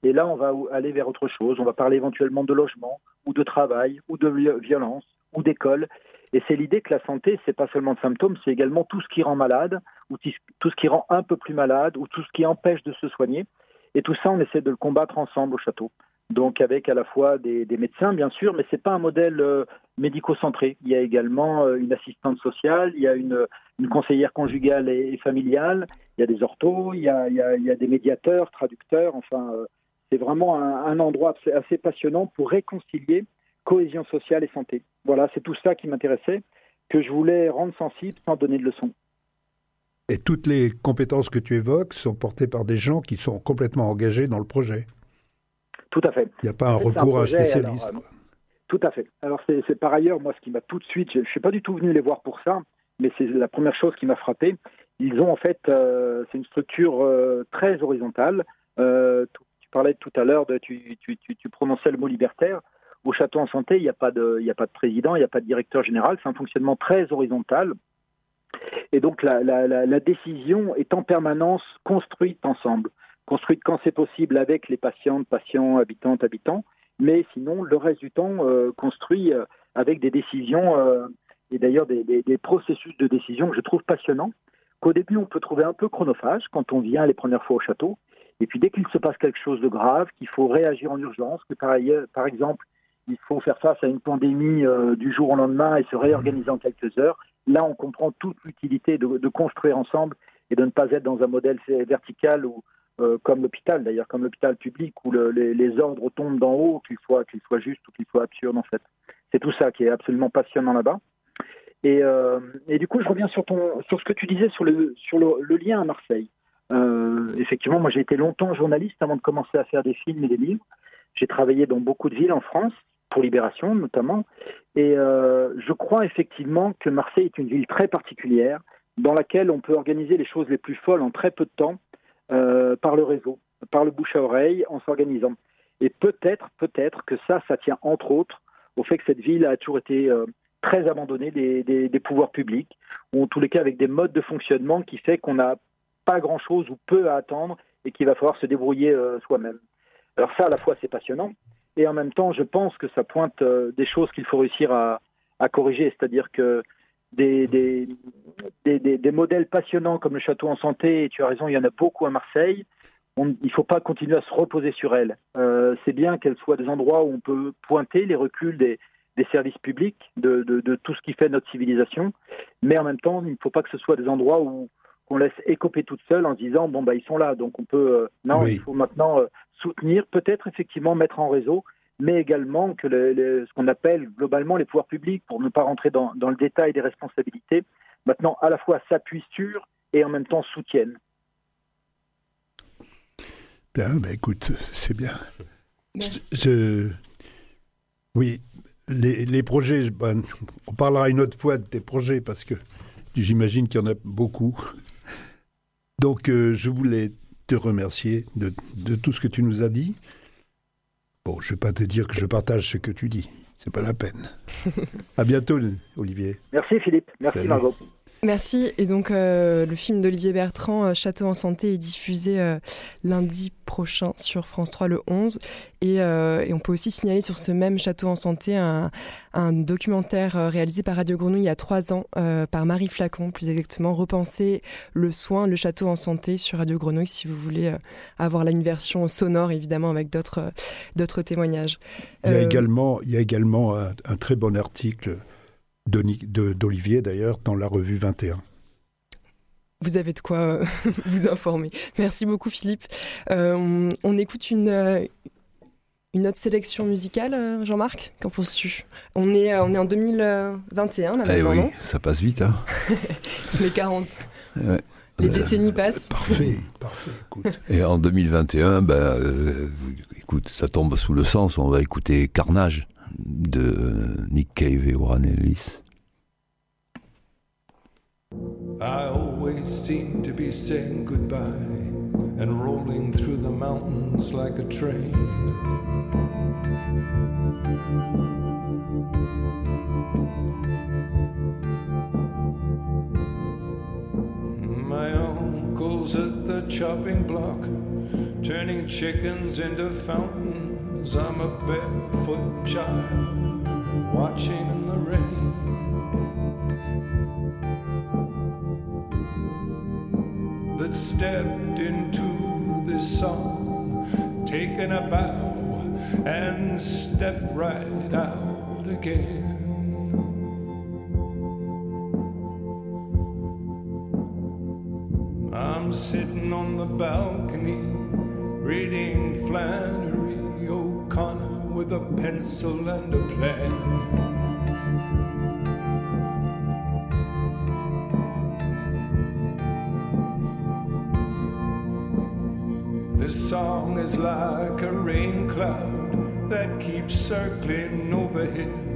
Et là, on va aller vers autre chose. On va parler éventuellement de logement, ou de travail, ou de vi- violence, ou d'école. Et c'est l'idée que la santé, c'est pas seulement de symptômes, c'est également tout ce qui rend malade, ou tout ce qui rend un peu plus malade, ou tout ce qui empêche de se soigner. Et tout ça, on essaie de le combattre ensemble au château. Donc avec à la fois des, médecins, bien sûr, mais c'est pas un modèle euh, médico-centré. Il y a également euh, une assistante sociale, il y a une, conseillère conjugale et, familiale, il y a des orthos, il y a, des médiateurs, traducteurs. Enfin, euh, c'est vraiment un, endroit assez passionnant pour réconcilier cohésion sociale et santé. Voilà, c'est tout ça qui m'intéressait, que je voulais rendre sensible sans donner de leçons. Et toutes les compétences que tu évoques sont portées par des gens qui sont complètement engagés dans le projet. Tout à fait. Il n'y a pas un recours à un spécialiste. alors, euh, tout à fait. Alors c'est par ailleurs, moi, ce qui m'a tout de suite, je ne suis pas du tout venu les voir pour ça, mais c'est la première chose qui m'a frappé. Ils ont en fait, euh, c'est une structure euh, très horizontale. Euh, tu, parlais tout à l'heure, de, tu, tu, tu, tu prononçais le mot libertaire. Au château en santé, il n'y a pas de, président, il n'y a pas de directeur général. C'est un fonctionnement très horizontal. Et donc la, décision est en permanence construite ensemble, construite quand c'est possible avec les patientes, patients, habitantes, habitants, mais sinon le reste du temps euh, construit euh, avec des décisions euh, et d'ailleurs des processus de décision que je trouve passionnants. Qu'au début on peut trouver un peu chronophage quand on vient les premières fois au château, et puis dès qu'il se passe quelque chose de grave, qu'il faut réagir en urgence, que par, ailleurs, par exemple il faut faire face à une pandémie euh, du jour au lendemain et se réorganiser en quelques heures. Là, on comprend toute l'utilité de, construire ensemble et de ne pas être dans un modèle vertical ou euh, comme l'hôpital, d'ailleurs, comme l'hôpital public où le, les, ordres tombent d'en haut, qu'ils soient, qu'ils soient justes ou qu'ils soient absurdes, en fait. C'est tout ça qui est absolument passionnant là-bas. Et, euh, du coup, je reviens sur, ce que tu disais sur le, lien à Marseille. Effectivement, moi, j'ai été longtemps journaliste avant de commencer à faire des films et des livres. J'ai travaillé dans beaucoup de villes en France, pour Libération notamment. Et euh, je crois effectivement que Marseille est une ville très particulière dans laquelle on peut organiser les choses les plus folles en très peu de temps euh, par le réseau, par le bouche à oreille, en s'organisant. Et peut-être, peut-être que ça, ça tient entre autres au fait que cette ville a toujours été euh, très abandonnée des, des, pouvoirs publics, ou en tous les cas avec des modes de fonctionnement qui fait qu'on n'a pas grand-chose ou peu à attendre et qu'il va falloir se débrouiller soi-même. Alors ça, à la fois, c'est passionnant, et en même temps, je pense que ça pointe euh, des choses qu'il faut réussir à, à corriger, c'est-à-dire que des, des, des, des, modèles passionnants comme le château en santé, et tu as raison, il y en a beaucoup à Marseille, on, il ne faut pas continuer à se reposer sur elles. Euh, c'est bien qu'elles soient des endroits où on peut pointer les reculs des, des services publics, de, de, de, tout ce qui fait notre civilisation, mais en même temps, il ne faut pas que ce soit des endroits où on laisse écoper toute seule en se disant bon bah ils sont là, donc on peut euh, non, oui. il faut maintenant euh, soutenir, peut-être effectivement mettre en réseau, mais également que le, le, ce qu'on appelle globalement les pouvoirs publics, pour ne pas rentrer dans, dans, le détail des responsabilités, maintenant à la fois s'appuient sur et en même temps soutiennent. Bien, ben écoute, c'est bien. Je, je, oui, les, les projets, ben, on parlera une autre fois de tes projets parce que j'imagine qu'il y en a beaucoup. Donc, euh, je voulais te remercier de, de, tout ce que tu nous as dit. Bon, je ne vais pas te dire que je partage ce que tu dis. C'est pas la peine. à bientôt, Olivier. Merci, Philippe. Merci, Salut. Margot. Merci. Et donc, euh, le film d'Olivier Bertrand, euh, Château en santé, est diffusé euh, lundi prochain sur France 3 le 11. Et, euh, et, on peut aussi signaler sur ce même Château en santé un, un documentaire réalisé par Radio Grenouille il y a trois ans par Marie Flacon, plus exactement, Repenser le soin, le Château en santé sur Radio Grenouille, si vous voulez avoir là une version sonore, évidemment, avec d'autres d'autres témoignages. Il y a également, il y a également un, un très bon article d'Olivier d'ailleurs dans la revue 21. Vous avez de quoi euh, vous informer. Merci beaucoup Philippe. Euh, on, on, écoute une, euh, une autre sélection musicale, Jean-Marc? Qu'en penses-tu? On est, on est en 2021 là eh maintenant, oui, ça passe vite. Hein Les 40. Ouais. Les Euh, décennies passent. Parfait, parfait. Écoute. Et en 2021, ben, euh, écoute, ça tombe sous le sens. On va écouter Carnage de euh, Nick Cave et Warren Ellis. I always seem to be saying goodbye and rolling through the mountains like a train. My uncle's at the chopping block, turning chickens into fountains. I'm a barefoot child watching in the rain. that stepped into this song, taken a bow and stepped right out again. I'm sitting on the balcony reading Flannery with a pencil and a plan. This song is like a rain cloud that keeps circling overhead.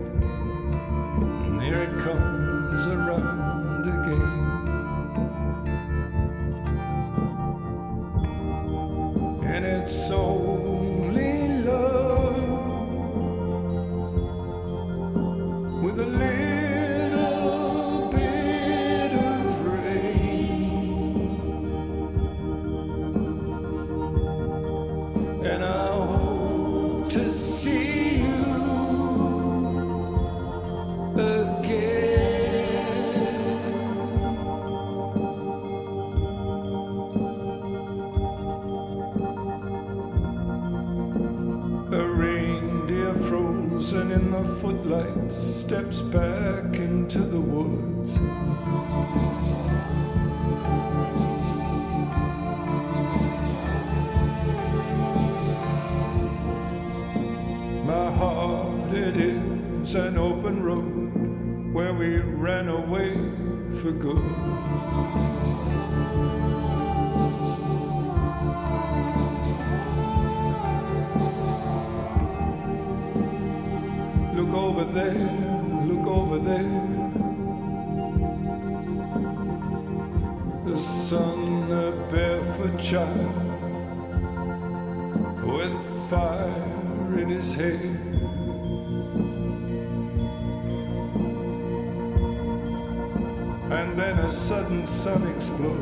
A sudden sun explodes.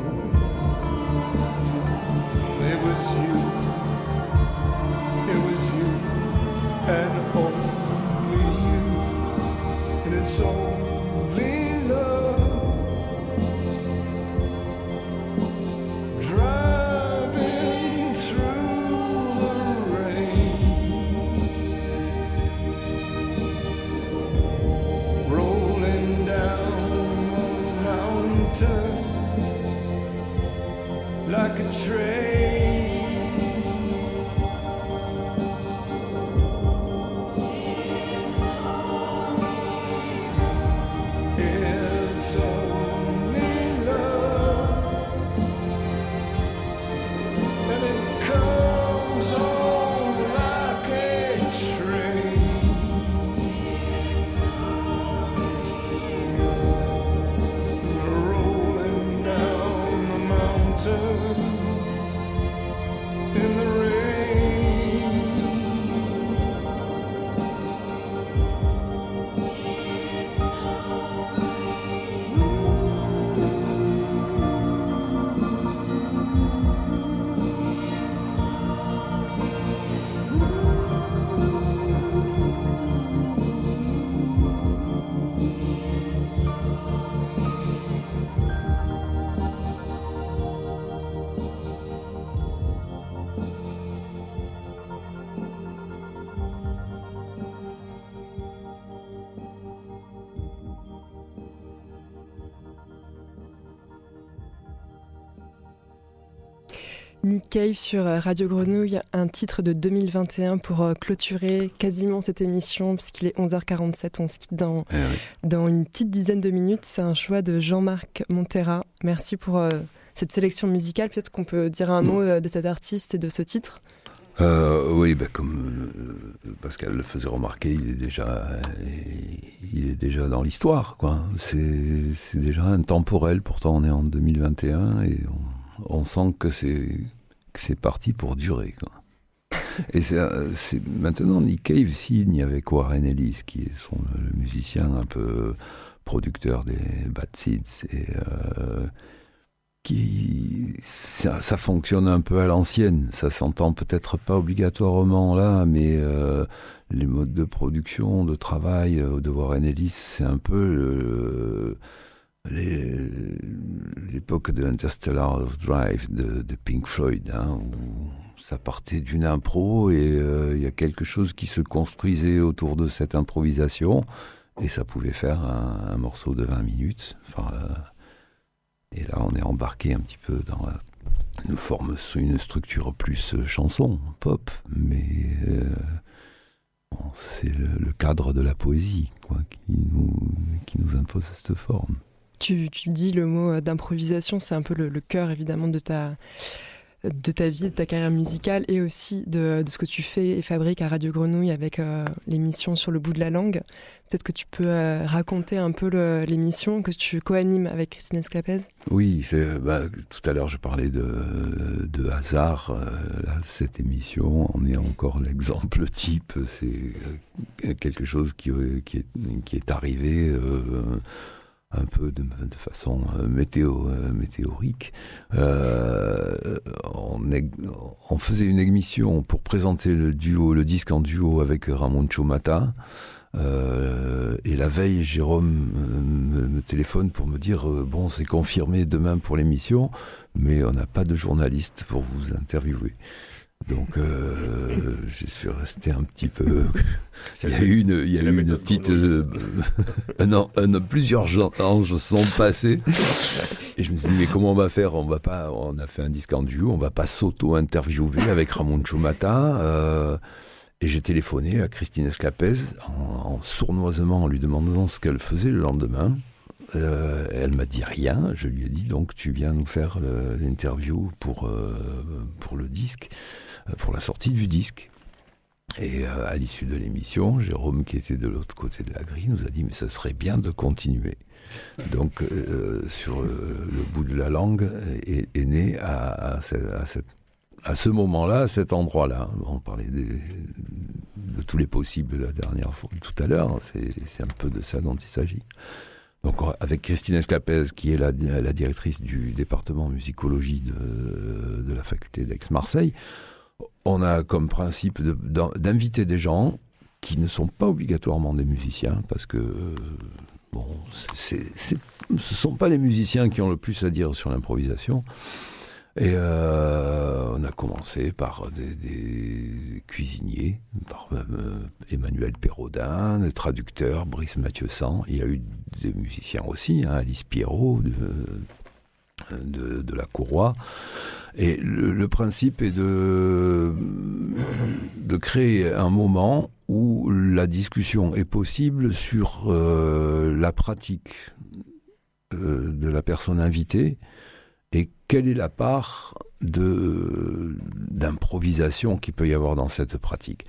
It was you. Nick Cave sur euh, Radio Grenouille, un titre de 2021 pour euh, clôturer quasiment cette émission, puisqu'il est 11h47, on se quitte dans, Eh dans une petite dizaine de minutes. C'est un choix de Jean-Marc Montera. Merci pour euh, cette sélection musicale. Peut-être qu'on peut dire un mot euh, de cet artiste et de ce titre. Euh, oui, ben comme Pascal le faisait remarquer, il est déjà, il est déjà dans l'histoire, quoi. C'est, c'est déjà intemporel. Pourtant, on est en 2021 et on, on sent que c'est, c'est parti pour durer. Et euh, c'est maintenant Nick Cave signe avec Warren Ellis, qui est le musicien un peu producteur des Bad Seeds et euh, qui ça, fonctionne un peu à l'ancienne. Ça s'entend peut-être pas obligatoirement là, mais euh, les modes de production, de travail de Warren Ellis, c'est un peu l'époque de Interstellar Drive de, Pink Floyd, hein, où ça partait d'une impro et euh, il y a quelque chose qui se construisait autour de cette improvisation et ça pouvait faire un, morceau de 20 minutes. Euh, et là, on est embarqué un petit peu dans la- une forme, une structure plus euh, chanson, pop, mais c'est le, le cadre de la poésie quoi, qui, nous, qui nous impose cette forme. Tu, dis le mot euh, d'improvisation, c'est un peu le, cœur évidemment de ta, de ta vie, de ta carrière musicale et aussi de, ce que tu fais et fabriques à Radio Grenouille avec euh, l'émission sur le bout de la langue. Peut-être que tu peux euh, raconter un peu l'émission que tu co-animes avec Christine Esclapez? Oui, bah, tout à l'heure je parlais de, de hasard. cette émission en est encore l'exemple type. C'est quelque chose qui, qui, est, arrivé un peu de, façon euh, euh, météorique. Euh, on, faisait une émission pour présenter le duo, disque en duo avec Ramon Chomata. Et la veille, Jérôme me, téléphone pour me dire bon, c'est confirmé demain pour l'émission, mais on n'a pas de journaliste pour vous interviewer. Donc, euh, je suis resté un petit peu. Il y a eu une, il y a eu une petite. Euh, an- plusieurs anges sont passés. Et je me suis dit, mais comment on va faire? On va pas. On a fait un disque en duo, on va pas s'auto-interviewer avec Ramon Chomata. euh, et j'ai téléphoné à Christine Esclapez en, en sournoisement en lui demandant ce qu'elle faisait le lendemain. Euh, elle m'a dit rien. Je lui ai dit donc tu viens nous faire l'interview pour euh, pour le disque, pour la sortie du disque. Et euh, à l'issue de l'émission, Jérôme, qui était de l'autre côté de la grille, nous a dit mais ça serait bien de continuer. Donc euh, sur euh, le bout de la langue est, né à, ce- moment-là, à cet endroit-là. On parlait de tous les possibles la dernière fois, tout à l'heure. C'est un peu de ça dont il s'agit. Donc avec Christine Esclapez, qui est la, la directrice du département musicologie de, de la faculté d'Aix-Marseille, on a comme principe d'inviter des gens qui ne sont pas obligatoirement des musiciens, parce que euh, ce ne sont pas les musiciens qui ont le plus à dire sur l'improvisation. Et euh, on a commencé par des, cuisiniers, par euh, Emmanuel Perraudin, le traducteur Brice Mathieu-San. Il y a eu des musiciens aussi, hein, Alice Pierrot de la Courroie. Et le, principe est de, de créer un moment où la discussion est possible sur euh, la pratique euh, de la personne invitée et quelle est la part de d'improvisation qu'il peut y avoir dans cette pratique.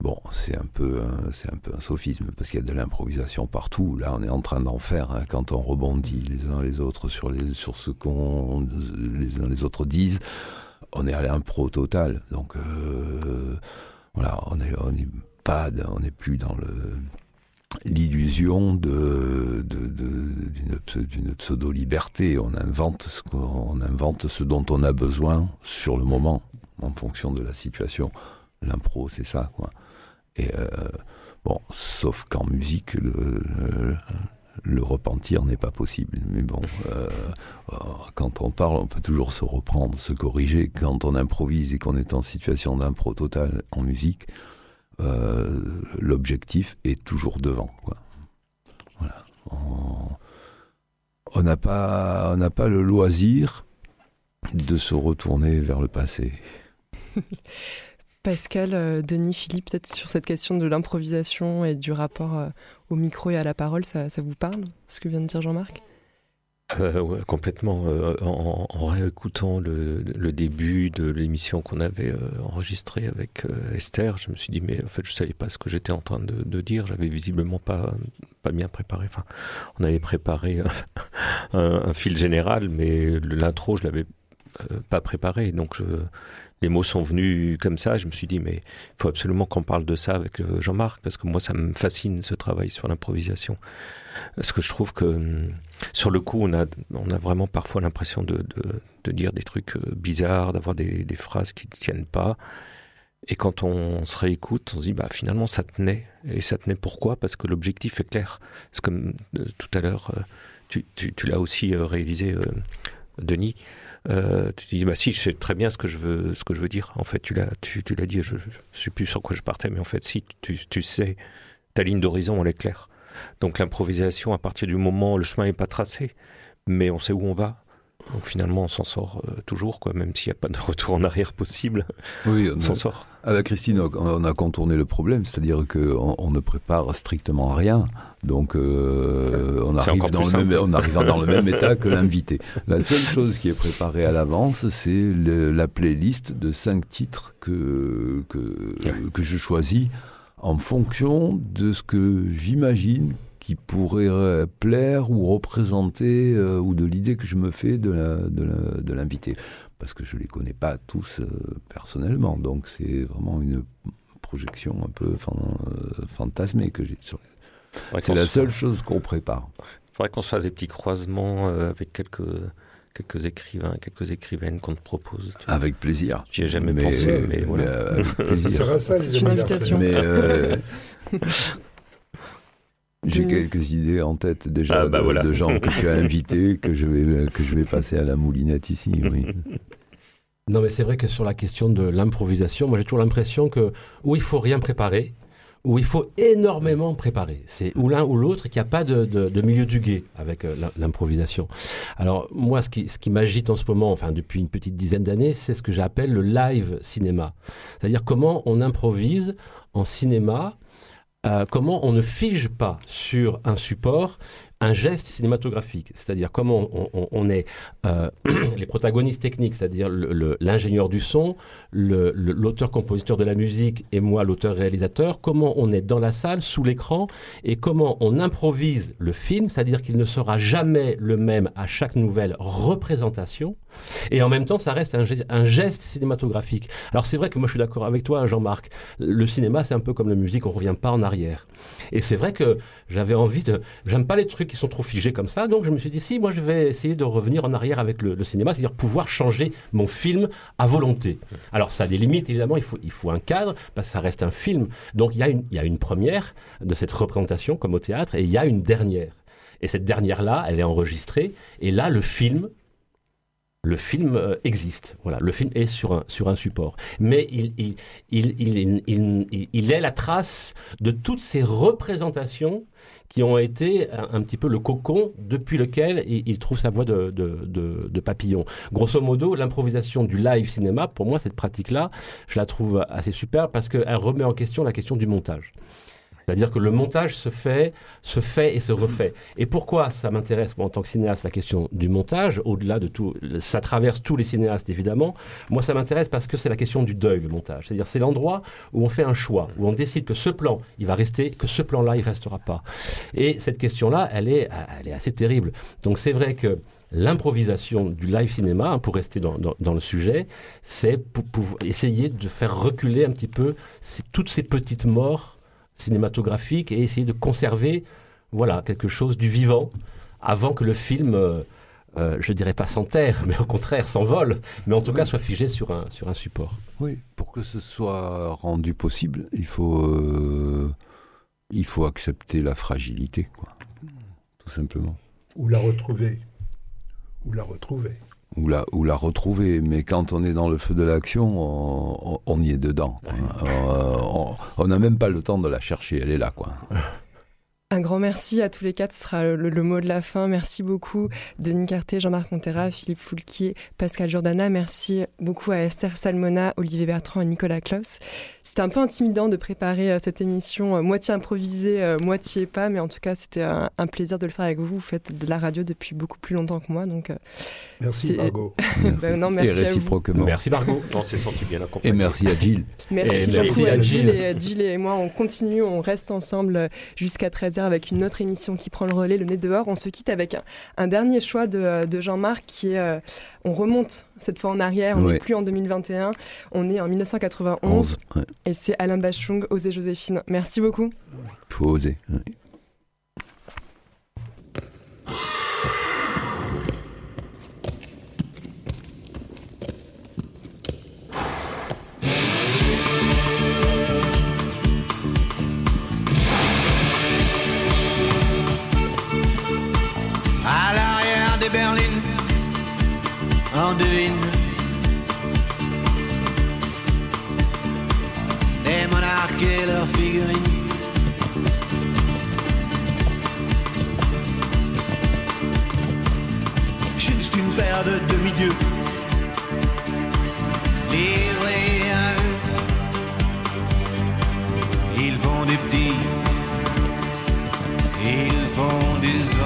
Bon, c'est un peu un- c'est un peu un sophisme parce qu'il y a de l'improvisation partout. Là, on est en train d'en faire hein, quand on rebondit les uns les autres sur sur ce qu'on les uns les autres disent. On est à l'impro total. Donc euh, voilà, on est on est pas on n'est plus dans le l'illusion de, d'une, pse- d'une pseudo-liberté. On invente, ce on invente ce dont on a besoin sur le moment, en fonction de la situation. L'impro, c'est ça, quoi. Euh, bon, sauf qu'en musique, le, repentir n'est pas possible. Mais bon, euh, euh, quand on parle, on peut toujours se reprendre, se corriger. Quand on improvise et qu'on est en situation d'impro totale en musique, l'objectif est toujours devant. On- n'a pas, pas le loisir de se retourner vers le passé. Pascal, euh, Denis, Philippe, peut-être sur cette question de l'improvisation et du rapport euh, au micro et à la parole, ça, vous parle, ce que vient de dire Jean-Marc? Euh, complètement. Euh, en, réécoutant le, début de l'émission qu'on avait enregistrée avec Esther, je me suis dit, mais en fait, je savais pas ce que j'étais en train de, de dire. J'avais visiblement pas, pas bien préparé. Enfin, on avait préparé un, fil général, mais l'intro, je l'avais pas préparé. Donc, je- les mots sont venus comme ça. Je me suis dit, mais il faut absolument qu'on parle de ça avec euh, Jean-Marc, parce que moi, ça me fascine ce travail sur l'improvisation. Parce que je trouve que hum, sur le coup, on a, on a vraiment parfois l'impression de, de, dire des trucs euh, bizarres, d'avoir des, des phrases qui ne tiennent pas. Et quand on se réécoute, on se dit, bah, finalement, ça tenait. Et ça tenait pourquoi? Parce que l'objectif est clair. C'est comme euh, tout à l'heure, tu, tu, l'as aussi réalisé, Denis. Euh, tu te dis, bah si, je sais très bien ce que je veux, ce que je veux dire. En fait, tu l'as, tu, l'as dit, je, je sais plus sur quoi je partais, mais en fait, si, tu, tu sais, ta ligne d'horizon, elle est claire. Donc l'improvisation, à partir du moment, le chemin n'est pas tracé, mais on sait où on va. Donc finalement, on s'en sort euh, toujours, quoi, même s'il n'y a pas de retour en arrière possible. Oui, on s'en sort. Avec Christine, on- a contourné le problème, c'est-à-dire qu'on on ne prépare strictement rien. Donc, euh, on, arrive dans le même, on arrive dans le même état que l'invité. La seule chose qui est préparée à l'avance, c'est la playlist de cinq titres que, que, que je choisis en fonction de ce que j'imagine qui pourrait euh, plaire ou représenter, euh, ou de l'idée que je me fais de la- de la- de l'invité. Parce que je les connais pas tous euh, personnellement, donc c'est vraiment une projection un peu fan- euh, fantasmée que j'ai sur C'est la se- seule chose qu'on prépare. Il faudrait qu'on se fasse des petits croisements euh, avec quelques, quelques écrivains, quelques écrivaines qu'on te propose. tu vois. Avec plaisir. J'y ai jamais Mais- pensé, mais mais, voilà. euh, avec plaisir. Ça sera ça, les C'est une invitation. Mais euh, j'ai quelques idées en tête déjà Ah, bah de, voilà. de gens que tu as invités que je vais que je vais passer à la moulinette ici. Oui. Non, mais c'est vrai que sur la question de l'improvisation, moi j'ai toujours l'impression que où il faut rien préparer, où il faut énormément préparer. C'est ou l'un ou l'autre, qu'il n'y a pas de, de- de milieu du guet avec euh, l'im- l'improvisation. Alors moi, ce qui, ce qui m'agite en ce moment, enfin depuis une petite dizaine d'années, c'est ce que j'appelle le live cinéma. C'est-à-dire comment on improvise en cinéma, euh, comment on ne fige pas sur un support un geste cinématographique, c'est-à-dire comment on, est euh, les protagonistes techniques, c'est-à-dire l'ingénieur du son, l'auteur-compositeur de la musique et moi l'auteur-réalisateur, comment on est dans la salle, sous l'écran, et comment on improvise le film, c'est-à-dire qu'il ne sera jamais le même à chaque nouvelle représentation, et en même temps ça reste un geste, cinématographique. Alors c'est vrai que moi je suis d'accord avec toi Jean-Marc, le cinéma c'est un peu comme la musique, on revient pas en arrière. Et c'est vrai que j'avais envie de... J'aime pas les trucs qui sont trop figés comme ça, donc je me suis dit, si, moi je vais essayer de revenir en arrière avec le, cinéma, c'est-à-dire pouvoir changer mon film à volonté. Alors ça a des limites, évidemment, il faut, il faut un cadre, parce que ça reste un film. Donc il y, il y a une première de cette représentation, comme au théâtre, et il y a une dernière. Et cette dernière-là, elle est enregistrée, et là, le film, le film euh, existe. Voilà, le film est sur un, support. Mais il, il, il, est la trace de toutes ces représentations qui ont été un, petit peu le cocon depuis lequel il, trouve sa voie de papillon. Grosso modo, l'improvisation du live cinéma, pour moi, cette pratique-là, je la trouve assez super parce qu'elle remet en question la question du montage. C'est-à-dire que le montage se fait, se fait et se refait. Et pourquoi ça m'intéresse, moi, en tant que cinéaste, la question du montage, au-delà de tout, ça traverse tous les cinéastes, évidemment. Moi, ça m'intéresse parce que c'est la question du deuil, le montage. C'est-à-dire, c'est l'endroit où on fait un choix, où on décide que ce plan, il va rester, que ce plan-là, il restera pas. Et cette question-là, elle est, elle est assez terrible. Donc, c'est vrai que l'improvisation du live cinéma, hein, pour rester dans, le sujet, c'est pour, essayer de faire reculer un petit peu toutes ces petites morts cinématographiques et essayer de conserver voilà, quelque chose du vivant avant que le film, euh, euh, je dirais pas s'enterre, mais au contraire s'envole, mais en tout cas soit figé sur un, sur un support. Oui, pour que ce soit rendu possible, il faut, euh, il faut accepter la fragilité, quoi. Tout simplement. Ou la retrouver. Ou la retrouver. Ou la, ou la retrouver. Mais quand on est dans le feu de l'action, on, on- on y est dedans. quoi. Euh, on- on n'a même pas le temps de la chercher, elle est là, quoi. Un grand merci à tous les quatre, ce sera le, le mot de la fin. Merci beaucoup Denis Carté, Jean-Marc Montera, Philippe Foulquier, Pascal Jordana. Merci beaucoup à Esther Salmona, Olivier Bertrand et Nicolas Klaus. C'était un peu intimidant de préparer euh, cette émission euh, moitié improvisée, euh, moitié pas, mais en tout cas c'était un, un plaisir de le faire avec vous. Vous faites de la radio depuis beaucoup plus longtemps que moi, donc euh, Merci, Margot. Ben non, merci Et à vous. réciproquement. Merci Margot. On s'est senti bien accompagné. Et merci à Gilles. Merci Et merci beaucoup à à Gilles Gilles. et, Gilles et moi. On continue, on reste ensemble jusqu'à 13h avec une autre émission qui prend le relais, le nez dehors. On se quitte avec un, un dernier choix de, de Jean-Marc qui est. euh, on remonte cette fois en arrière, on n'est Ouais. plus en 2021, on est en 1991 11. Ouais. et c'est Alain Bachung, Osez Joséphine. Merci beaucoup. Faut oser. ouais. Devine des monarques et leurs figurines. Juste une paire de demi-dieux livrés à eux. Ils font des petits, ils font des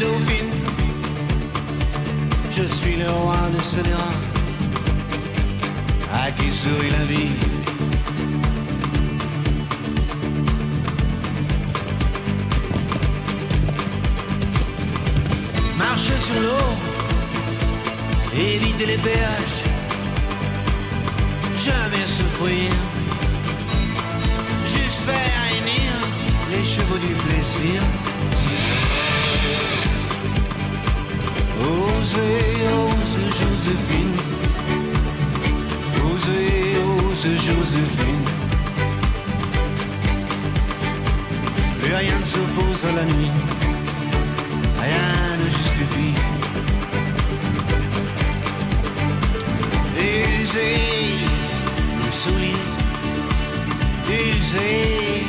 Dauphine. Je suis le roi de Scélérat, à qui sourit la vie. Marcher sur l'eau, éviter les péages, jamais souffrir, juste faire réunir les chevaux du plaisir. Osez, ose Joséphine. Osez, ose Joséphine. Rien ne s'oppose à la nuit. Rien ne justifie. Usez le soulier. Usez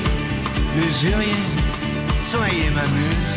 l'usurier. Soyez ma muse.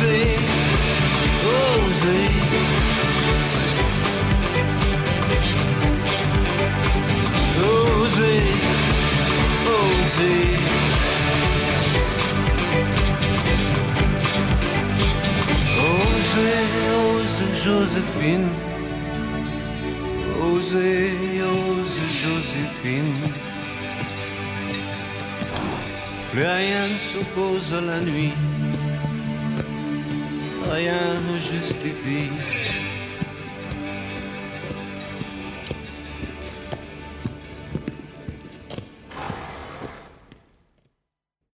Osez, osez. Osez, osez. Osez, osez Joséphine. Osez, osez Joséphine. Plus rien ne s'oppose à la nuit rien ne justifie